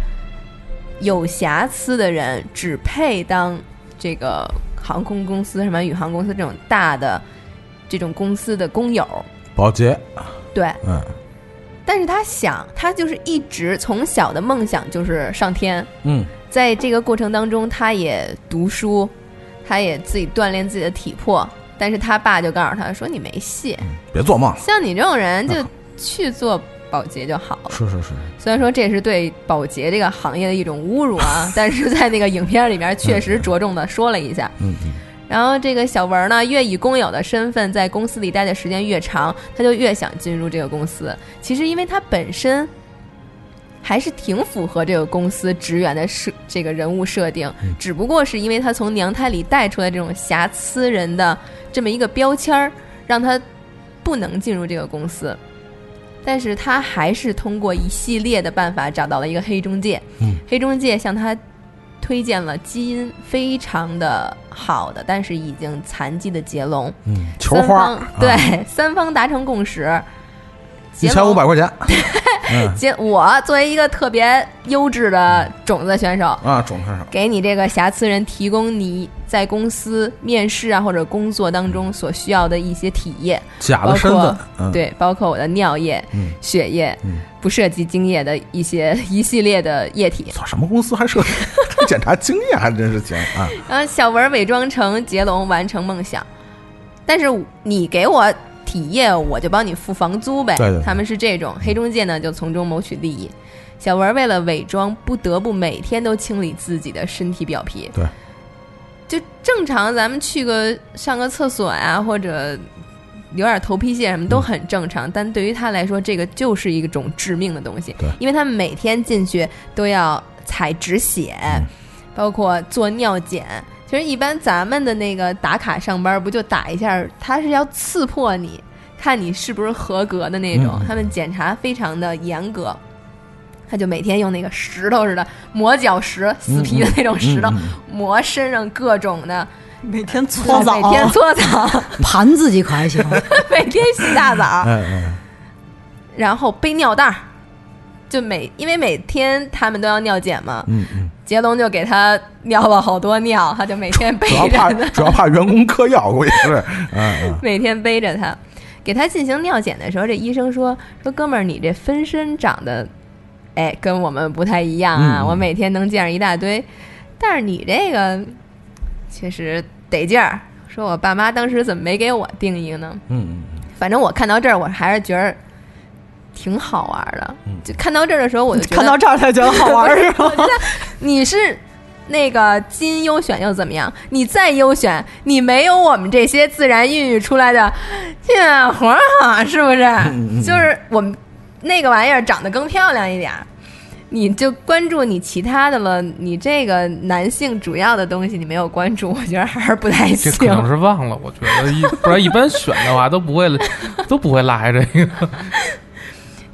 有瑕疵的人只配当这个航空公司、什么宇航公司这种大的这种公司的工友。保洁，对，嗯但是他想，他就是一直从小的梦想就是上天，嗯。在这个过程当中，他也读书，他也自己锻炼自己的体魄，但是他爸就告诉他说：“你没戏，别做梦。了，像你这种人就去做保洁就好了。是是是，”虽然说这是对保洁这个行业的一种侮辱啊，但是在那个影片里面确实着重的说了一下。嗯嗯然后这个小文呢，越以工友的身份在公司里待的时间越长，他就越想进入这个公司。其实因为他本身还是挺符合这个公司职员的设这个人物设定，只不过是因为他从娘胎里带出来这种瑕疵人的这么一个标签儿，让他不能进入这个公司。但是他还是通过一系列的办法找到了一个黑中介，嗯黑中介向他推荐了基因非常的好的，但是已经残疾的杰龙。嗯，球三花方，对、三方达成共识，一千五百块钱，嗯。杰我作为一个特别优质的种子选手，啊，种子选手，给你这个瑕疵人提供你在公司面试啊或者工作当中所需要的一些体液，假的身份，嗯，对，包括我的尿液、嗯。血液，嗯。不涉及精液的一些一系列的液体。操，什么公司还涉 还检查精液，还真是行啊！然后小文伪装成杰龙完成梦想，但是你给我体液，我就帮你付房租呗。对对对他们是这种黑中介呢，就从中谋取利益。小文为了伪装，不得不每天都清理自己的身体表皮。对，就正常咱们去个上个厕所呀、或者有点头皮屑什么都很正常，但对于他来说，这个就是一种致命的东西。对因为他们每天进去都要采止血，包括做尿检。其实一般咱们的那个打卡上班，不就打一下？他是要刺破你，看你是不是合格的那种。嗯他们检查非常的严格，他就每天用那个石头似的磨脚石，死皮的那种石头，嗯磨身上各种的，每天搓澡，每天搓澡，盘自己可还行？每天洗大澡，然后背尿袋儿。就每因为每天他们都要尿检嘛，嗯嗯，杰龙就给他尿了好多尿，他就每天背主要怕着他，主要怕员工嗑药，估计是，嗯嗯每天背着他。给他进行尿检的时候，这医生说说哥们儿，你这分身长得，哎，跟我们不太一样啊。我每天能见着一大堆，但是你这个确实得劲儿。说我爸妈当时怎么没给我定一个呢？嗯嗯反正我看到这儿，我还是觉得挺好玩的。嗯就看到这儿的时候，我就看到这儿才觉得好玩儿 是吧？你是那个基因优选又怎么样？你再优选，你没有我们这些自然孕育出来的这活儿好，是不是？嗯就是我们那个玩意儿长得更漂亮一点儿。你就关注你其他的了，你这个男性主要的东西你没有关注，我觉得还是不太这可能。是忘了，我觉得一不然一般选的话都不会都不会拉这个。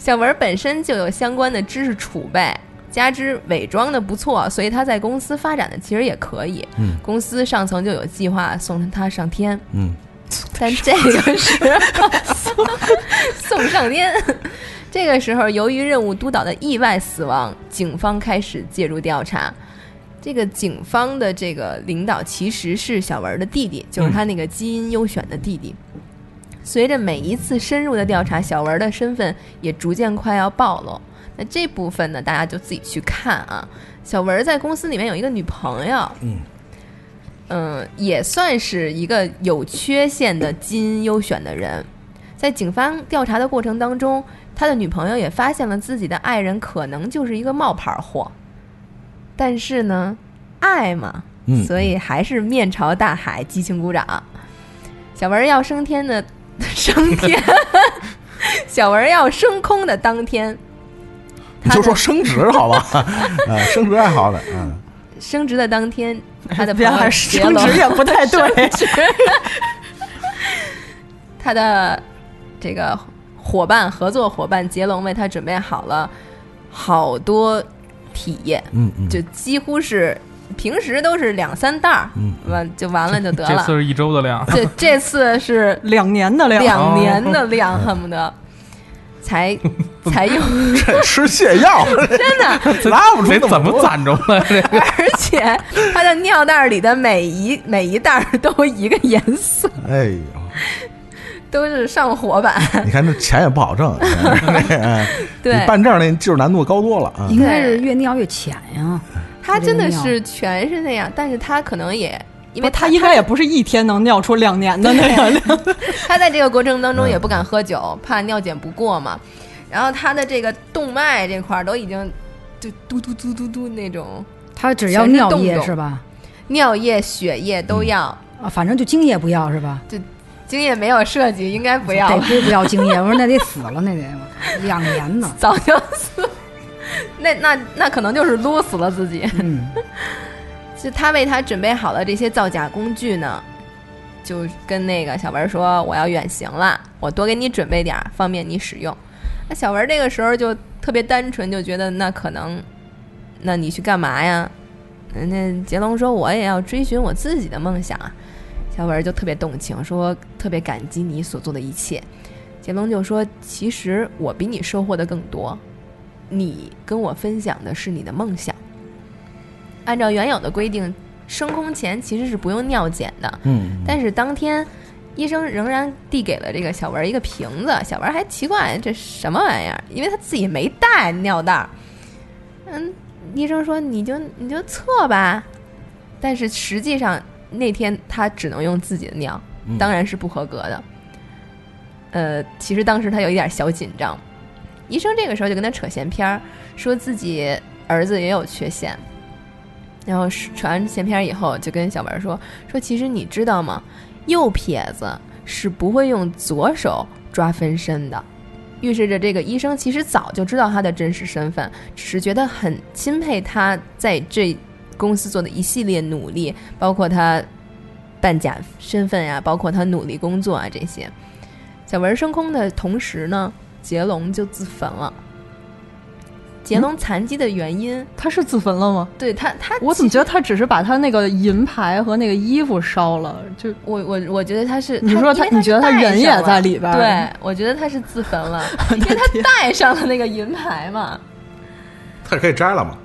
小文本身就有相关的知识储备，加之伪装的不错，所以他在公司发展的其实也可以。嗯公司上层就有计划送他上天，嗯但这个时候送送上天。这个时候，由于任务督导的意外死亡，警方开始介入调查。这个警方的这个领导其实是小文的弟弟，就是他那个基因优选的弟弟。随着每一次深入的调查，小文的身份也逐渐快要暴露。那这部分呢，大家就自己去看啊。小文在公司里面有一个女朋友，嗯嗯，也算是一个有缺陷的基因优选的人。在警方调查的过程当中，他的女朋友也发现了自己的爱人可能就是一个冒牌货。但是呢，爱嘛，嗯所以还是面朝大海，激情鼓掌。小文要升天的 升天，小文要升空的当天，你就说升职好吧，啊，升职还好的，嗯。升职的当天，他的朋别友升职也不太对。他的这个伙伴合作伙伴杰龙为他准备好了好多体验，嗯嗯，就几乎是平时都是两三袋儿，嗯。完就完了就得了。这次。是一周的量，这这次是两年的量，两年的量，恨不得。才 才用，这吃泻药，真的，拉不出得怎么攒着了？这个。而且他的尿袋里的每一每一袋儿都一个颜色，哎呦，都是上火版。你看这钱也不好挣，哎对，办证那技术难度高多了啊。应该是越尿越浅呀。他真的是全是那样，但是他可能也因为不他应该也不是一天能尿出两年的那个量。他在这个过程当中也不敢喝酒，怕尿检不过嘛。然后他的这个动脉这块儿都已经就嘟嘟嘟嘟嘟那种他只要尿液是吧？尿液、血液都要，啊，反正就精液不要是吧？就精液没有设计，应该不要得亏，不不要精液，我说那得死了，那得两年呢。早就死。那那那可能就是撸死了自己。嗯，就他为他准备好了这些造假工具呢，就跟那个小文说：“我要远行了，我多给你准备点儿，方便你使用。”那小文这个时候就特别单纯，就觉得那可能，那你去干嘛呀？嗯那杰龙说：“我也要追寻我自己的梦想啊。”小文就特别动情，说特别感激你所做的一切。杰龙就说：“其实我比你收获的更多，你跟我分享的是你的梦想。按照原有的规定，升空前其实是不用尿检的，嗯，但是当天医生仍然递给了这个小文一个瓶子，小文还奇怪这什么玩意儿，因为他自己没带尿袋。嗯，医生说你就你就测吧，但是实际上那天他只能用自己的尿，嗯当然是不合格的。呃，其实当时他有一点小紧张，医生这个时候就跟他扯闲篇儿，说自己儿子也有缺陷。然后是扯完闲篇儿以后，就跟小文说说，其实你知道吗？右撇子是不会用左手抓分身的，预示着这个医生其实早就知道他的真实身份，只是觉得很钦佩他在这公司做的一系列努力，包括他办假身份呀、包括他努力工作啊这些。小文升空的同时呢，杰龙就自焚了。杰龙残疾的原因，他是自焚了吗？对他，他我怎么觉得他只是把他那个银牌和那个衣服烧了？就我我我觉得他是，你说他你觉得他人也在里边对，我觉得他是自焚了，因为他戴上了那个银牌嘛。他也可以摘了嘛。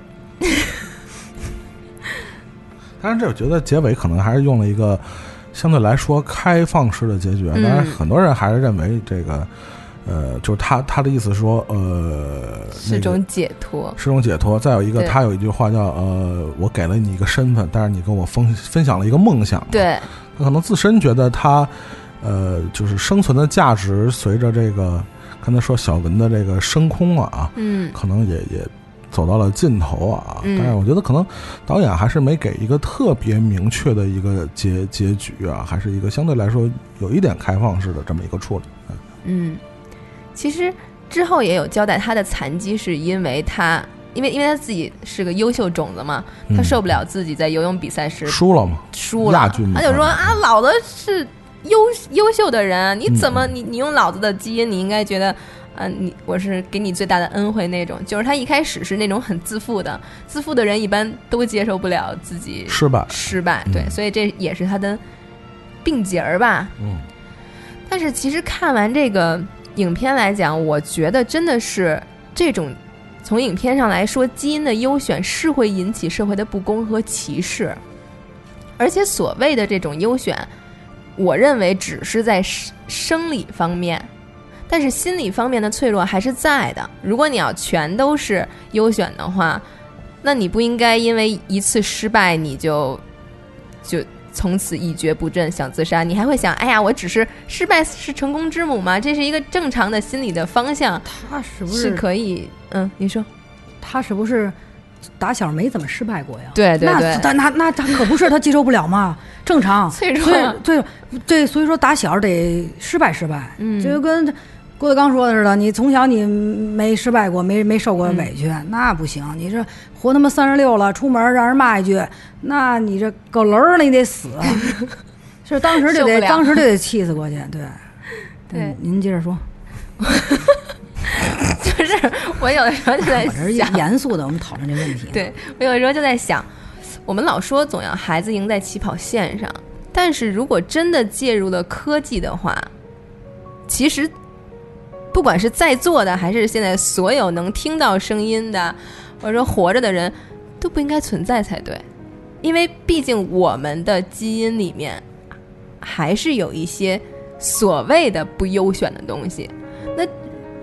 但是这我觉得结尾可能还是用了一个相对来说开放式的结局。当然，嗯很多人还是认为这个，呃，就是他他的意思是说，呃，那种解脱。是种解脱。再有一个，他有一句话叫呃，我给了你一个身份，但是你跟我分分享了一个梦想。，对，他可能自身觉得他呃，就是生存的价值随着这个刚才说小文的这个升空啊，嗯，可能也也走到了尽头啊。嗯但是我觉得可能导演还是没给一个特别明确的一个结结局啊，还是一个相对来说有一点开放式的这么一个处理。嗯，其实之后也有交代，他的残疾是因为他，因为因为他自己是个优秀种子嘛，他嗯受不了自己在游泳比赛时输了嘛？输了。亚军，他就说嗯。啊，老子是优优秀的人，你怎么嗯。你你用老子的基因，你应该觉得。啊，你我是给你最大的恩惠那种，就是他一开始是那种很自负的，自负的人一般都接受不了自己失败。失败，嗯。对，所以这也是他的病结儿吧。嗯，但是其实看完这个影片来讲，我觉得真的是这种从影片上来说，基因的优选是会引起社会的不公和歧视，而且所谓的这种优选，我认为只是在生生理方面。但是心理方面的脆弱还是在的。如果你要全都是优选的话，那你不应该因为一次失败你就就从此一蹶不振，想自杀。你还会想，哎呀，我只是失败是成功之母吗？这是一个正常的心理的方向，他是不是是可以。嗯，你说，他是不是打小没怎么失败过呀？对对对那那那他可不是他接受不了嘛，正常。脆弱所以对对，所以说打小得失败失败，嗯就跟郭德纲说的似的，你从小你没失败过，没没受过委屈，嗯那不行。你这活他妈三十六了，出门让人骂一句，那你这狗轮儿了，你得死。是当时就得当时就得气死过去，对。对嗯您接着说，就是我有的时候就在 我这是想，严肃的，我们讨论这问题。对我有的时候就在想，我们老说总要孩子赢在起跑线上，但是如果真的介入了科技的话，其实不管是在座的，还是现在所有能听到声音的，或者说活着的人，都不应该存在才对，因为毕竟我们的基因里面还是有一些所谓的不优选的东西。那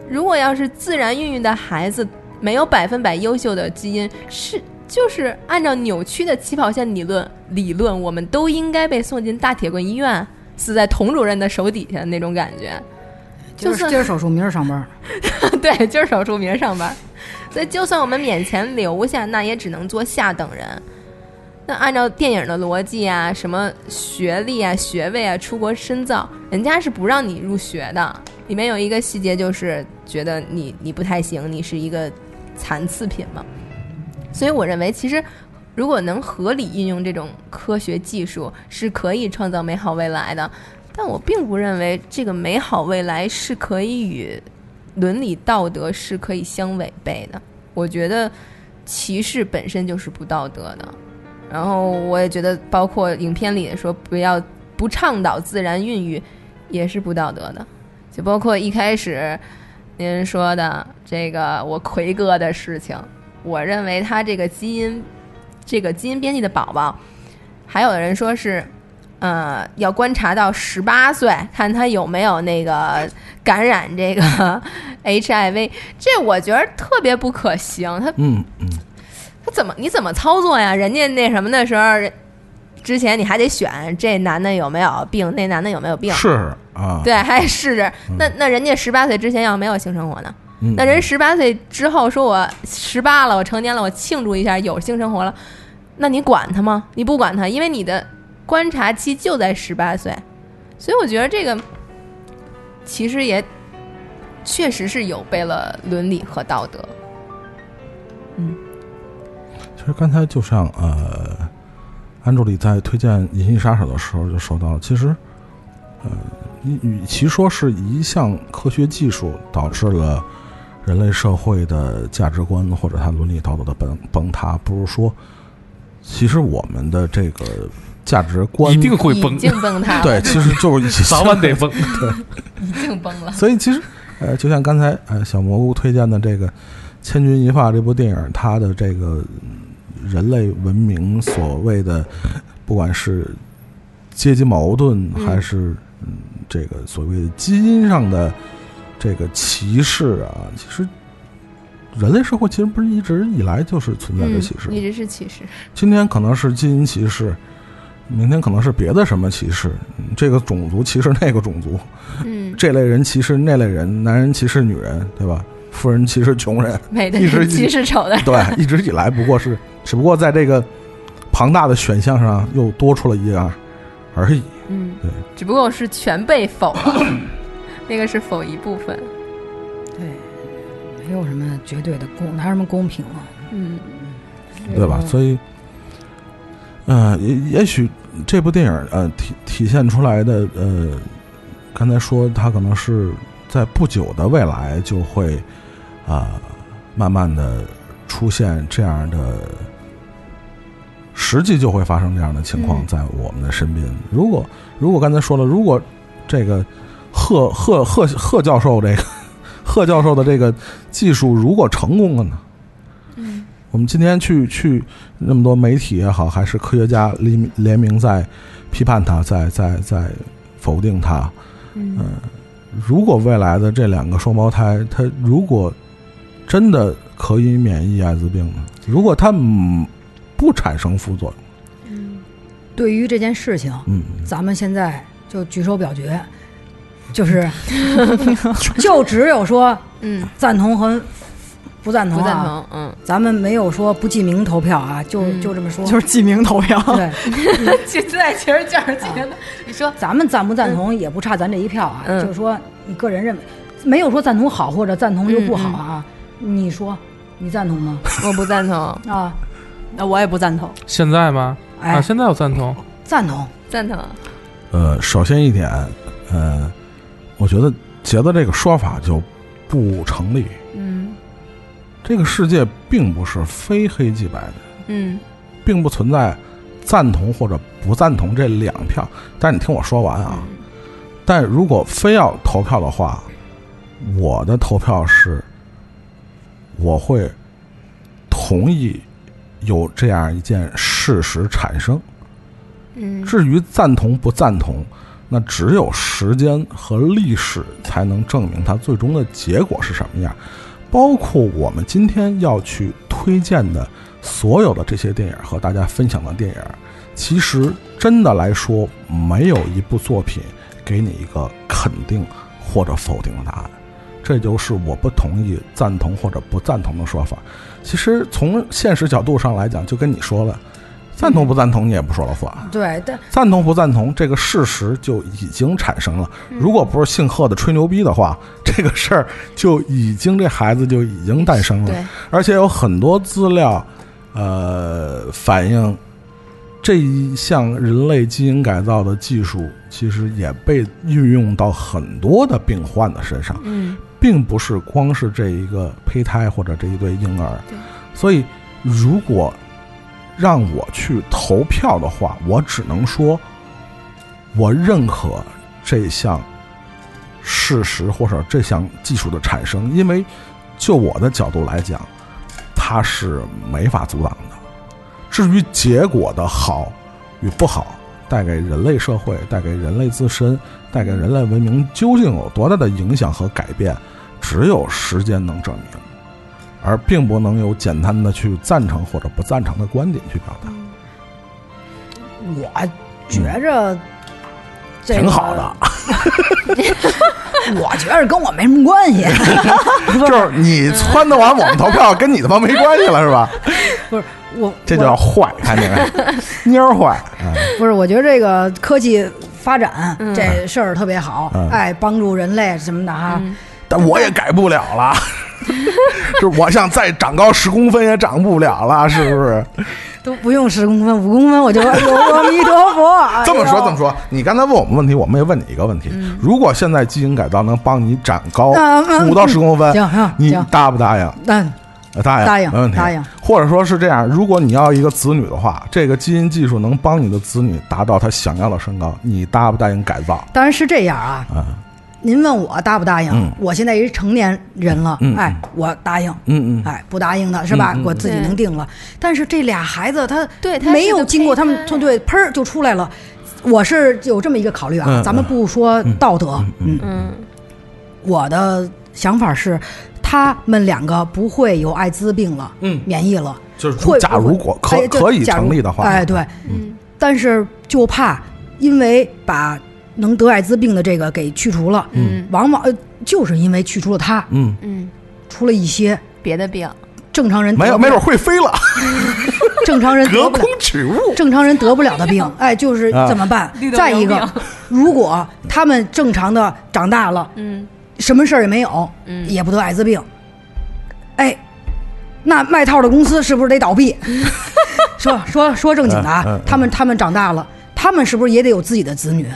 如果要是自然孕育的孩子没有百分百优秀的基因，是就是按照扭曲的起跑线理论理论，我们都应该被送进大铁棍医院，死在童主任的手底下那种感觉。就是今儿手术，明儿上班。对，今儿手术，明儿上班。所以，就算我们勉强留下，那也只能做下等人。那按照电影的逻辑啊，什么学历啊、学位啊、出国深造，人家是不让你入学的。里面有一个细节，就是觉得你你不太行，你是一个残次品嘛。所以，我认为其实如果能合理运用这种科学技术，是可以创造美好未来的。但我并不认为这个美好未来是可以与伦理道德是可以相违背的。我觉得歧视本身就是不道德的。然后我也觉得，包括影片里说不要不倡导自然孕育，也是不道德的。就包括一开始您说的这个我奎哥的事情，我认为他这个基因这个基因编辑的宝宝，还有的人说是。呃，要观察到十八岁，看他有没有那个感染这个 HIV，这我觉得特别不可行。他嗯嗯，他怎么你怎么操作呀？人家那什么的时候，人之前你还得选这男的有没有病，那男的有没有病，是啊，对，还得试试。那那人家十八岁之前要没有性生活呢？嗯那人十八岁之后说我十八了，我成年了，我庆祝一下有性生活了，那你管他吗？你不管他，因为你的观察期就在十八岁，所以我觉得这个其实也确实是有悖了伦理和道德。嗯其实刚才就像呃，安助理在推荐《银翼杀手》的时候就说到了，其实呃，与与其说是一项科学技术导致了人类社会的价值观或者它伦理道德的崩崩塌，不如说，其实我们的这个价值观一定会崩已，经崩塌，对，其实就是早晚得崩。对，一定崩了。所以其实，呃，就像刚才呃小蘑菇推荐的这个《千钧一发》这部电影，它的这个嗯人类文明所谓的，不管是阶级矛盾，嗯还是嗯这个所谓的基因上的这个歧视啊，其实人类社会其实不是一直以来就是存在着歧视嗯，，一直是歧视。今天可能是基因歧视。明天可能是别的什么歧视，嗯这个种族歧视那个种族，嗯，这类人歧视那类人，男人歧视女人，对吧？富人歧视穷人，美的人歧视丑的人。对，一直以来不过是，只不过在这个庞大的选项上又多出了一样而已。嗯，对，只不过是全被否了，那个是否一部分。对，没有什么绝对的公，哪有什么公平啊？嗯对吧？所以，呃，也也许这部电影呃体体现出来的呃，刚才说它可能是在不久的未来就会啊、慢慢的出现这样的。实际就会发生这样的情况在我们的身边。如果如果刚才说了，如果这个贺贺贺贺教授这个 贺教授的这个技术如果成功了呢？嗯我们今天去去那么多媒体也好，还是科学家联联名在批判他，在在在否定他。嗯如果未来的这两个双胞胎，他如果真的可以免疫艾滋病呢？如果他嗯不产生副作用，嗯对于这件事情，嗯，咱们现在就举手表决，就是 就只有说嗯，赞同和不赞同、啊，不赞同。嗯，咱们没有说不记名投票啊，就、嗯就这么说。就是记名投票。对，现在，其实就是觉得你说 咱们赞不赞同也不差咱这一票啊，嗯就是说你个人认为，没有说赞同好或者赞同就不好啊。你说你赞同吗？我不赞同，啊，那我也不赞同。现在吗？哎，啊，现在我赞同。赞同。赞同。呃，首先一点，呃，我觉得杰子这个说法就不成立。嗯这个世界并不是非黑即白的，嗯并不存在赞同或者不赞同这两票。但是你听我说完啊，但如果非要投票的话，我的投票是，我会同意有这样一件事实产生。嗯至于赞同不赞同，那只有时间和历史才能证明它最终的结果是什么样。包括我们今天要去推荐的所有的这些电影和大家分享的电影，其实真的来说，没有一部作品给你一个肯定或者否定的答案。这就是我不同意赞同或者不赞同的说法。其实从现实角度上来讲，就跟你说了，赞同不赞同你也不说了算。对，但赞同不赞同，这个事实就已经产生了。如果不是姓贺的吹牛逼的话，这个事儿就已经这孩子就已经诞生了。对，而且有很多资料，呃，反映这一项人类基因改造的技术，其实也被运用到很多的病患的身上。嗯并不是光是这一个胚胎或者这一对婴儿对。所以，如果让我去投票的话，我只能说，我认可这项事实或者这项技术的产生，因为就我的角度来讲，它是没法阻挡的。至于结果的好与不好，带给人类社会、带给人类自身、带给人类文明究竟有多大的影响和改变，只有时间能证明，而并不能有简单的去赞成或者不赞成的观点去表达。我觉着这个挺好的，我觉着跟我没什么关系。就是你撺掇完我们投票，跟你他妈没关系了是吧？不是我，这叫坏，看见没？蔫坏，嗯不是，我觉得这个科技发展嗯这事儿特别好，嗯哎，帮助人类什么的哈。嗯但我也改不了了。是我想再长高十公分也长不了了，是不是？都不用十公分、五公分，我就 有阿弥陀佛。这么说，这么说，你刚才问我们问题，我们也问你一个问题：如果现在基因改造能帮你长高嗯嗯五到十公分行行，你行答不答应？那呃答应，答应没问题。答应。或者说是这样，如果你要一个子女的话，这个基因技术能帮你的子女达到他想要的身高，你答不答应改造？当然是这样啊。啊，您问我答不答应？嗯。我现在也是成年人了，哎，我答应。嗯嗯，哎，不答应的是吧？我自己能定了。但是这俩孩子他对他没有经过他们对砰儿就出来了。我是有这么一个考虑啊，嗯咱们不说道德，嗯，嗯，我的想法是，他们两个不会有艾滋病了，嗯。免疫了，就是会假如果可可以假如成立的话，哎，对，嗯，但是就怕因为把能得艾滋病的这个给去除了，嗯。往往呃就是因为去除了它，嗯，嗯，出了一些别的病，正常人没有，得没准会飞了，正常人隔得不了空取物。正常人得不了的病，哎，就是啊。怎么办？再一个，如果他们正常的长大了，嗯。什么事儿也没有，嗯。也不得艾滋病，哎，那卖套的公司是不是得倒闭？说说说正经的啊，他们他们长大了，他们是不是也得有自己的子女？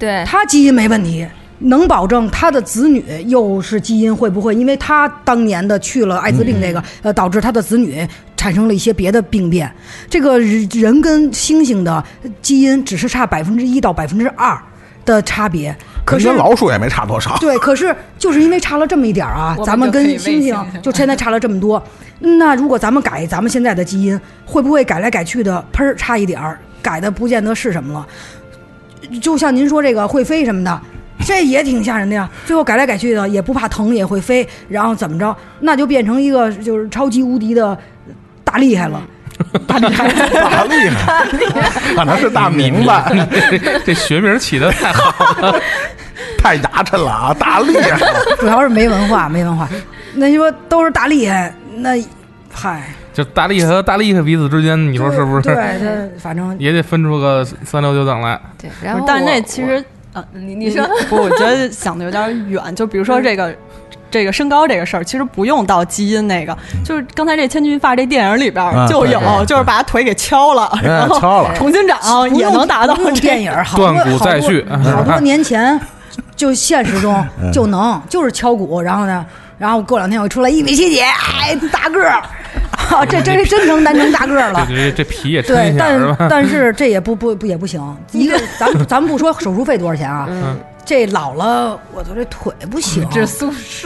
对，他基因没问题，能保证他的子女又是基因会不会？因为他当年的去了艾滋病这个，呃，导致他的子女产生了一些别的病变。这个人跟猩猩的基因只是差百分之一到百分之二的差别，可是跟老鼠也没差多少。对，可是就是因为差了这么一点儿啊咱们跟猩猩就现在差了这么多。那如果咱们改咱们现在的基因，会不会改来改去的，喷儿差一点儿，改的不见得是什么了？就像您说这个会飞什么的，这也挺吓人的呀。最后改来改去的，也不怕疼，也会飞，然后怎么着，那就变成一个就是超级无敌的大厉害了。大厉害，大厉害，可能是大明白，这学名起的太好了。太牙碜了啊！大厉害，主要是没文化，没文化。那你说都是大厉害，那嗨，就大力和大力和彼此之间，你说是不是对，是？这 反正也得分出个三六九等来。对，然后但是那其实呃，你你说 不，我觉得想的有点远。就比如说这个。这个身高这个事儿，其实不用到基因那个，就是刚才这《千钧一发》这电影里边啊就有，对对就是把腿给敲了，哎然后敲了重新长也能达到电影，好多断骨再续好多好多年前就现实中就能就是敲骨，然后呢，然后过两天我出来一米七几，哎，大个儿，啊，这这真成单成大个儿了这。这这皮也是吧？但但是这也不不不也不行。一个，咱们咱们不说手术费多少钱啊，这老了，我操，这腿不行。这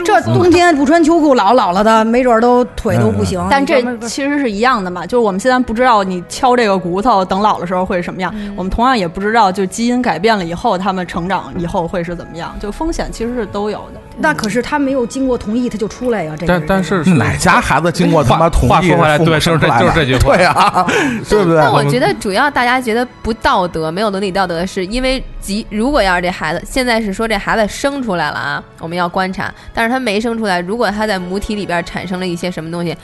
这冬天不穿秋裤，老老了的，没准儿都腿都不行。但这其实是一样的嘛，就是我们现在不知道你敲这个骨头，等老的时候会是什么样，我们同样也不知道，就基因改变了以后，他们成长以后会是怎么样，就风险其实是都有的。那可是他没有经过同意，他就出来呀。这个但但是哪家孩子经过他妈同意？话说回来对就是这生出来就是这句话对啊，对不对？但我觉得主要大家觉得不道德、没有伦理道德的是，因为即如果要是这孩子现在是说这孩子生出来了啊，我们要观察，但是他没生出来，如果他在母体里边产生了一些什么东西，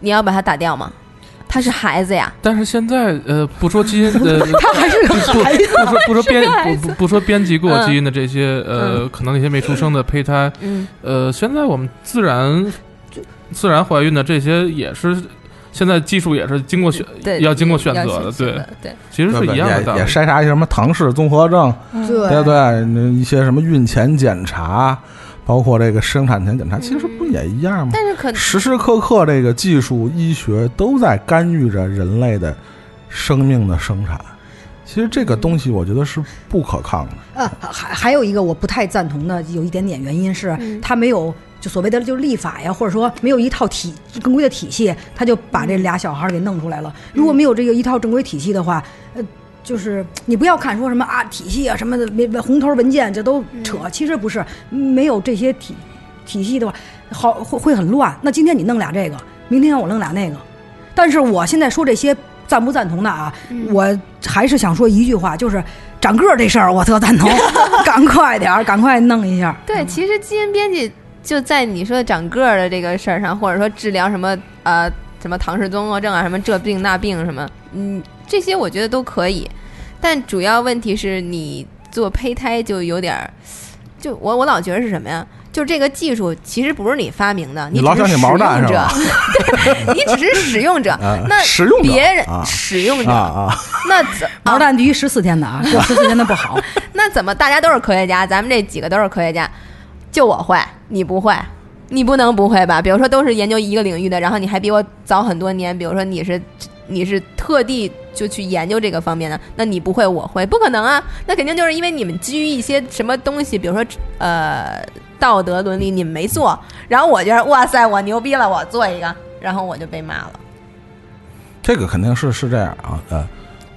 你要把他打掉吗？他是孩子呀，但是现在呃，不说基因呃，他还是孩子。不说不说编不不 不说编辑过嗯基因的这些呃，可能那些没出生的胚胎，嗯，呃，现在我们自然自然怀孕的这些也是。现在技术也是经过选，对，要经过选择的，对，对，其实是一样的也也。筛查一些什么唐氏综合症，对对对，那一些什么孕前检查，包括这个生产前检查，其实不也一样吗？但是可时时刻刻，这个技术医学都在干预着人类的生命的生产。其实这个东西，我觉得是不可抗的。呃，还还有一个我不太赞同的，有一点点原因是嗯他没有就所谓的就立法呀，或者说没有一套体正规的体系，他就把这俩小孩给弄出来了。如果没有这个一套正规体系的话，呃。就是你不要看说什么啊体系啊什么的，没红头文件这都扯，其实不是，没有这些体体系的话，好会会很乱。那今天你弄俩这个，明天我弄俩那个，但是我现在说这些赞不赞同的啊，我还是想说一句话，就是长个儿这事儿我特赞同，赶快点儿，赶快弄一下。对，其实基因编辑就在你说的长个儿的这个事儿上，或者说治疗什么呃什么唐氏综合症啊，什么这病那病什么，嗯，这些我觉得都可以，但主要问题是你做胚胎就有点儿，就我我老觉得是什么呀？就是这个技术其实不是你发明的，你只是使老想起毛蛋用者是吧，对，你只是使用者 啊。那使用者别人啊使用者，那毛蛋低于十四天的啊，过十四天的不好。那怎么大家都是科学家，咱们这几个都是科学家，就我会，你不会，你不能不会吧？比如说都是研究一个领域的，然后你还比我早很多年，比如说你是你是特地就去研究这个方面的，那你不会我会，不可能啊！那肯定就是因为你们基于一些什么东西，比如说呃道德伦理你们没做，然后我觉得哇塞我牛逼了，我做一个，然后我就被骂了。这个肯定是是这样啊，呃，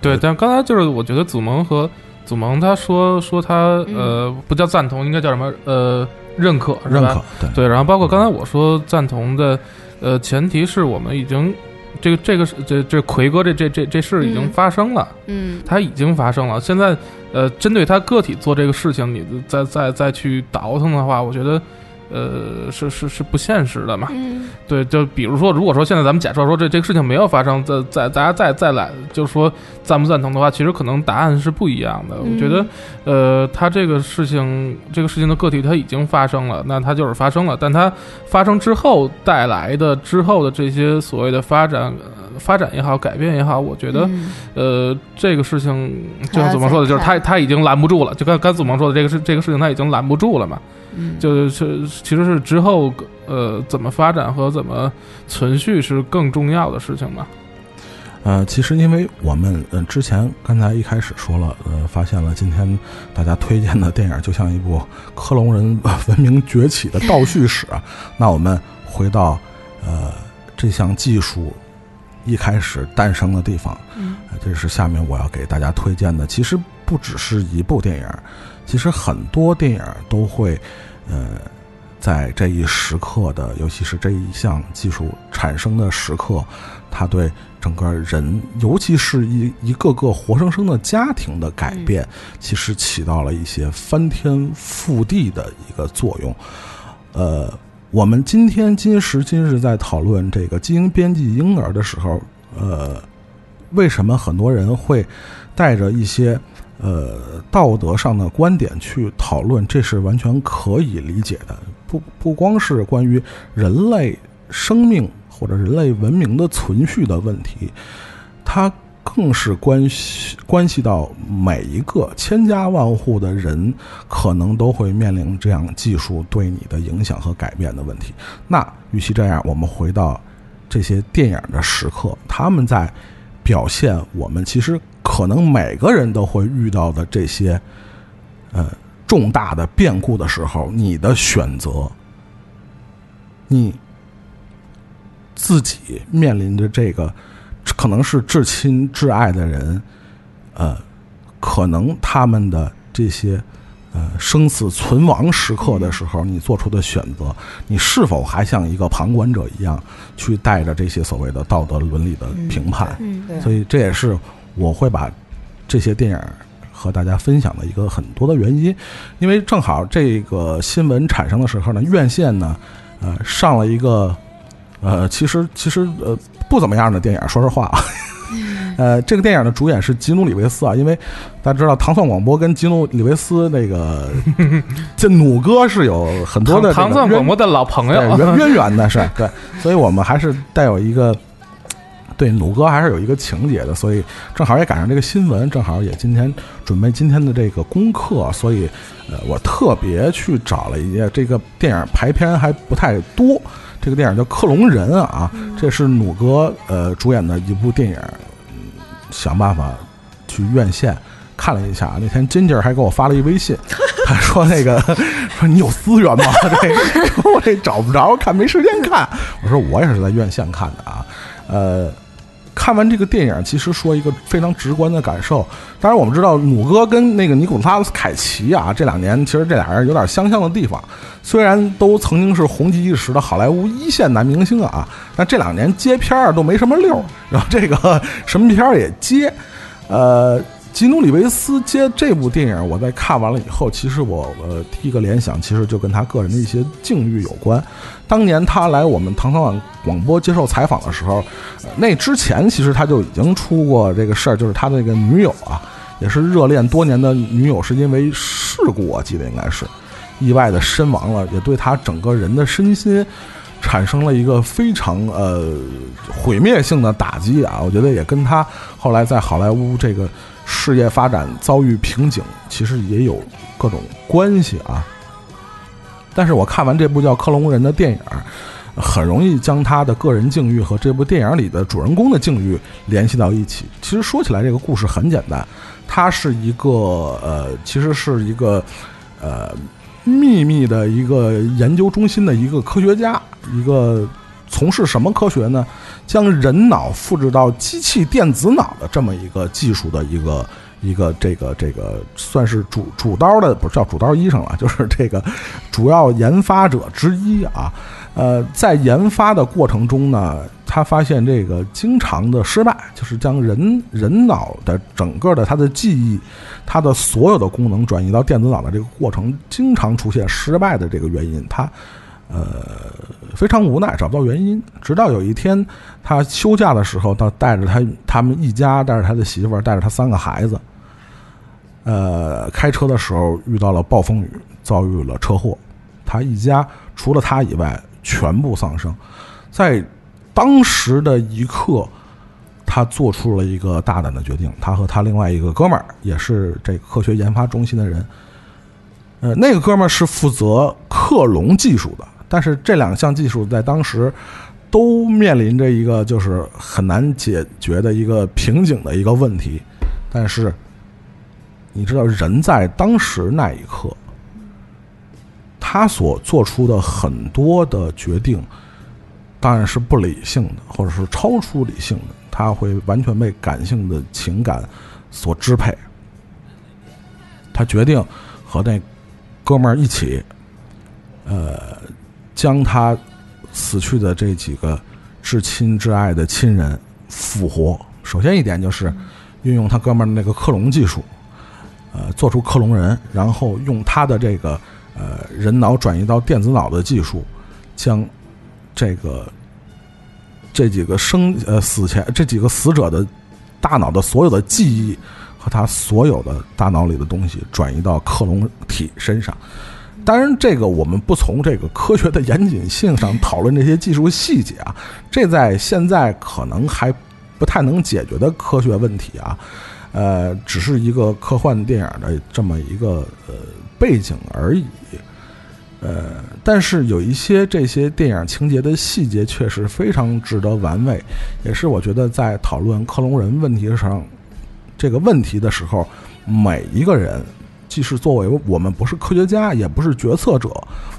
对，但刚才就是我觉得祖萌和祖萌他说说他嗯呃不叫赞同，应该叫什么呃认可是吧认可，对对，然后包括刚才我说赞同的，呃，前提是我们已经这个这个是这这奎哥这这这这事已经嗯发生了，嗯他已经发生了。现在呃，针对他个体做这个事情，你再再再去倒腾的话，我觉得呃是是是不现实的嘛。嗯对，就比如说，如果说现在咱们假设说这这个事情没有发生，再再大家再再来，就是说赞不赞同的话，其实可能答案是不一样的。我觉得，呃，他这个事情，这个事情的个体它已经发生了，那它就是发生了，但它发生之后带来的之后的这些所谓的发展。呃发展也好，改变也好，我觉得，嗯呃，这个事情就像祖萌说的，就是他看他已经拦不住了。就刚刚祖萌说的，这个事这个事情他已经拦不住了嘛。嗯，就是其实是之后呃怎么发展和怎么存续是更重要的事情嘛。呃，其实因为我们呃之前刚才一开始说了，呃，发现了今天大家推荐的电影就像一部克隆人呃文明崛起的倒叙史啊。那我们回到呃这项技术一开始诞生的地方，嗯呃这是下面我要给大家推荐的。其实不只是一部电影，其实很多电影都会呃在这一时刻的，尤其是这一项技术产生的时刻，它对整个人，尤其是一一个个活生生的家庭的改变，其实起到了一些翻天覆地的一个作用。呃，我们今天今时今日在讨论这个基因编辑婴儿的时候，呃，为什么很多人会带着一些呃道德上的观点去讨论？这是完全可以理解的。不不光是关于人类生命或者人类文明的存续的问题，它更是关系关系到每一个千家万户的人可能都会面临这样技术对你的影响和改变的问题。那与其这样，我们回到这些电影的时刻，他们在表现我们其实可能每个人都会遇到的这些呃重大的变故的时候，你的选择，你自己面临着这个可能是至亲至爱的人，呃，可能他们的这些呃生死存亡时刻的时候，你做出的选择，你是否还像一个旁观者一样去带着这些所谓的道德伦理的评判？嗯，对所以这也是我会把这些电影和大家分享的一个很多的原因，因为正好这个新闻产生的时候呢，院线呢，呃，上了一个，呃，其实其实呃不怎么样的电影，说实话啊。呃，这个电影的主演是吉努里维斯啊，因为大家知道糖蒜广播跟吉努里维斯那个 这努哥是有很多的这个糖蒜广播的老朋友，对渊渊源的是对，所以我们还是带有一个对弩哥还是有一个情节的，所以正好也赶上这个新闻，正好也今天准备今天的这个功课，所以呃，我特别去找了一些这个电影排片还不太多，这个电影叫《克隆人》啊，这是弩哥呃主演的一部电影，嗯想办法去院线。看了一下，那天金姐还给我发了一微信，他说那个说你有资源吗？这我这找不着，看没时间看。我说我也是在院线看的啊，呃，看完这个电影，其实说一个非常直观的感受。当然，我们知道努哥跟那个尼古拉斯凯奇啊，这两年其实这俩人有点相像的地方。虽然都曾经是红极一时的好莱坞一线男明星啊，但这两年接片儿都没什么溜儿，然后这个什么片儿也接，呃。基努里维斯接这部电影，我在看完了以后，其实我呃第一个联想，其实就跟他个人的一些境遇有关。当年他来我们唐唐网广播接受采访的时候，那之前其实他就已经出过这个事儿，就是他那个女友啊，也是热恋多年的女友，是因为事故，我记得应该是意外的身亡了，也对他整个人的身心产生了一个非常呃毁灭性的打击啊！我觉得也跟他后来在好莱坞这个事业发展遭遇瓶颈，其实也有各种关系啊。但是我看完这部叫《克隆人》的电影，很容易将他的个人境遇和这部电影里的主人公的境遇联系到一起。其实说起来，这个故事很简单，他是一个呃，其实是一个呃秘密的一个研究中心的一个科学家，一个从事什么科学呢？将人脑复制到机器电子脑的这么一个技术的一个。一个这个这个算是主主刀的，不是叫主刀医生了，就是这个主要研发者之一啊。呃，在研发的过程中呢，他发现这个经常的失败，就是将人人脑的整个的他的记忆，他的所有的功能转移到电子脑的这个过程，经常出现失败的这个原因，他呃非常无奈，找不到原因。直到有一天，他休假的时候，他带着他他们一家，带着他的媳妇儿，带着他三个孩子。呃，开车的时候遇到了暴风雨，遭遇了车祸，他一家除了他以外全部丧生。在当时的一刻，他做出了一个大胆的决定。他和他另外一个哥们儿，也是这个科学研发中心的人，呃，那个哥们儿是负责克隆技术的，但是这两项技术在当时都面临着一个就是很难解决的一个瓶颈的一个问题，但是。你知道，人在当时那一刻，他所做出的很多的决定，当然是不理性的，或者是超出理性的。他会完全被感性的情感所支配。他决定和那哥们儿一起，呃，将他死去的这几个至亲至爱的亲人复活。首先一点就是运用他哥们儿那个克隆技术。呃，做出克隆人，然后用他的这个呃人脑转移到电子脑的技术，将这个这几个生呃死前这几个死者的大脑的所有的记忆和他所有的大脑里的东西转移到克隆体身上。当然，这个我们不从这个科学的严谨性上讨论这些技术细节啊，这在现在可能还不太能解决的科学问题啊。呃，只是一个科幻电影的这么一个呃背景而已，呃，但是有一些这些电影情节的细节确实非常值得玩味，也是我觉得在讨论克隆人问题上这个问题的时候，每一个人，既是作为我们不是科学家，也不是决策者，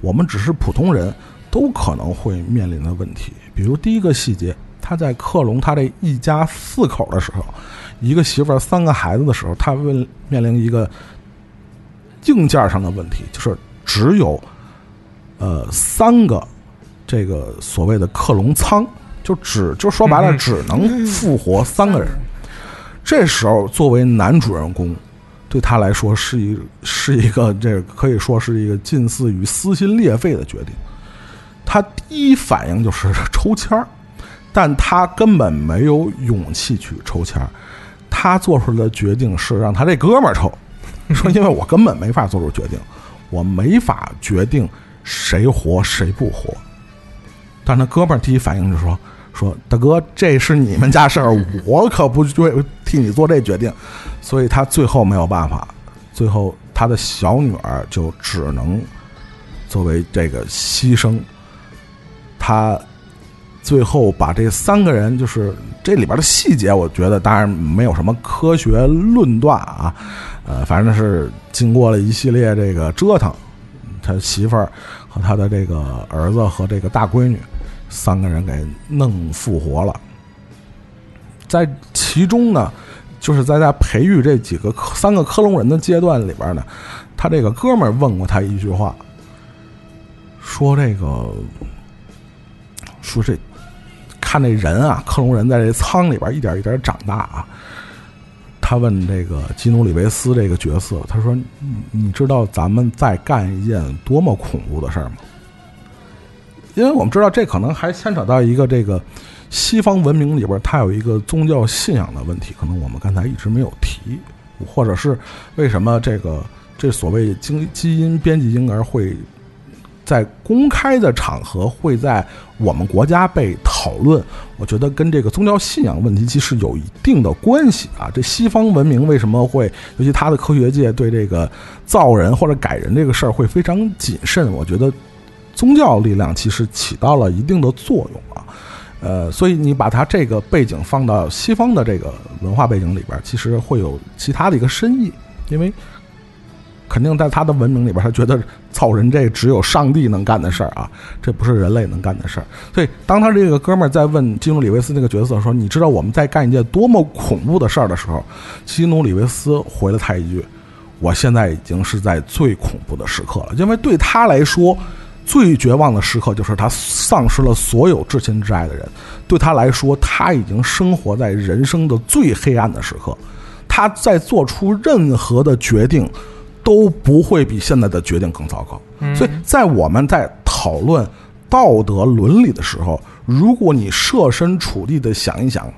我们只是普通人，都可能会面临的问题。比如第一个细节，他在克隆他这一家四口的时候。一个媳妇儿三个孩子的时候，他问面临一个硬件上的问题，就是只有呃三个这个所谓的克隆舱，就只就说白了，只能复活三个人。这时候，作为男主人公，对他来说是一是一个这可以说是一个近似于撕心裂肺的决定。他第一反应就是抽签儿，但他根本没有勇气去抽签儿。他做出的决定是让他这哥们儿抽，说因为我根本没法做出决定，我没法决定谁活谁不活。但他哥们儿第一反应就说：“说大哥，这是你们家事儿，我可不会替你做这决定。”所以他最后没有办法，最后他的小女儿就只能作为这个牺牲。他。最后把这三个人，就是这里边的细节，我觉得当然没有什么科学论断啊，呃，反正是经过了一系列这个折腾，他媳妇儿和他的这个儿子和这个大闺女三个人给弄复活了。在其中呢，就是在他培育这几个三个克隆人的阶段里边呢，他这个哥们儿问过他一句话，说这个，说这。看这人啊，克隆人在这舱里边一点一点长大啊。他问这个基努里维斯这个角色，他说：“你知道咱们在干一件多么恐怖的事儿吗？”因为我们知道这可能还牵扯到一个这个西方文明里边，它有一个宗教信仰的问题，可能我们刚才一直没有提，或者是为什么这个这所谓基基因编辑婴儿会在公开的场合会在我们国家被讨论，我觉得跟这个宗教信仰问题其实有一定的关系啊。这西方文明为什么会，尤其他的科学界对这个造人或者改人这个事儿会非常谨慎？我觉得宗教力量其实起到了一定的作用啊。呃，所以你把它这个背景放到西方的这个文化背景里边，其实会有其他的一个深意，因为肯定在他的文明里边，他觉得造人这只有上帝能干的事儿啊，这不是人类能干的事儿。所以当他这个哥们儿在问基努里维斯那个角色说：“你知道我们在干一件多么恐怖的事儿的时候”，基努里维斯回了他一句：“我现在已经是在最恐怖的时刻了，因为对他来说。”最绝望的时刻就是他丧失了所有至亲至爱的人，对他来说，他已经生活在人生的最黑暗的时刻。他在做出任何的决定，都不会比现在的决定更糟糕。所以在我们在讨论道德伦理的时候，如果你设身处地的想一想。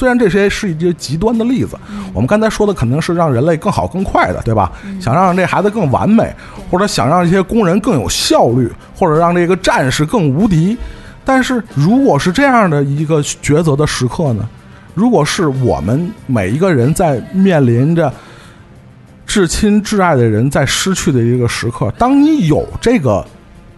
虽然这些是一些极端的例子，我们刚才说的肯定是让人类更好更快的，对吧？想让这孩子更完美，或者想让这些工人更有效率，或者让这个战士更无敌。但是如果是这样的一个抉择的时刻呢？如果是我们每一个人在面临着至亲至爱的人在失去的一个时刻，当你有这个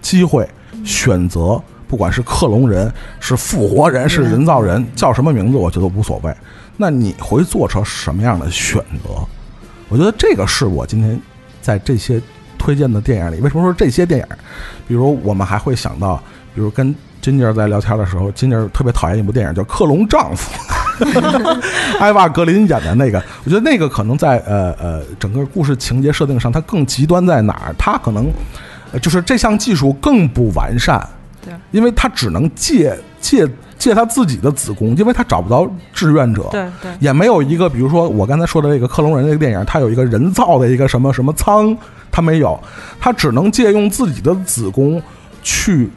机会选择。不管是克隆人、是复活人、是人造人，叫什么名字，我觉得无所谓。那你会做成什么样的选择？我觉得这个是我今天在这些推荐的电影里，为什么说这些电影？比如我们还会想到，比如跟金妮在聊天的时候，金妮特别讨厌一部电影叫《克隆丈夫》，艾娃·格林演的那个。我觉得那个可能在呃呃整个故事情节设定上，它更极端在哪儿？它可能就是这项技术更不完善。对，因为他只能借借借他自己的子宫，因为他找不到志愿者，对对，也没有一个，比如说我刚才说的这个克隆人这个电影，他有一个人造的一个什么什么舱，他没有，他只能借用自己的子宫去。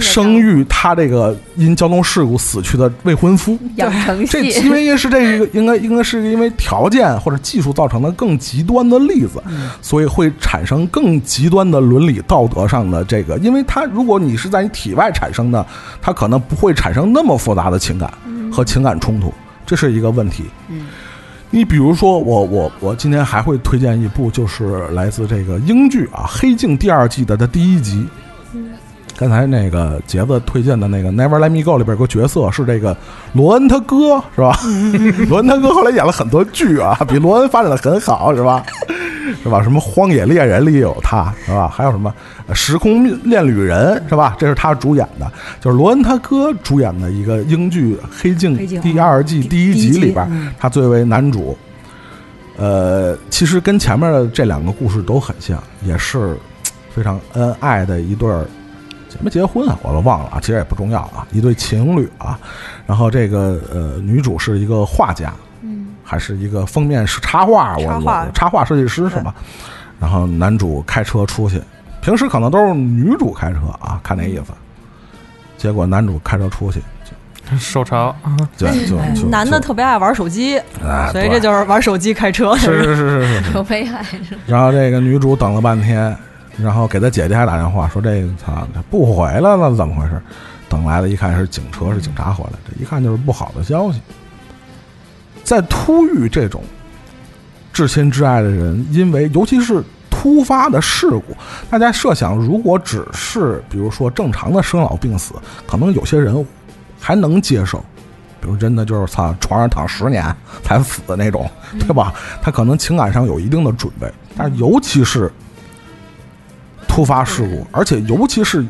生育他这个因交通事故死去的未婚夫，养成这因为是这个应该应该是因为条件或者技术造成的更极端的例子，所以会产生更极端的伦理道德上的这个。因为他如果你是在你体外产生的，他可能不会产生那么复杂的情感和情感冲突，这是一个问题。嗯，你比如说我我我今天还会推荐一部，就是来自这个英剧啊《黑镜》第二季的的第一集。刚才那个杰子推荐的那个《Never Let Me Go》里边有个角色是这个罗恩他哥，是吧？罗恩他哥后来演了很多剧啊，比罗恩发展的很好，是吧？是吧？什么《荒野猎人》里也有他，是吧？还有什么《时空恋旅人》，是吧？这是他主演的，就是罗恩他哥主演的一个英剧《黑镜》第二季第一集里边，他作为男主。呃，其实跟前面的这两个故事都很像，也是非常恩爱的一对儿。结没结婚啊？我都忘了啊，其实也不重要啊。一对情侣啊，然后这个呃，女主是一个画家，嗯，还是一个封面是插画，我我插画设计师是吧？然后男主开车出去，平时可能都是女主开车啊，看那意思。结果男主开车出去，受潮，对，就就男的特别爱玩手机，啊所以这就是玩手机开车。是是是是是。多悲哀！然后这个女主等了半天。然后给他姐姐还打电话说：“这个操，不回来了，怎么回事？”等来了，一看是警车，是警察回来，这一看就是不好的消息。在突遇这种至亲至爱的人，因为尤其是突发的事故，大家设想，如果只是比如说正常的生老病死，可能有些人还能接受，比如真的就是操床上躺十年才死的那种，对吧？他可能情感上有一定的准备，但尤其是。突发事故，而且尤其是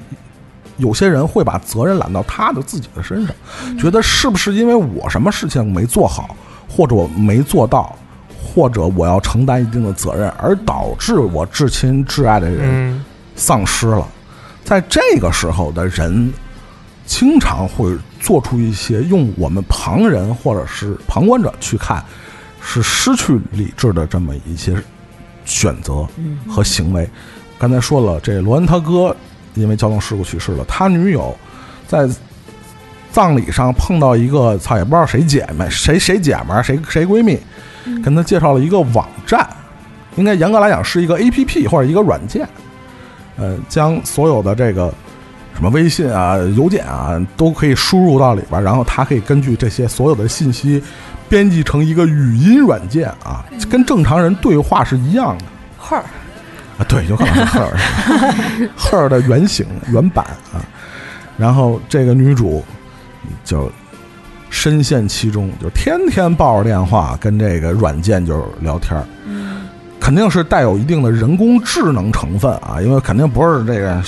有些人会把责任揽到他的自己的身上，觉得是不是因为我什么事情没做好，或者我没做到，或者我要承担一定的责任，而导致我至亲至爱的人丧失了。在这个时候的人，经常会做出一些用我们旁人或者是旁观者去看是失去理智的这么一些选择和行为。刚才说了，这罗恩他哥因为交通事故去世了。他女友在葬礼上碰到一个，操也不知道谁姐妹，谁谁姐们儿，谁谁闺蜜，跟他介绍了一个网站，应该严格来讲是一个 A P P 或者一个软件，呃，将所有的这个什么微信啊、邮件啊都可以输入到里边儿，然后它可以根据这些所有的信息编辑成一个语音软件啊，跟正常人对话是一样的。啊，对，有可能是赫尔，赫尔的原型原版啊。然后这个女主就深陷其中，就天天抱着电话跟这个软件就是聊天儿肯定是带有一定的人工智能成分啊，因为肯定不是这个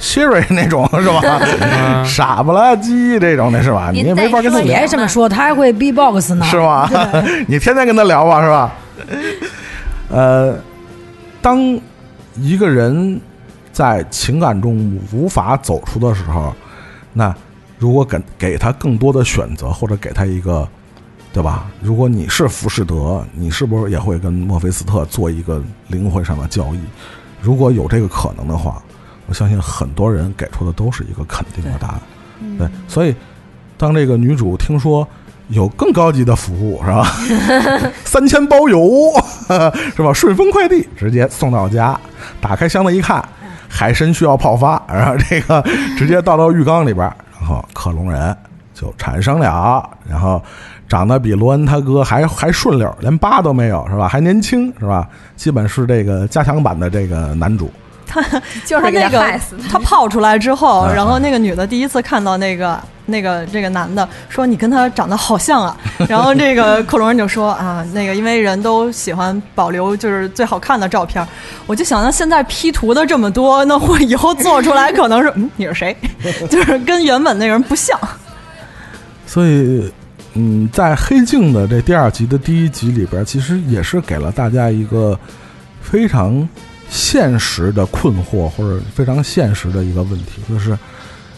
Siri 那种是吧？嗯傻不拉几这种的是吧？你也没法跟他聊别这么说，他还会 B-box 呢，是吧？你天天跟他聊吧，是吧？呃，当一个人在情感中无法走出的时候，那如果给给他更多的选择，或者给他一个，对吧？如果你是浮士德，你是不是也会跟墨菲斯特做一个灵魂上的交易？如果有这个可能的话，我相信很多人给出的都是一个肯定的答案。对，所以当这个女主听说有更高级的服务是吧？三千包邮是吧？顺丰快递直接送到家，打开箱子一看，海参需要泡发，然后这个直接倒到浴缸里边，然后克隆人就产生了，然后长得比罗恩他哥还还顺溜，连疤都没有是吧？还年轻是吧？基本是这个加强版的这个男主。就是他那个他泡出来之后，嗯然后那个女的第一次看到那个那个这个男的，说你跟他长得好像啊。然后这个克隆人就说啊，那个因为人都喜欢保留就是最好看的照片，我就想到现在 P 图的这么多，那会以后做出来可能是嗯你是谁，就是跟原本那人不像。所以，嗯，在《黑镜》的这第二集的第一集里边，其实也是给了大家一个非常现实的困惑，或者非常现实的一个问题，就是，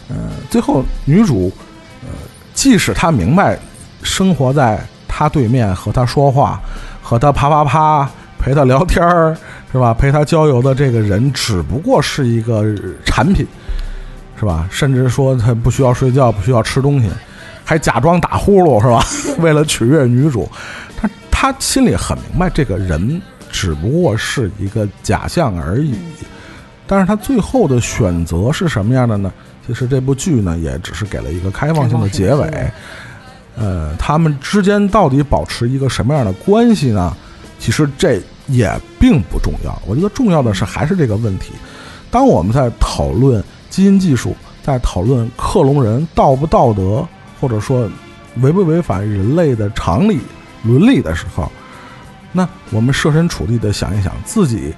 呃，最后女主，呃，即使她明白生活在她对面和她说话，和她啪啪啪，陪她聊天儿，是吧？陪她郊游的这个人，只不过是一个产品，是吧？甚至说他不需要睡觉，不需要吃东西。还假装打呼噜是吧？为了取悦女主，他他心里很明白，这个人只不过是一个假象而已。但是他最后的选择是什么样的呢？其实这部剧呢，也只是给了一个开放性的结尾。呃，他们之间到底保持一个什么样的关系呢？其实这也并不重要。我觉得重要的是还是这个问题。当我们在讨论基因技术，在讨论克隆人道不道德，或者说违不违反人类的常理伦理的时候，那我们设身处地的想一想，自己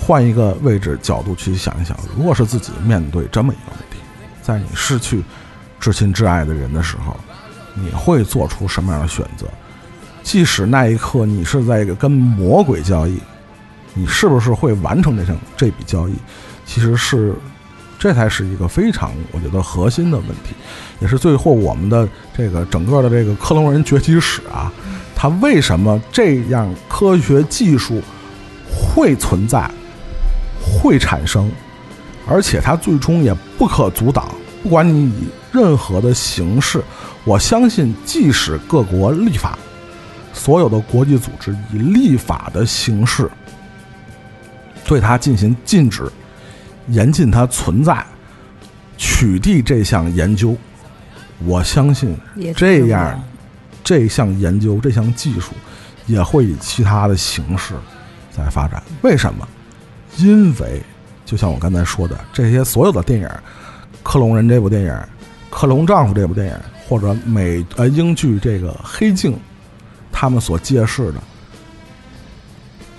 换一个位置角度去想一想，如果是自己面对这么一个问题，在你失去至亲至爱的人的时候，你会做出什么样的选择？即使那一刻你是在跟魔鬼交易，你是不是会完成这项这笔交易？其实是，这才是一个非常我觉得核心的问题，也是最后我们的这个整个的这个克隆人崛起史啊，它为什么这样科学技术会存在，会产生，而且它最终也不可阻挡。不管你以任何的形式，我相信，即使各国立法，所有的国际组织以立法的形式对它进行禁止，严禁它存在，取缔这项研究，我相信这样，这项研究这项技术也会以其他的形式在发展。为什么？因为就像我刚才说的，这些所有的电影，《克隆人》这部电影，《克隆丈夫》这部电影，或者美呃英剧这个《黑镜》，他们所揭示的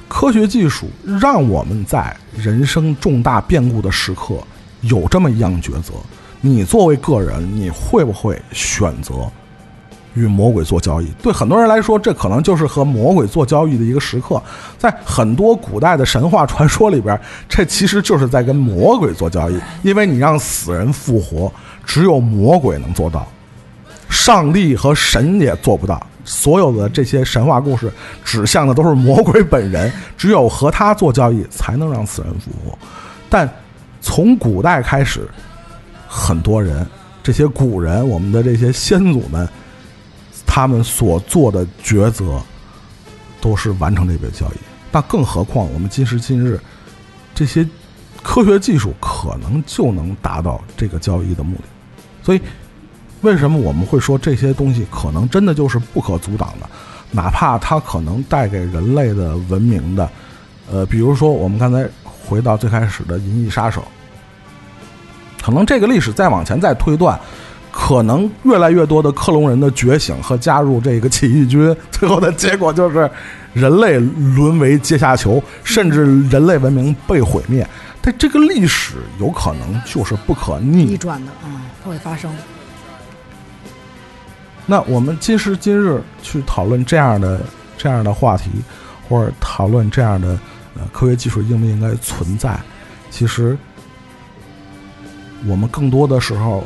科学技术，让我们在人生重大变故的时刻有这么一样抉择：你作为个人，你会不会选择与魔鬼做交易？对很多人来说，这可能就是和魔鬼做交易的一个时刻。在很多古代的神话传说里边，这其实就是在跟魔鬼做交易，因为你让死人复活，只有魔鬼能做到。上帝和神也做不到。所有的这些神话故事指向的都是魔鬼本人，只有和他做交易，才能让死人复活。但从古代开始，很多人，这些古人，我们的这些先祖们，他们所做的抉择，都是完成这笔交易。那更何况我们今时今日，这些科学技术可能就能达到这个交易的目的。所以，为什么我们会说这些东西可能真的就是不可阻挡的？哪怕它可能带给人类的文明的，呃，比如说我们刚才回到最开始的《银翼杀手》，可能这个历史再往前再推断，可能越来越多的克隆人的觉醒和加入这个起义军，最后的结果就是人类沦为阶下囚，甚至人类文明被毁灭。但这个历史有可能就是不可逆逆转的啊，它会发生。那我们今时今日去讨论这样的这样的话题，或者讨论这样的呃科学技术应不应该存在，其实我们更多的时候，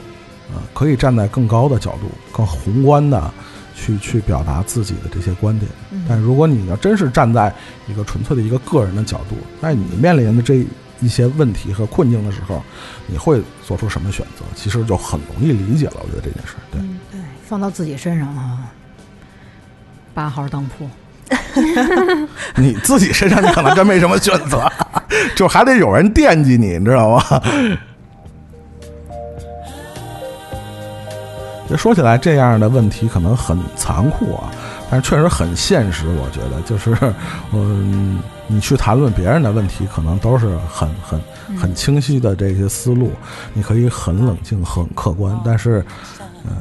呃，可以站在更高的角度、更宏观的去去表达自己的这些观点。但如果你要真是站在一个纯粹的一个个人的角度，那你面临的这一些问题和困境的时候，你会做出什么选择？其实就很容易理解了。我觉得这件事，对。对，放到自己身上啊，八号当铺。你自己身上你可能真没什么选择，就还得有人惦记你，你知道吗？这说起来，这样的问题可能很残酷啊，但是确实很现实。我觉得，就是 嗯，你去谈论别人的问题，可能都是很很很清晰的这些思路，你可以很冷静、很客观。但是，呃，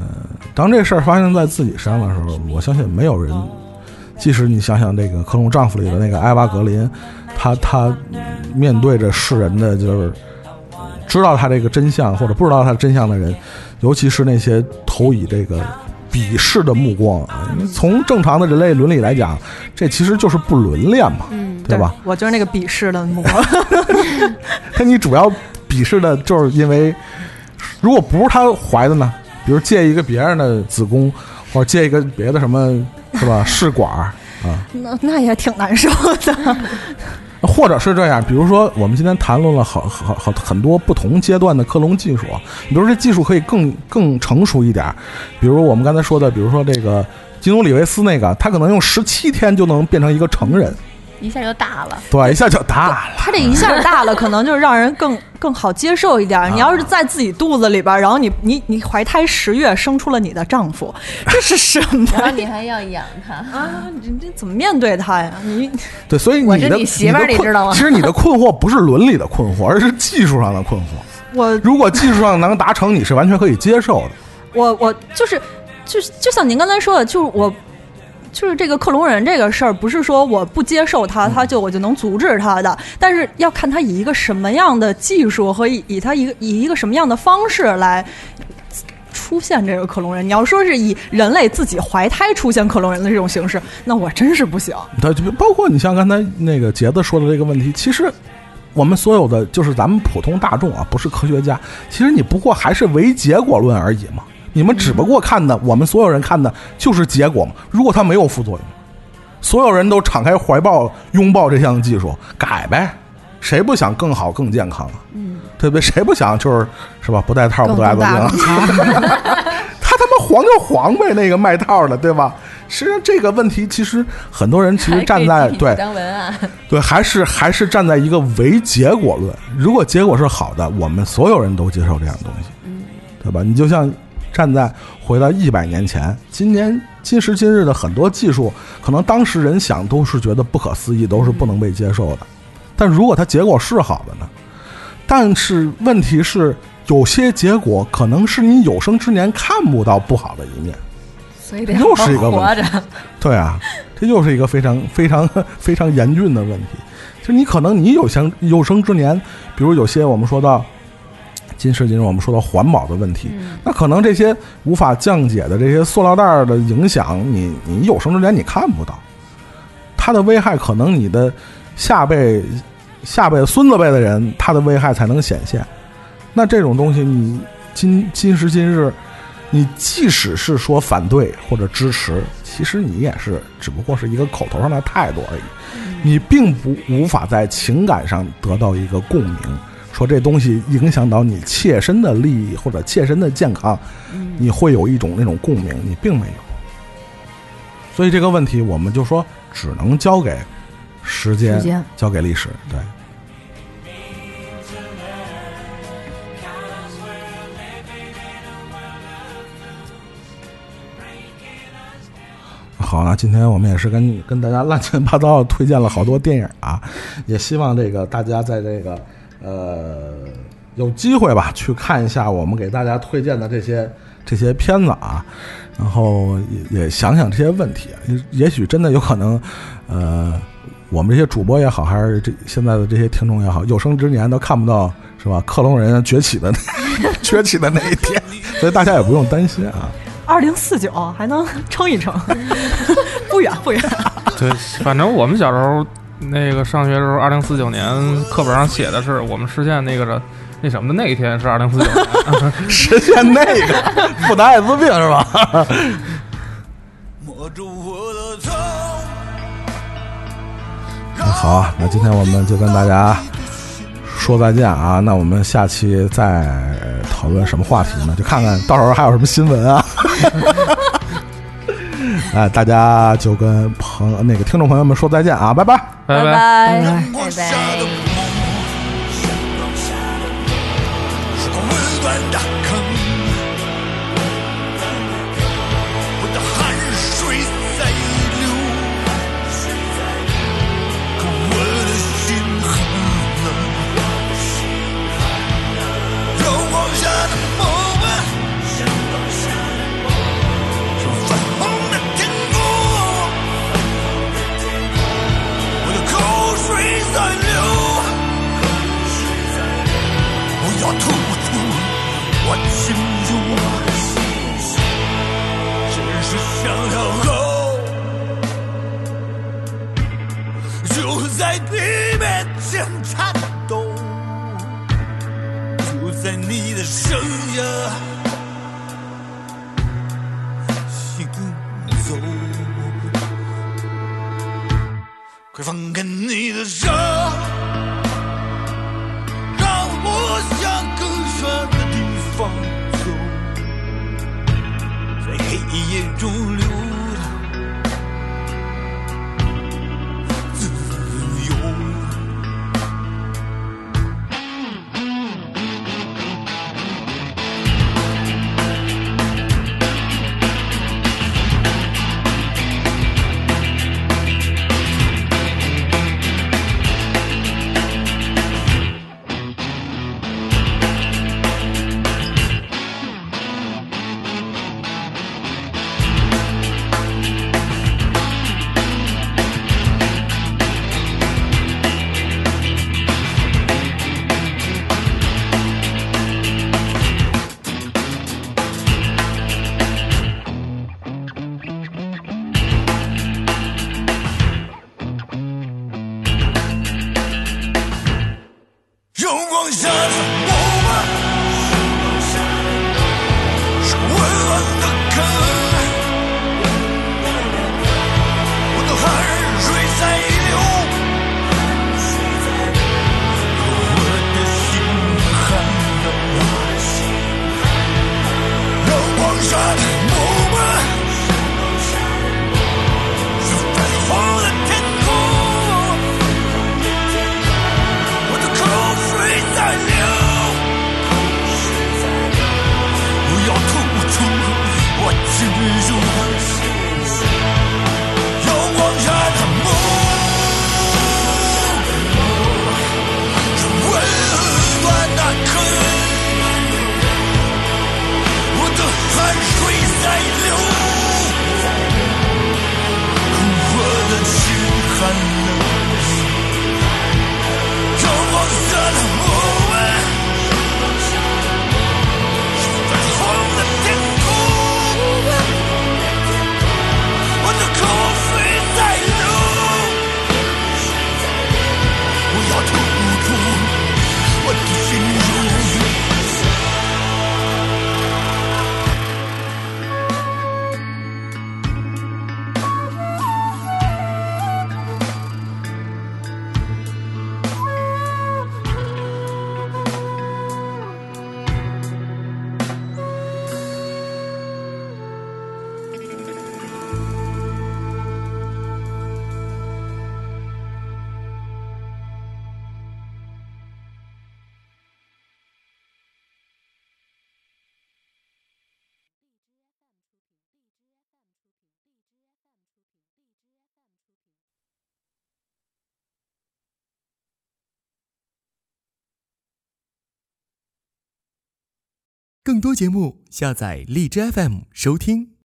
当这事儿发生在自己身上的时候，我相信没有人。即使你想想那个《克隆丈夫》里的那个艾娃格林，他他面对着世人的就是知道他这个真相或者不知道他真相的人，尤其是那些投以这个鄙视的目光啊，因为从正常的人类伦理来讲，这其实就是不伦恋嘛，嗯，对吧？我就是那个鄙视的目光。那你主要鄙视的就是因为，如果不是他怀的呢？比如借一个别人的子宫，或者借一个别的什么，是吧？试管儿啊，那 那也挺难受的。或者是这样，比如说我们今天谈论了好好好很多不同阶段的克隆技术，比如说这技术可以更更成熟一点，比如我们刚才说的，比如说这个基努里维斯那个，他可能用十七天就能变成一个成人，一下就大了。对，一下就大了。他这一下大了，可能就是让人更更好接受一点。你要是在自己肚子里边，然后你你你怀胎十月生出了你的丈夫，这是什么然后你还要养他，啊？你这怎么面对他呀？你对，所以我是你的你媳妇儿你知道吗其实你的困惑不是伦理的困惑，而是技术上的困惑。我如果技术上能达成，你是完全可以接受的。我我就是就是就像您刚才说的，就是我。就是这个克隆人这个事儿，不是说我不接受他，他就我就能阻止他的，但是要看他以一个什么样的技术和以以他一个以一个什么样的方式来出现这个克隆人。你要说是以人类自己怀胎出现克隆人的这种形式，那我真是不行。它就包括你像刚才那个杰子说的这个问题，其实我们所有的就是咱们普通大众啊，不是科学家，其实你不过还是唯结果论而已嘛。你们只不过看的，我们所有人看的就是结果嘛。如果它没有副作用，所有人都敞开怀抱拥抱这项技术，改呗。谁不想更好更健康啊？嗯，对不对？谁不想就是是吧？不带套不得艾滋病啊？他他妈黄就黄呗，那个卖套的，对吧？实际上这个问题，其实很多人其实站在对当文案，对，还是还是站在一个唯结果论。如果结果是好的，我们所有人都接受这样的东西，对吧？你就像站在回到一百年前，今年今时今日的很多技术，可能当时人想都是觉得不可思议，都是不能被接受的。但如果它结果是好的呢？但是问题是，有些结果可能是你有生之年看不到不好的一面。所以得又是一个问。对啊，这又是一个非常非常非常严峻的问题。就你可能你有生有生之年，比如有些我们说到今时今日，我们说到环保的问题，那可能这些无法降解的这些塑料袋儿的影响，你你有生之年你看不到，它的危害可能你的下辈、下辈、孙子辈的人，它的危害才能显现。那这种东西，你今今时今日，你即使是说反对或者支持，其实你也是只不过是一个口头上的态度而已，你并不无法在情感上得到一个共鸣，说这东西影响到你切身的利益或者切身的健康，你会有一种那种共鸣，你并没有。所以这个问题，我们就说只能交给时间时间交给历史。对，好，那今天我们也是跟跟大家乱七八糟地推荐了好多电影啊，也希望这个大家在这个呃有机会吧去看一下我们给大家推荐的这些这些片子啊，然后也也想想这些问题，也也许真的有可能，呃，我们这些主播也好，还是这现在的这些听众也好，有生之年都看不到是吧？克隆人崛起的 崛起的那一天，所以大家也不用担心啊。二零四九还能撑一撑，不 远不远。对，反正我们小时候那个上学的时候，二零四九年课本上写的是我们实现那个的那什么的那一天是二零四九年。实现那个不得艾滋病是吧？好啊，那今天我们就跟大家说再见啊。那我们下期再讨论什么话题呢？就看看到时候还有什么新闻啊。哎，大家就跟朋那个听众朋友们说再见啊，拜拜。拜拜拜。拜光下的拜。在流。我要吐出我心中，只是想条狗，就在你面前颤抖，就在你的身下快放开你的手。让我向更远的地方走，在黑夜中流节目，下载荔枝 FM 收听。